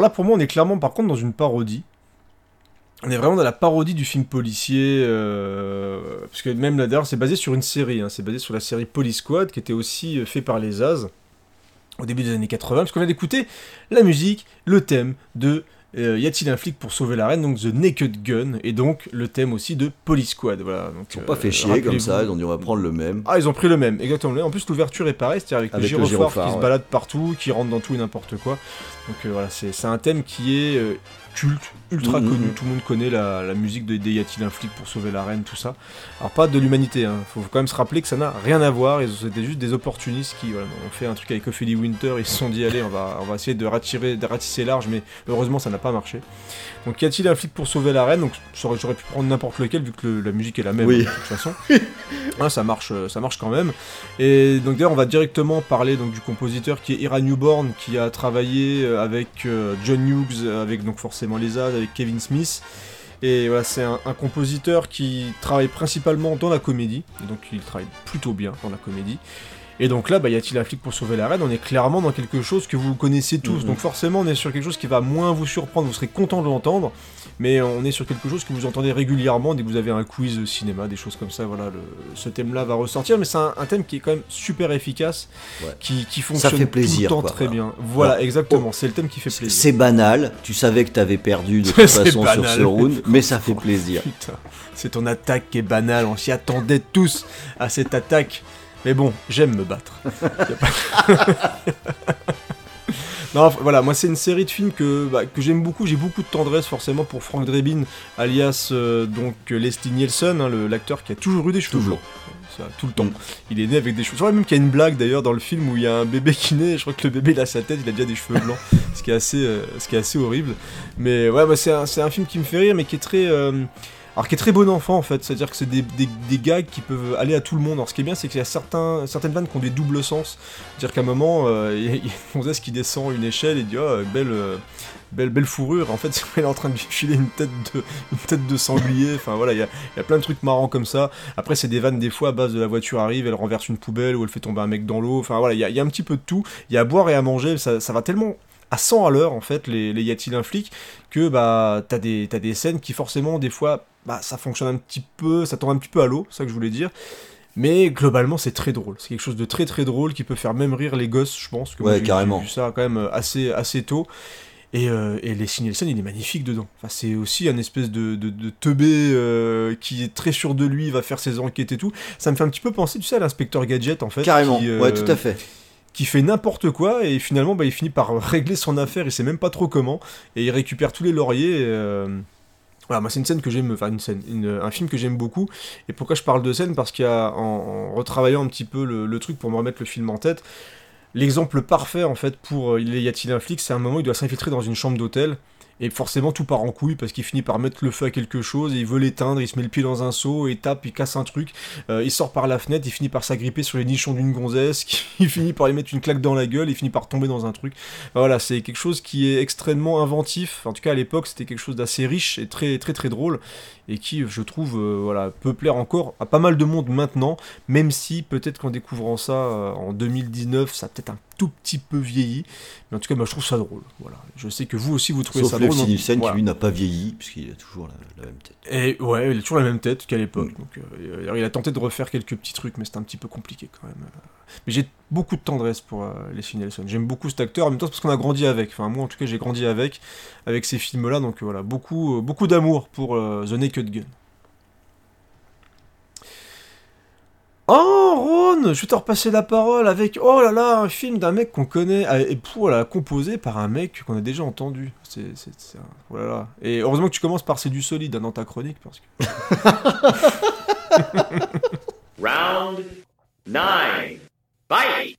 S2: Alors là, pour moi, on est clairement, par contre, dans une parodie. On est vraiment dans la parodie du film policier, euh, parce que même là d'ailleurs c'est basé sur une série, hein, c'est basé sur la série Police Squad qui était aussi euh, fait par les As au début des années 80, parce qu'on vient d'écouter la musique, le thème de euh, Y a-t-il un flic pour sauver la reine, donc The Naked Gun, et donc le thème aussi de Police Squad. Voilà, donc,
S1: Ils sont pas
S2: euh,
S1: fait chier comme ça, ils ont dit on va prendre le même.
S2: Ah, ils ont pris le même, exactement. En plus, l'ouverture est pareille, c'est-à-dire avec,
S1: Avec
S2: le
S1: le
S2: gyrophare, qui se balade partout, qui rentre dans tout et n'importe quoi. Donc euh, voilà, c'est un thème qui est culte, ultra
S1: Mhm,
S2: connu.
S1: mhm.
S2: Tout le monde connaît la, la musique de, Y a-t-il un flic pour sauver la reine, tout ça. Alors, pas de l'humanité, hein. faut quand même se rappeler que ça n'a rien à voir. ils- C'était juste des opportunistes qui voilà, ont fait un truc avec Ophélie Winter. Ils se sont dit, allez, on va, on va essayer de, rattirer, de ratisser large, mais heureusement, ça n'a pas marché. Donc, y a-t-il un flic pour sauver la reine? Donc, j'aurais pu prendre n'importe lequel vu que le- la musique est la même
S1: Oui.
S2: hein, de toute façon. Ah, *laughs* ça marche, euh, ça marche quand même. Et donc d'ailleurs, on va directement parler donc du compositeur qui est Ira Newborn, qui a travaillé euh, avec euh, John Hughes, avec donc forcément les As, avec Kevin Smith. Et voilà, c'est un, un compositeur qui travaille principalement dans la comédie, et donc il travaille plutôt bien dans la comédie. Et donc là, bah, y a-t-il un flic pour sauver la reine? On est clairement dans quelque chose que vous connaissez tous.
S1: Mhm.
S2: Donc forcément, on est sur quelque chose qui va moins vous surprendre, vous serez content de l'entendre. Mais on est sur quelque chose que vous entendez régulièrement dès que vous avez un quiz cinéma, des choses comme ça. Voilà, le- ce thème-là va ressortir. Mais c'est un, un thème qui est quand même super efficace,
S1: Ouais.
S2: qui, qui fonctionne
S1: fait plaisir,
S2: tout le temps
S1: quoi,
S2: très
S1: voilà.
S2: bien. Voilà, exactement. C'est le thème qui fait plaisir.
S1: C'est banal, tu savais que t'avais perdu de *laughs* toute façon sur ce round, mais ça fait *laughs* plaisir.
S2: Putain, c'est ton attaque qui est banale, on s'y attendait tous à cette attaque. Mais bon, j'aime me battre. *laughs* Non, voilà, moi c'est une série de films que, bah, que j'aime beaucoup, j'ai beaucoup de tendresse forcément pour Frank Drebin, alias euh, donc Leslie Nielsen, hein, l'acteur qui a toujours eu des cheveux
S1: Toujours.
S2: blancs. Tout le temps. Il est né avec des cheveux. Je crois même qu'il y a une blague d'ailleurs dans le film où il y a un bébé qui naît, je crois que le bébé il a sa tête, il a déjà des cheveux blancs, ce qui est assez, euh, ce qui est assez horrible. Mais ouais, bah, c'est un, c'est un film qui me fait rire, mais qui est très. euh, alors qui est très bon enfant en fait, c'est-à-dire que c'est des, des, gags qui peuvent aller à tout le monde. Alors ce qui est bien c'est qu'il y a certains, certaines vannes qui ont des doubles sens. C'est-à-dire qu'à un moment, euh, *laughs* il y, a- gonzesse qui descend une échelle et dit oh belle, euh, belle, belle fourrure. En fait *laughs* elle est en train de filer une tête de, tête de sanglier. Enfin voilà, il y a, y a plein de trucs marrants comme ça. Après c'est des vannes des fois à base de la voiture arrive, elle renverse une poubelle ou elle fait tomber un mec dans l'eau. Enfin voilà, il y a, y a un petit peu de tout. Il y a à boire et à manger, ça, ça va tellement à 100 à l'heure en fait les, les y a-t-il un flic que bah t'as des t'as des scènes qui forcément des fois bah ça fonctionne un petit peu ça tombe un petit peu à l'eau c'est ça que je voulais dire mais globalement c'est très drôle c'est quelque chose de très très drôle qui peut faire même rire les gosses je pense que moi,
S1: Ouais,
S2: j'ai-
S1: carrément.
S2: j'ai vu ça quand même euh, assez assez tôt et, euh, et les Nielsen, il est magnifique dedans. Enfin, c'est aussi un espèce de, de, de teubé euh, qui est très sûr de lui, va faire ses enquêtes et tout. Ça me fait un petit peu penser, tu sais, à l'inspecteur Gadget en fait.
S1: Carrément,
S2: qui, euh,
S1: ouais, tout à fait.
S2: qui fait n'importe quoi et finalement bah, il finit par *laughs* régler son affaire, il sait même pas trop comment et il récupère tous les lauriers. et, euh, Voilà, moi c'est une scène que j'aime, enfin une scène, un film que j'aime beaucoup. Et pourquoi je parle de scène? Parce qu'il y a, en, en retravaillant un petit peu le, le truc pour me remettre le film en tête, l'exemple parfait en fait pour euh, il y a-t-il un flic, c'est un moment où il doit s'infiltrer dans une chambre d'hôtel. Et forcément tout part en couille parce qu'il finit par mettre le feu à quelque chose et il veut l'éteindre, il se met le pied dans un seau, et tape, il casse un truc, euh, il sort par la fenêtre, il finit par s'agripper sur les nichons d'une gonzesse, *laughs* qui finit par lui mettre une claque dans la gueule, il finit par tomber dans un truc. Voilà, c'est quelque chose qui est extrêmement inventif. En tout cas, à l'époque, c'était quelque chose d'assez riche et très très très drôle et qui, je trouve, euh, voilà, peut plaire encore à pas mal de monde maintenant, même si peut-être qu'en découvrant ça euh, en 2019, ça a peut-être un tout petit peu vieilli. Mais en tout cas, moi, je trouve ça drôle. Voilà, je sais que vous aussi vous trouvez
S1: Sauf
S2: ça drôle. donc,
S1: Nielsen
S2: voilà.
S1: qui lui n'a pas vieilli, puisqu'il a toujours la, la même tête.
S2: Et ouais, il a toujours la même tête qu'à l'époque.
S1: Mm.
S2: Euh, alors, il a tenté de refaire quelques petits trucs, mais c'était un petit peu compliqué quand même. euh. Mais j'ai beaucoup de tendresse pour euh, Leslie Nielsen. J'aime beaucoup cet acteur, en même temps, parce qu'on a grandi avec. Enfin, moi, en tout cas, j'ai grandi avec, avec ces films-là. Donc voilà, beaucoup, beaucoup d'amour pour The Naked Gun. Oh, Ron, je vais te repasser la parole avec, oh là là, un film d'un mec qu'on connaît, euh, et pour voilà, composé par un mec qu'on a déjà entendu. C'est, c'est, c'est un- oh là là. Et heureusement que tu commences par c'est du solide hein, dans ta chronique, parce que *laughs*
S3: Round nine. Fight!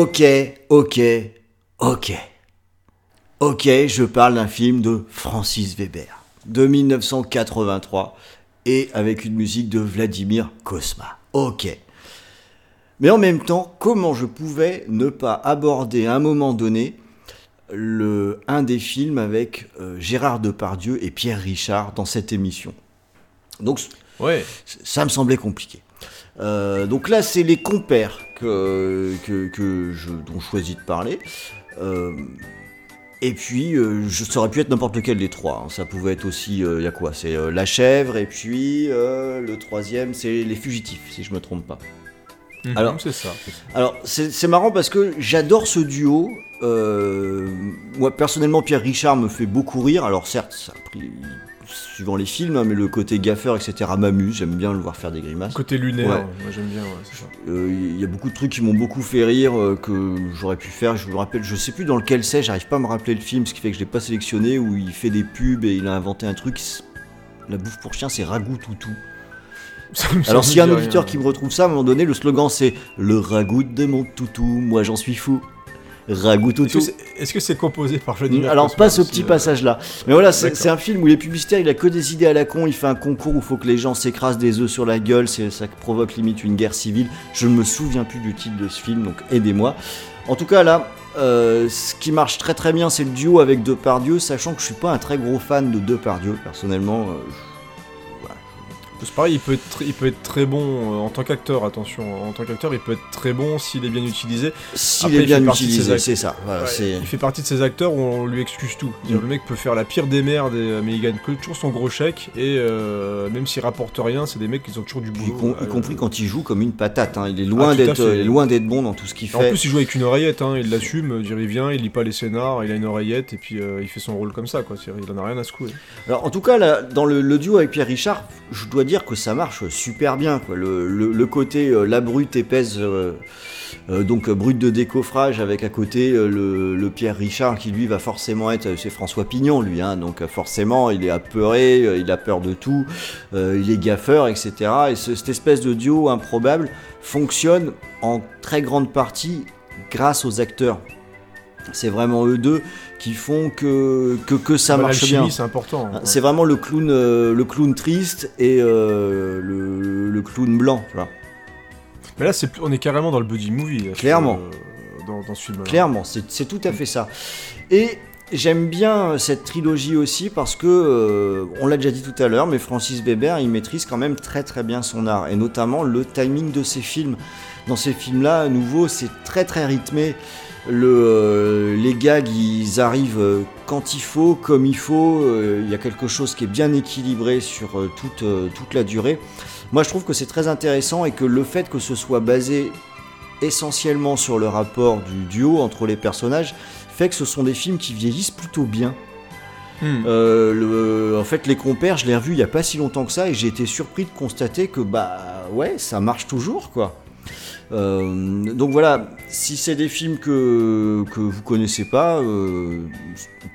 S1: Ok, ok, ok. Ok, je parle d'un film de Francis Weber, de 1983, et avec une musique de Vladimir Kosma. Ok. Mais en même temps, comment je pouvais ne pas aborder à un moment donné le, un des films avec euh, Gérard Depardieu et Pierre Richard dans cette émission? Donc
S2: Ouais.
S1: ça me semblait compliqué. Euh, donc là, c'est les compères que, que, que je, dont je choisis de parler. Euh, et puis, euh, je, ça aurait pu être n'importe lequel des trois. hein. Ça pouvait être aussi, il y a quoi? C'est La Chèvre, et puis le troisième, c'est Les Fugitifs, si je me trompe pas.
S2: Mhm,
S1: Alors-
S2: c'est ça.
S1: Alors, c'est marrant parce que j'adore ce duo. Moi, personnellement, Pierre Richard me fait beaucoup rire. Alors, certes, ça a pris, suivant les films, hein, mais le côté gaffeur, etc., m'amuse. J'aime bien le voir faire des grimaces.
S2: Côté lunaire,
S1: Ouais.
S2: moi j'aime bien, ouais, c'est ça.
S1: Euh, Il y a beaucoup de trucs qui m'ont beaucoup fait rire euh, que j'aurais pu faire. Je me rappelle, je sais plus dans lequel c'est, j'arrive pas à me rappeler le film, ce qui fait que je l'ai pas sélectionné. Où il fait des pubs et il a inventé un truc. La bouffe pour chien, c'est ragoût toutou. *laughs* Alors s'il y a un
S2: dit
S1: auditeur
S2: rien.
S1: qui me retrouve ça, à un moment donné, le slogan c'est le ragoût de mon toutou, moi j'en suis fou. Ragoût
S2: Est-ce que c'est est-ce que c'est composé par Vladimir
S1: Alors
S2: Cosma
S1: pas ce petit
S2: euh,
S1: passage-là. Mais voilà, c'est un film où les publicitaires, il a que des idées à la con, il fait un concours où il faut que les gens s'écrasent des œufs sur la gueule, ça provoque limite une guerre civile. Je ne me souviens plus du titre de ce film, donc aidez-moi. En tout cas là, euh, ce qui marche très très bien, c'est le duo avec Depardieu, sachant que je suis pas un très gros fan de Depardieu, personnellement. euh,
S2: C'est pareil, il peut être, tr- il peut être très bon euh, en tant qu'acteur, attention, en tant qu'acteur, il peut être très bon s'il est bien utilisé.
S1: S'il est bien utilisé, c'est ça. Voilà,
S2: Ouais,
S1: c'est...
S2: il fait partie de ces acteurs où on lui excuse tout.
S1: Mm.
S2: Le mec peut faire la pire des merdes, euh, mais il gagne toujours son gros chèque, et euh, même s'il rapporte rien, c'est des mecs qui ont toujours du boulot.
S1: com- y compris quand il joue comme une patate. hein. Il est loin
S2: Ah,
S1: d'être, il est loin d'être bon dans tout ce qu'il
S2: En
S1: fait.
S2: plus, il joue avec une oreillette, hein, il l'assume, il vient, il lit pas les scénars, il a une oreillette, et puis euh, il fait son rôle comme ça, quoi. Il en a rien à secouer.
S1: Alors en tout cas, là, dans le, le duo avec Pierre Richard, je dois dire que ça marche super bien. Le, côté euh, la brute épaisse, euh, euh, donc brute de décoffrage, avec à côté le, Pierre Richard qui lui va forcément être, c'est François Pignon lui, hein, donc forcément il est apeuré, il a peur de tout, il est gaffeur, etc. Et ce- cette espèce de duo improbable fonctionne en très grande partie grâce aux acteurs. C'est vraiment eux deux qui font que, que, que ça
S2: Bah,
S1: marche bien.
S2: c'est important. hein,
S1: Ah. C'est vraiment le clown, euh, le clown triste et euh, le, le clown blanc. tu vois.
S2: Mais là, c'est on est carrément dans le buddy movie. là,
S1: Clairement.
S2: euh, dans, dans ce film-là.
S1: Clairement, c'est tout à fait ça. Et j'aime bien cette trilogie aussi parce que, euh, on l'a déjà dit tout à l'heure, mais Francis Weber, il maîtrise quand même très très bien son art et notamment le timing de ses films. Dans ces films-là, à nouveau, c'est très très rythmé. Le, euh, les gags, ils arrivent euh, quand il faut, comme il faut. euh, Il y a quelque chose qui est bien équilibré sur toute, toute la durée. Moi, je trouve que c'est très intéressant et que le fait que ce soit basé essentiellement sur le rapport du duo entre les personnages fait que ce sont des films qui vieillissent plutôt bien.
S2: Hmm.
S1: Euh, le- en fait, les compères, je l'ai revu il y a pas si longtemps que ça et j'ai été surpris de constater que bah ouais, ça marche toujours quoi. Euh, donc voilà, si c'est des films que, que vous connaissez pas, euh,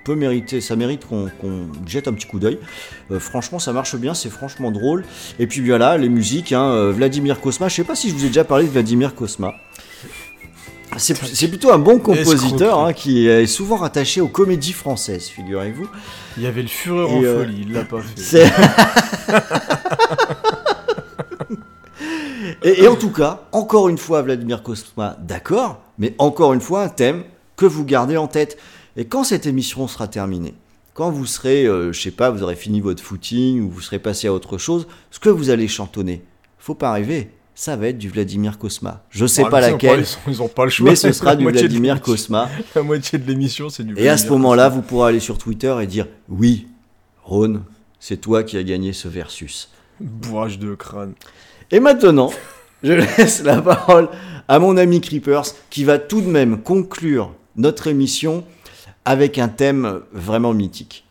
S1: peut mériter, ça mérite qu'on jette un petit coup d'œil. Euh, franchement, ça marche bien, c'est franchement drôle. Et puis voilà, les musiques, hein, Vladimir Kosma. Je sais pas si je vous ai déjà parlé de Vladimir Kosma. C'est plutôt un bon compositeur hein, qui est souvent rattaché aux comédies françaises, figurez-vous.
S2: Il y avait le Fureur
S1: Et,
S2: en folie, il l'a pas fait. *laughs*
S1: Et, et en tout cas, encore une fois, Vladimir Kosma, d'accord, mais encore une fois, un thème que vous gardez en tête. Et quand cette émission sera terminée, quand vous serez, euh, je sais pas, vous aurez fini votre footing ou vous serez passé à autre chose, ce que vous allez chantonner, faut pas rêver, ça va être du Vladimir Kosma. Je sais pas laquelle,
S2: Ils ont, ils ont pas le choix.
S1: mais ce sera du Vladimir Kosma. *laughs*
S2: La moitié de l'émission, c'est du
S1: Et à ce moment-là, vous pourrez aller sur Twitter et dire oui, Ron, c'est toi qui as gagné ce versus.
S2: Bourrage de crâne.
S1: Et maintenant, je laisse la parole à mon ami Creepers qui va tout de même conclure notre émission avec un thème vraiment mythique.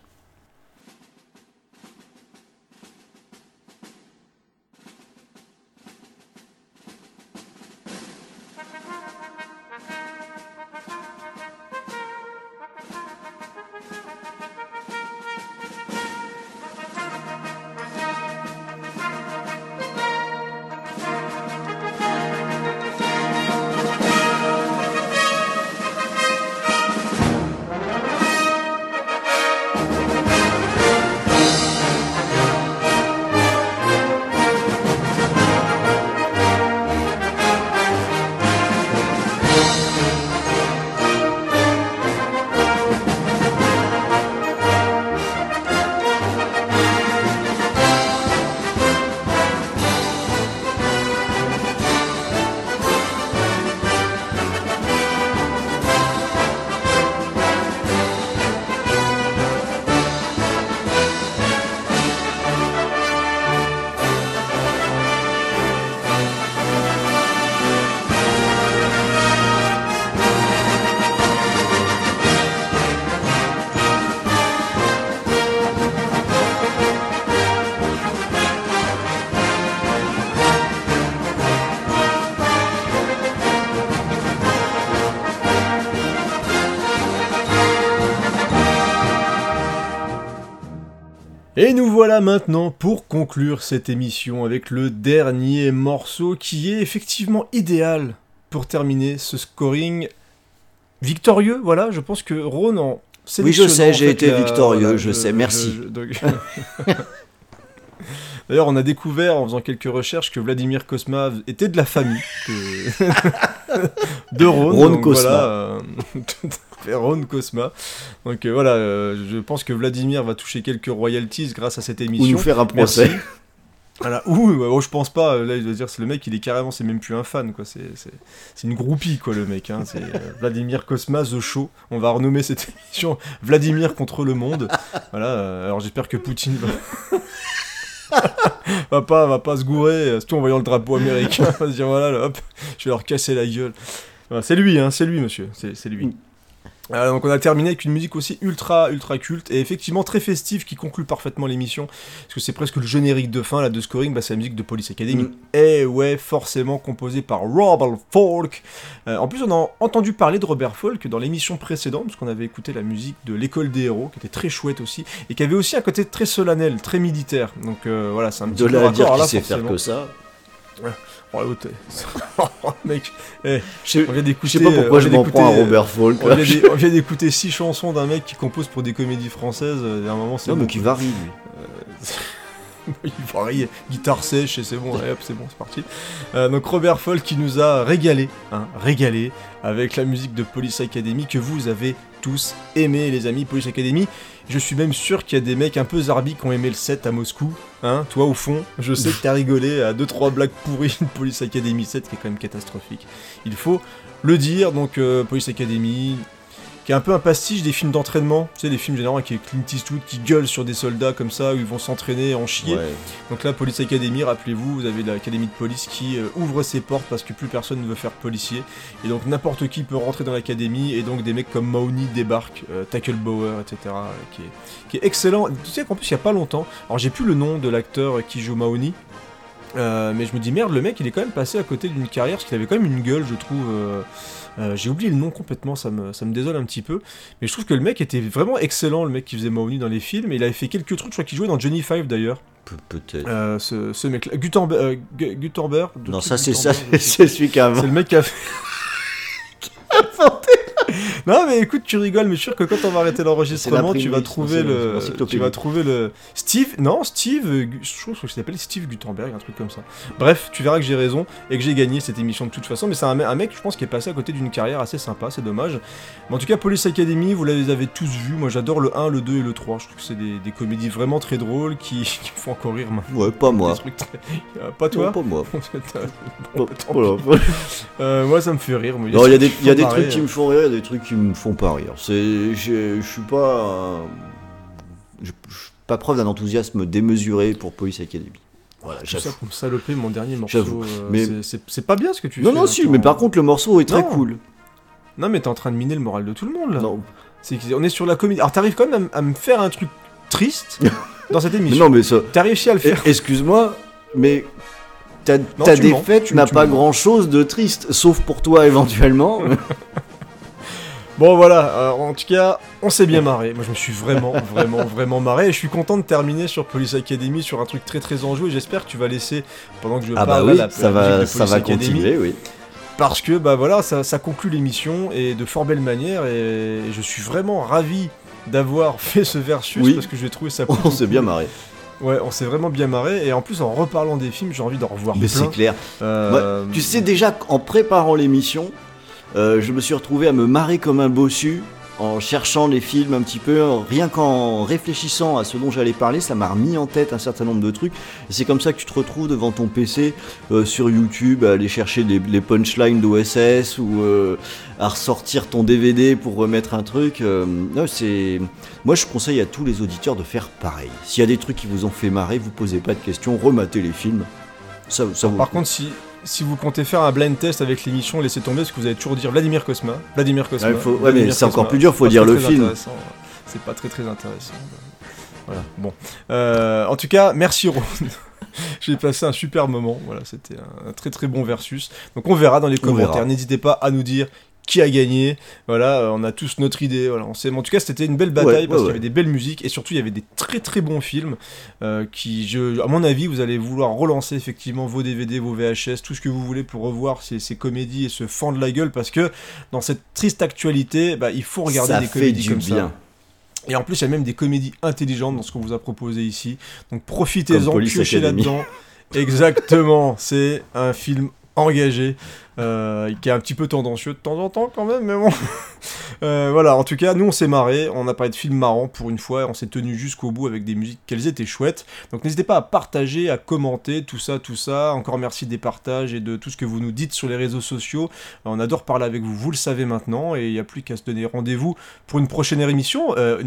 S2: Voilà maintenant pour conclure cette émission avec le dernier morceau qui est effectivement idéal pour terminer ce scoring victorieux. Voilà, je pense que Ron en
S1: Oui, je sais, j'ai été
S2: la-
S1: victorieux, je sais, merci. *laughs*
S2: D'ailleurs, on a découvert en faisant quelques recherches que Vladimir Kosma était de la famille que- *laughs* *laughs* de Ron.
S1: Ron
S2: donc
S1: Kosma.
S2: voilà, euh, *laughs* tout à fait, Ron Kosma. Donc euh, voilà, euh, je pense que Vladimir va toucher quelques royalties grâce à cette
S1: Ou
S2: émission.
S1: nous faire un
S2: Merci.
S1: procès. *laughs*
S2: Voilà. Ouh, oh, je pense pas. Là, il doit dire, c'est le mec, il est carrément, c'est même plus un fan, quoi. C'est, une groupie, quoi, le mec. Hein. C'est euh, Vladimir Kosma, The Show. On va renommer cette émission Vladimir contre le monde. Voilà. euh, alors, j'espère que Poutine va... *laughs* va pas, va pas se gourer, surtout en voyant le drapeau américain. *laughs* va se dire, voilà, là, hop, je vais leur casser la gueule. C'est lui, hein, c'est lui, monsieur. C'est lui. Euh, donc on a terminé avec une musique aussi ultra ultra culte et effectivement très festive qui conclut parfaitement l'émission. Parce que c'est presque le générique de fin là de scoring bah, c'est la musique de Police Academy.
S1: Mm.
S2: et ouais forcément composée par Robert Falk. Euh, en plus on a entendu parler de Robert Falk dans l'émission précédente parce qu'on avait écouté la musique de l'école des héros qui était très chouette aussi et qui avait aussi un côté très solennel très militaire. Donc euh, voilà c'est un petit
S1: De là à dire qu'il sait faire que ça.
S2: l'autre, *laughs* oh, mec eh,
S1: Je
S2: on vient d'écouter
S1: je sais pas pourquoi je m'en prends à
S2: euh,
S1: Robert Falk.
S2: on vient d'écouter six chansons d'un mec qui compose pour des comédies françaises. euh, et à un moment, c'est
S1: Non,
S2: bon.
S1: mais qui varie, lui. *laughs*
S2: Il varie, guitare sèche et c'est bon, allez, hop, c'est bon, c'est parti. Euh, donc Robert Folk qui nous a régalé, hein, régalé avec la musique de Police Academy que vous avez tous aimé, les amis Police Academy. Je suis même sûr qu'il y a des mecs un peu zarbi qui ont aimé le set à Moscou. Hein, toi au fond, je sais que t'as rigolé à 2-3 blagues pourries de Police Academy 7 qui est quand même catastrophique. Il faut le dire, donc euh, Police Academy, qui est un peu un pastiche des films d'entraînement, tu sais, les films généralement avec Clint Eastwood qui gueule sur des soldats comme ça, où ils vont s'entraîner, en chier.
S1: Ouais.
S2: Donc là, Police Academy, rappelez-vous, vous avez l'académie de police qui euh, ouvre ses portes parce que plus personne ne veut faire policier. Et donc n'importe qui peut rentrer dans l'académie, et donc des mecs comme Mahoney débarquent, euh, Tackle Bauer, etc., euh, qui, est, qui est excellent. Tu sais qu'en plus, il y a pas longtemps, alors j'ai plus le nom de l'acteur qui joue Mahoney, euh, mais je me dis merde, le mec il est quand même passé à côté d'une carrière parce qu'il avait quand même une gueule, je trouve. Euh, J'ai oublié le nom complètement, ça me, ça me désole un petit peu. Mais je trouve que le mec était vraiment excellent, le mec qui faisait Mahoney dans les films. Et il avait fait quelques trucs, je crois qu'il jouait dans Johnny Five d'ailleurs.
S1: Pe- Peut-être.
S2: Euh, ce, ce mec-là. Gutenberg. euh, Gu- Gutenberg
S1: Non, ça, c'est ça,
S2: Gutenberg, *laughs*
S1: c'est celui qui a
S2: C'est le mec qui a fait. *laughs* *laughs* non mais écoute tu rigoles mais je suis sûr que quand on va arrêter l'enregistrement tu vas trouver le tu vas trouver le Steve non Steve je trouve qu'il s'appelle Steve Gutenberg un truc comme ça bref tu verras que j'ai raison et que j'ai gagné cette émission de toute façon mais c'est un, me- un mec je pense qui est passé à côté d'une carrière assez sympa c'est dommage mais en tout cas Police Academy vous les avez tous vus moi j'adore le 1 le 2 et le 3 je trouve que c'est des, des comédies vraiment très drôles qui, *laughs* qui me font encore rire maintenant
S1: Ouais, pas moi.
S2: Très- Euh, pas toi
S1: Non, pas moi. *laughs*
S2: Bon, tant
S1: voilà.
S2: Euh, moi, ça me fait rire.
S1: Non, il y a des,
S2: trucs
S1: il y a
S2: qui
S1: des
S2: me font
S1: trucs qui me font rire, il y a des trucs qui me font pas rire. C'est, je, je suis pas, je, je suis pas preuve d'un enthousiasme démesuré pour Police Academy. Voilà,
S2: Tout ça pour me saloper mon dernier morceau.
S1: J'avoue,
S2: euh,
S1: mais-
S2: c'est- pas bien ce que tu
S1: Non,
S2: fais.
S1: non,
S2: là,
S1: si,
S2: t'es
S1: mais par contre, le morceau est très
S2: Non.
S1: cool.
S2: Non, mais t'es en train de miner le moral de tout le monde là.
S1: Non,
S2: C'est qu'on est sur la comédie. Alors, t'arrives quand même à, me faire un truc triste *laughs* dans cette
S1: mais
S2: émission.
S1: non, mais ça.
S2: T'as réussi à le
S1: Eh,
S2: faire.
S1: Excuse-moi, mais ta, ta défaite
S2: tu-
S1: n'a pas grand chose de triste, sauf pour toi éventuellement. *laughs*
S2: Bon, voilà. euh, en tout cas, on s'est bien marré. Moi, je me suis vraiment, *laughs* vraiment, vraiment marré. Et je suis content de terminer sur Police Academy sur un truc très, très enjoué. J'espère que tu vas laisser pendant que je
S1: ah bah
S2: parle
S1: oui,
S2: la,
S1: ça
S2: la
S1: va,
S2: de
S1: ça va
S2: Academy.
S1: continuer, oui.
S2: parce que bah voilà ça, ça conclut l'émission et de fort belle manière et, je suis vraiment ravi d'avoir *laughs* fait ce versus
S1: Oui.
S2: parce que j'ai trouvé ça
S1: On s'est bien marré.
S2: ouais on s'est vraiment bien marré et en plus en reparlant des films j'ai envie d'en revoir
S1: Mais
S2: plein
S1: c'est clair.
S2: Euh,
S1: Tu sais déjà qu'en préparant l'émission, euh, je me suis retrouvé à me marrer comme un bossu en cherchant les films un petit peu, rien qu'en réfléchissant à ce dont j'allais parler, ça m'a remis en tête un certain nombre de trucs. C'est comme ça que tu te retrouves devant ton PC euh, sur YouTube à aller chercher les, les punchlines d'OSS ou euh, à ressortir ton DVD pour remettre un truc. euh, c'est... Moi je conseille à tous les auditeurs de faire pareil. S'il y a des trucs qui vous ont fait marrer, vous posez pas de questions, rematez les films. Ça, ça vaut
S2: par contre si si vous comptez faire un blind test avec l'émission, laissez tomber parce que vous allez toujours dire Vladimir Cosma. Vladimir Cosma.
S1: Ouais, faut- ouais,
S2: Vladimir
S1: mais c'est encore plus dur, faut dire
S2: très,
S1: le
S2: très
S1: film.
S2: C'est pas très très intéressant. Voilà, bon. Euh, en tout cas, merci Ron. *laughs* J'ai passé un super moment. Voilà, c'était un, très très bon versus. Donc on verra dans les
S1: On
S2: commentaires. N'hésitez pas à nous dire qui a gagné. Voilà, euh, on a tous notre idée. Voilà, on sait. Mais en tout cas, c'était une belle bataille
S1: Ouais,
S2: parce
S1: ouais,
S2: qu'il y
S1: ouais.
S2: avait des belles musiques et surtout il y avait des très très bons films euh, qui, je, à mon avis, vous allez vouloir relancer effectivement vos DVD, vos VHS, tout ce que vous voulez pour revoir ces, ces comédies et se fendre la gueule parce que dans cette triste actualité, bah, il faut regarder
S1: ça
S2: des
S1: fait
S2: comédies comme
S1: bien.
S2: ça. Et en plus, il y a même des comédies intelligentes dans ce qu'on vous a proposé ici. Donc profitez-en, piochez là-dedans. Exactement, c'est un film engagé, euh, qui est un petit peu tendancieux de temps en temps quand même, mais bon. *laughs* Euh, voilà, en tout cas, nous on s'est marré, on a parlé de films marrants pour une fois, on s'est tenu jusqu'au bout avec des musiques qu'elles étaient chouettes. Donc n'hésitez pas à partager, à commenter, tout ça, tout ça. Encore merci des partages et de tout ce que vous nous dites sur les réseaux sociaux. On adore parler avec vous, vous le savez maintenant, et il n'y a plus qu'à se donner rendez-vous pour une prochaine émission. Euh,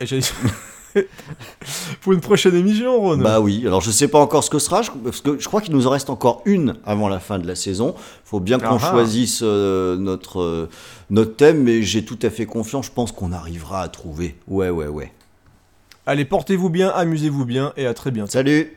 S2: *laughs* pour une prochaine émission, Ron.
S1: Bah oui, alors je sais pas encore ce que sera, je- parce que je crois qu'il nous en reste encore une avant la fin de la saison. Faut bien qu'on
S2: Ah ah.
S1: choisisse euh, notre, euh, notre thème, mais j'ai tout à fait confiance, je pense qu'on arrivera à trouver. Ouais, ouais, ouais.
S2: Allez, portez-vous bien, amusez-vous bien, et à très bientôt.
S1: Salut